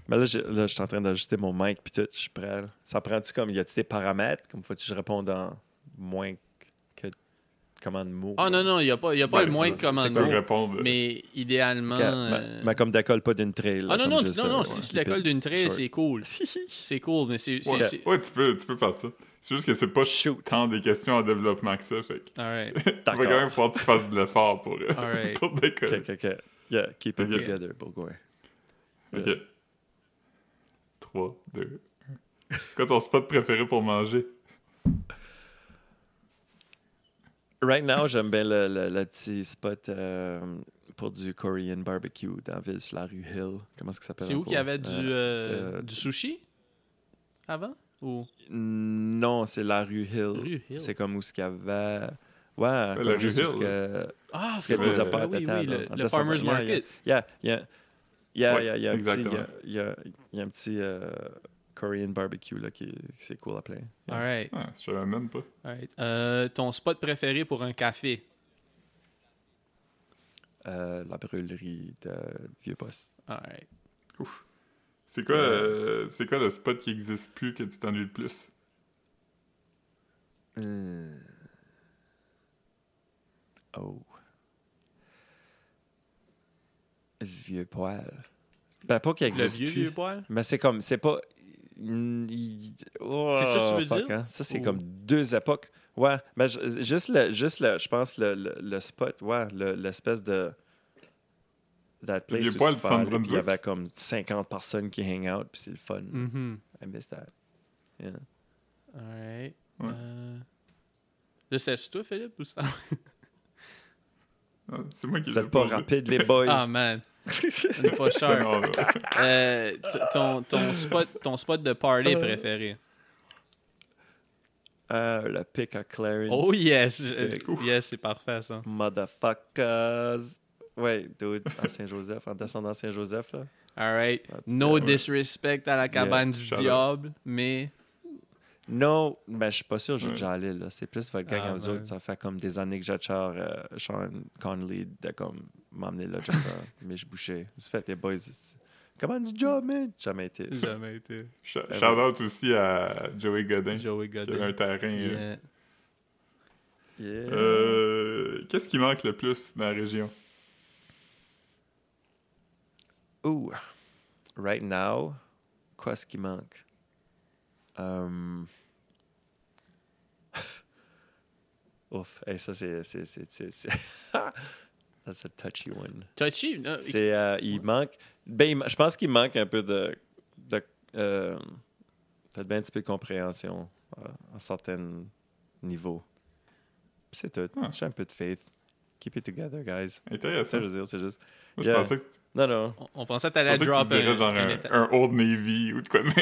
Mais là, j'ai- là, je suis en train d'ajuster mon mic puis tout, je suis prêt. là. Ça prend-tu comme. Y a-tu des paramètres? Comme faut-tu que je réponde en moins que. Comment de mots? Ah non, non, il n'y a pas, il y a pas Ouais, le moins de peux répondre. Mais idéalement. Euh, mais, mais comme décolle pas d'une trail. Ah non, non, non, non, si tu décolles d'une trail, c'est cool. C'est cool, mais c'est. Ouais, ouais, tu, peux, tu peux faire ça. C'est juste que c'est pas Shoot. tant des questions en développement que ça. Fait que Alright. il va quand même falloir que tu fasses de l'effort pour, euh, Alright. pour décoller. Ok, ok, ok. Yeah, keep it Ok. together, Bourgoin. Ok. 3, 2, 1. C'est quoi ton spot préféré pour manger? Right now, j'aime bien le, le- le petit spot euh, pour du Korean barbecue dans la ville sur la rue Hill. Comment est-ce que ça s'appelle? C'est où qu'il y avait du, Euh, euh, euh, du sushi avant Ou? Non, c'est la rue Hill. rue Hill C'est comme où ce qu'il y avait. Ouais, la rue Hill, que. Ah, des ah oui, oui, table, le, en le farmer's market. Yeah, yeah. Yeah, il y a un petit, Korean barbecue là, qui, c'est cool à plein. Yeah. Alright, Ah, je savais même pas. alright. Euh, ton spot préféré pour un café? Euh, la brûlerie de Vieux-Poste. Alright. C'est quoi, euh, c'est quoi le spot qui existe plus que tu t'ennuies le plus? Hmm. Oh. Vieux poil. Ben, pas qu'il Le existe vieux, plus. vieux poil? Mais c'est comme, c'est pas. Mm, il- Oh, C'est ça que tu veux fuck, dire? hein. Ça, c'est Ou- comme deux époques. Ouais, mais ju- juste le, juste le, je pense, le, le, le spot, ouais, le- l'espèce de. That place Centre puis il y avait comme 50 personnes qui hang out, puis c'est le fun. Mhm. I miss that. Yeah. Alright. Ouais. Euh... Là, c'est toi, Philippe, ou c'est Ah, c'est moi qui Vous l'ai êtes pas posé. rapide, les boys. Ah, man. On est pas cher. Euh, ton, ton, spot, ton spot de party Euh. préféré? Euh, le pick à Clarence. Oh yes! Je- yes, c'est parfait ça. Motherfuckers. Ouais, dude, à Saint-Joseph, en descendant à Saint-Joseph, là. Alright. That's No disrespect à la cabane du diable, mais. Non, ben, je suis pas sûr que j'ai allé, là. C'est plus votre gang Ah, ouais. Ça fait comme des années que j'attire euh, Sean Conley de comme m'emmener là, mais je bouchais. Vous faites les boys. Comment du job, man? Jamais été. Jamais été. Sh- Shout out aussi à Joey Godin, Joey qui a un Godin. terrain. euh, Yeah. Yeah. Euh, Qu'est-ce qui manque le plus dans la région? Ouh. Right now, quoi ce qui manque? Um... Ouf, hey, ça c'est. c'est, c'est, c'est, c'est- That's a touchy one. Touchy? non, C'est, euh, il manque. Ben, je pense qu'il manque un peu de. de euh, peut-être bien un petit peu de compréhension euh, à certains niveaux. C'est tout. Ah. J'ai un peu de faith. Keep it together, guys. C'est ça Intéressant. que je veux dire, c'est juste. Moi, je pensais que, Non, non. on, on pensait que t'allais pensais que drop tu dirais un, genre un un, Old Navy ou de quoi même.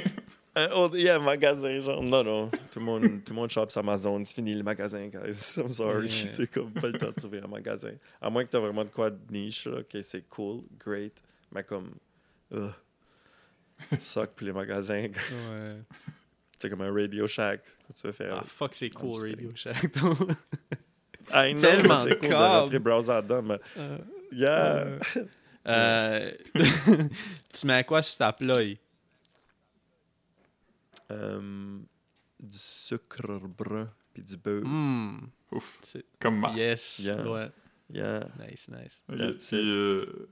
Un autre, yeah, magasin, genre, non, non. Tout le monde, tout le monde shop sur Amazon. C'est fini le magasin, guys. I'm sorry. Yeah. C'est comme pas le temps de s'ouvrir un magasin. À moins que t'as vraiment de quoi de niche, là. Ok, c'est cool, great. Mais comme. ugh. Suck pour les magasins. Ouais. C'est comme un Radio Shack. que tu veux faire. Ah, fuck, c'est cool, Radio Shack. I know, tellement c'est cool de rentrer browser dedans, mais. Yeah. Euh, tu mets quoi sur ta ploy? Euh, du sucre brun puis du beurre. Hmm. Ouf. Comme Marc. Yes. Yeah. Ouais. Yeah. Nice, nice. Puis, euh,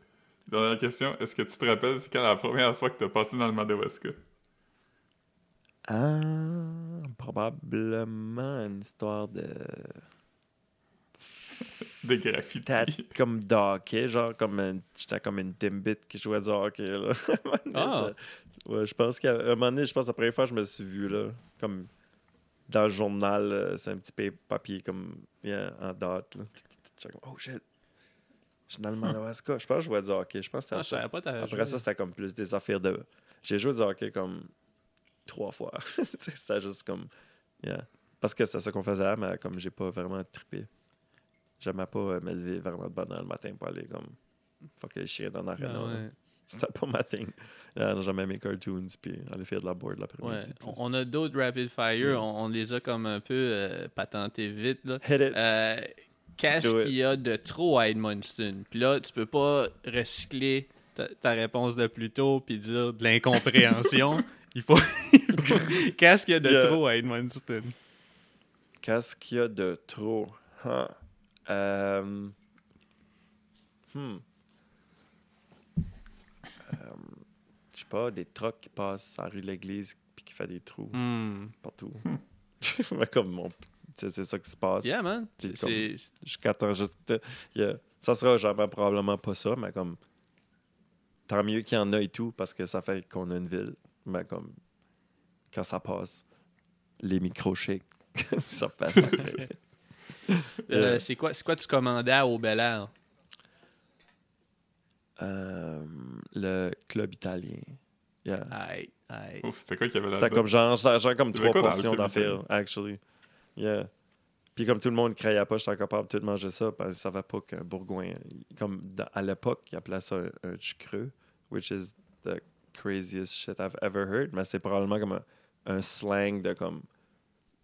dernière question. Est-ce que tu te rappelles, c'est quand la première fois que t'as passé dans le Madawaska? Ah, probablement une histoire de. Des graffitis. Peut-être comme de hockey, genre comme un- j'étais comme une Timbit qui jouait du hockey. Là. Ah. Ouais, je pense qu'à un moment donné, je pense que la première fois que je me suis vu là, comme dans le journal, euh, c'est un petit pa- papier comme yeah, en date. Là. Oh shit, je suis dans le Madawaska. Je pense que je jouais du hockey. Je pense que Ah, c'était savais pas Après joué. ça, c'était comme plus des affaires de. J'ai joué du hockey comme trois fois. C'était juste comme. Yeah. Parce que c'était ça qu'on faisait, mais comme j'ai pas vraiment trippé. J'aimais pas euh, me lever vraiment de bonne heure le matin pour aller comme. Fuck le chien dans l'arène. C'était pas ma thing. Yeah, J'aimais mes cartoons, puis aller faire de la board l'après-midi. On- On a d'autres Rapid Fire. On, on les a comme un peu euh, patentés vite. Là. Hit it. Euh, Qu'est-ce qu'il y a de trop à Edmundston? Puis là, tu peux pas recycler ta, ta réponse de plus tôt puis dire de l'incompréhension. il faut. Qu'est-ce qu'il y a de Yeah. trop à Edmundston? Qu'est-ce qu'il y a de trop? Huh. Euh, hmm. Euh, Je sais pas, des trucks qui passent en rue de l'église puis qui fait des trous Hmm. partout. Comme mon. C'est ça qui se passe. Yeah, man. Jusqu'à temps, juste. yeah. Ça sera jamais probablement pas ça, mais comme. Tant mieux qu'il y en a et tout, parce que ça fait qu'on a une ville. Mais comme. Quand ça passe, les micros shake. ça fait sacré. euh, c'est quoi, c'est quoi tu commandais au Bel Air? Euh, le club italien. Yeah. Aïe, aïe. Ouf, c'était quoi qu'il y avait là C'était comme genre, genre genre comme trois portions d'affaires, actually. Yeah. Puis comme tout le monde criait pas, j'étais capable de tout manger ça parce que ça savait pas qu'un bourgoin, comme dans- à l'époque, ils appelaient ça un, un creux, which is the craziest shit I've ever heard, mais c'est probablement comme un, un slang de comme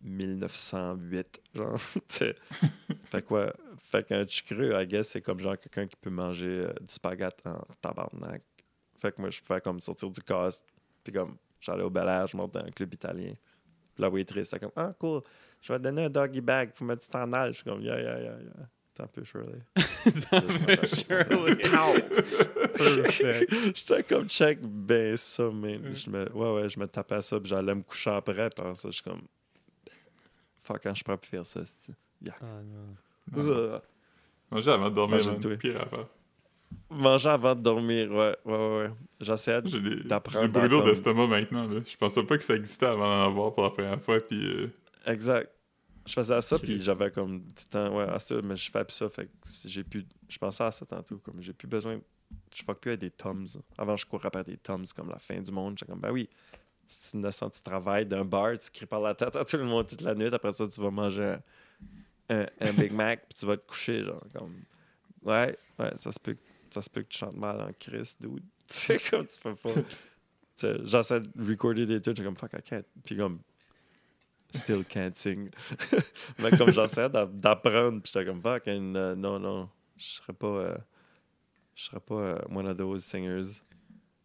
1908, genre, fait quoi? Fait qu'un creux, I guess, c'est comme genre quelqu'un qui peut manger euh, du spaghetti en tabarnak. Fait que moi, je pouvais comme sortir du cast, puis comme, j'allais au Bel Air, je montais dans un club italien. Puis la waitress, c'était comme, ah, cool, je vais te donner un doggy bag pour mettre du tendal. Je suis comme, yeah, yeah, yeah, yeah. T'as un peu Shirley. Shirley. Perfect. J'étais comme, check, ben ça, man. Je me, ouais, ouais, je me tapais ça, puis j'allais me coucher après. Puis ça, je suis comme, fuck, quand je suis prêt pour faire ça, c'est. Yeah. Ah, non. De dormir, Manger man. tout. Pire affaire. Manger avant de dormir, ouais, ouais, ouais. des, D'apprendre j'ai des brûlures d'estomac maintenant. Là. Je pensais pas que ça existait avant d'en avoir pour la première fois. Puis, euh, Exact. Je faisais ça, puis j'avais comme du temps, ouais, à ça, mais je fais plus ça, fait que si j'ai plus. Je pensais à ça tantôt, comme j'ai plus besoin. Je fuck plus avec des Toms. Avant, je courais après des Toms comme la fin du monde. J'étais comme, ben oui, si tu innocent, tu travailles d'un bar, tu cries par la tête à tout le monde toute la nuit, après ça, tu vas manger un, un- un Big Mac, puis tu vas te coucher, genre, comme. Ouais, ouais, ça se peut, ça se peut que tu chantes mal en Christ, dude. Tu sais, comme tu peux pas. J'essaie de recorder des trucs, j'ai comme, fuck, I can't. Puis comme, still can't sing. Mais comme j'essaie d'a- d'apprendre, puis j'étais comme, fuck, euh, non, non, je serais pas, euh, serais pas euh, one of those singers.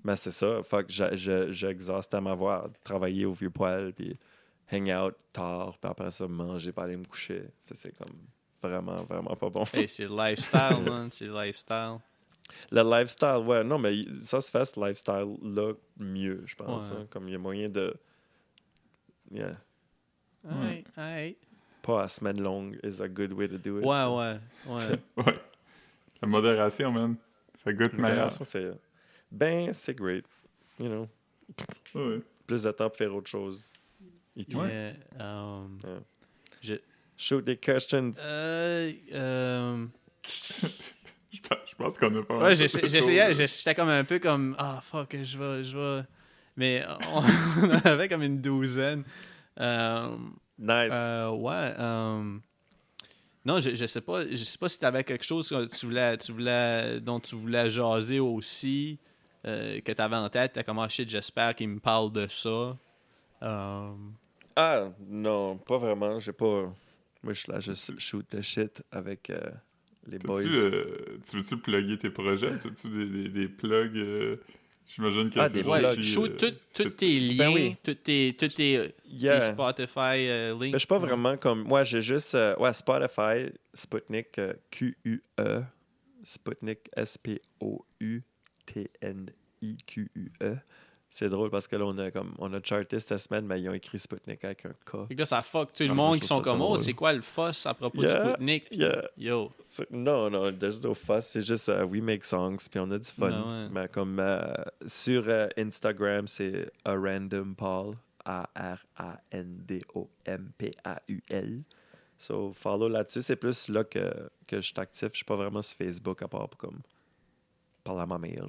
Mais c'est ça, fuck, je- je- j'exhaustais ma voix, travailler au vieux poil, puis hang out tard, puis après ça, manger, puis aller me coucher. C'est comme vraiment, vraiment pas bon. Hey, c'est le lifestyle, man. C'est le lifestyle. Le lifestyle, ouais, non, mais ça se fait, ce lifestyle-là, mieux, je pense. Ouais. hein. Comme il y a moyen de. Yeah. Alright, alright. Pas à semaine longue is a good way to do it. Ouais, ouais, ouais. ouais. La modération, man. Ça goûte meilleur. Modération, c'est. Ben, c'est great. You know, Ouais. plus de temps pour faire autre chose. Et tout. Yeah, um, Ouais. je, Shoot des questions. euh, euh, Je pense- je pense qu'on a pas ouais, j'essayais, j'étais comme un peu comme, ah, fuck, je vais, je vais, Mais on, on en avait comme une douzaine. Euh, Nice. euh, ouais. euh, non, je, je sais pas. Je sais pas si tu avais quelque chose que tu voulais, tu voulais, dont tu voulais jaser aussi, euh, que tu avais en tête. T'as comme, ah, shit, j'espère qu'il me parle de ça. Euh, Ah, non, pas vraiment. J'ai pas. Moi, je suis là, juste shoot the shit avec euh, les boys. Euh, tu veux-tu plugger tes projets? T'as-tu des, des, des plugs? euh, J'imagine que Ah, c'est des ouais, shoot euh, tout- tous c'est- tes liens, Ben oui. tous tes, tous tes, Yeah. tes Spotify euh, links. Ben, je suis pas vraiment comme. Moi, j'ai juste. euh, ouais, Spotify, Sputnik euh, Q-U-E. Sputnik S-P-O-U-T-N-I-Q-U-E. C'est drôle parce que là, on a, comme, on a charté cette semaine, mais ils ont écrit Sputnik avec un K. Que là, ça fuck tout le monde qui sont comme, oh, c'est quoi le fuss à propos Yeah, de Sputnik? Yeah. Yo. Non, non, there's no fuss. C'est juste euh, we make songs, puis on a du fun. Ouais. Mais comme euh, sur euh, Instagram, c'est a random Paul. A-R-A-N-D-O-M-P-A-U-L. So, follow là-dessus. C'est plus là que, que je suis actif. Je suis pas vraiment sur Facebook à part pour comme parler à ma mère.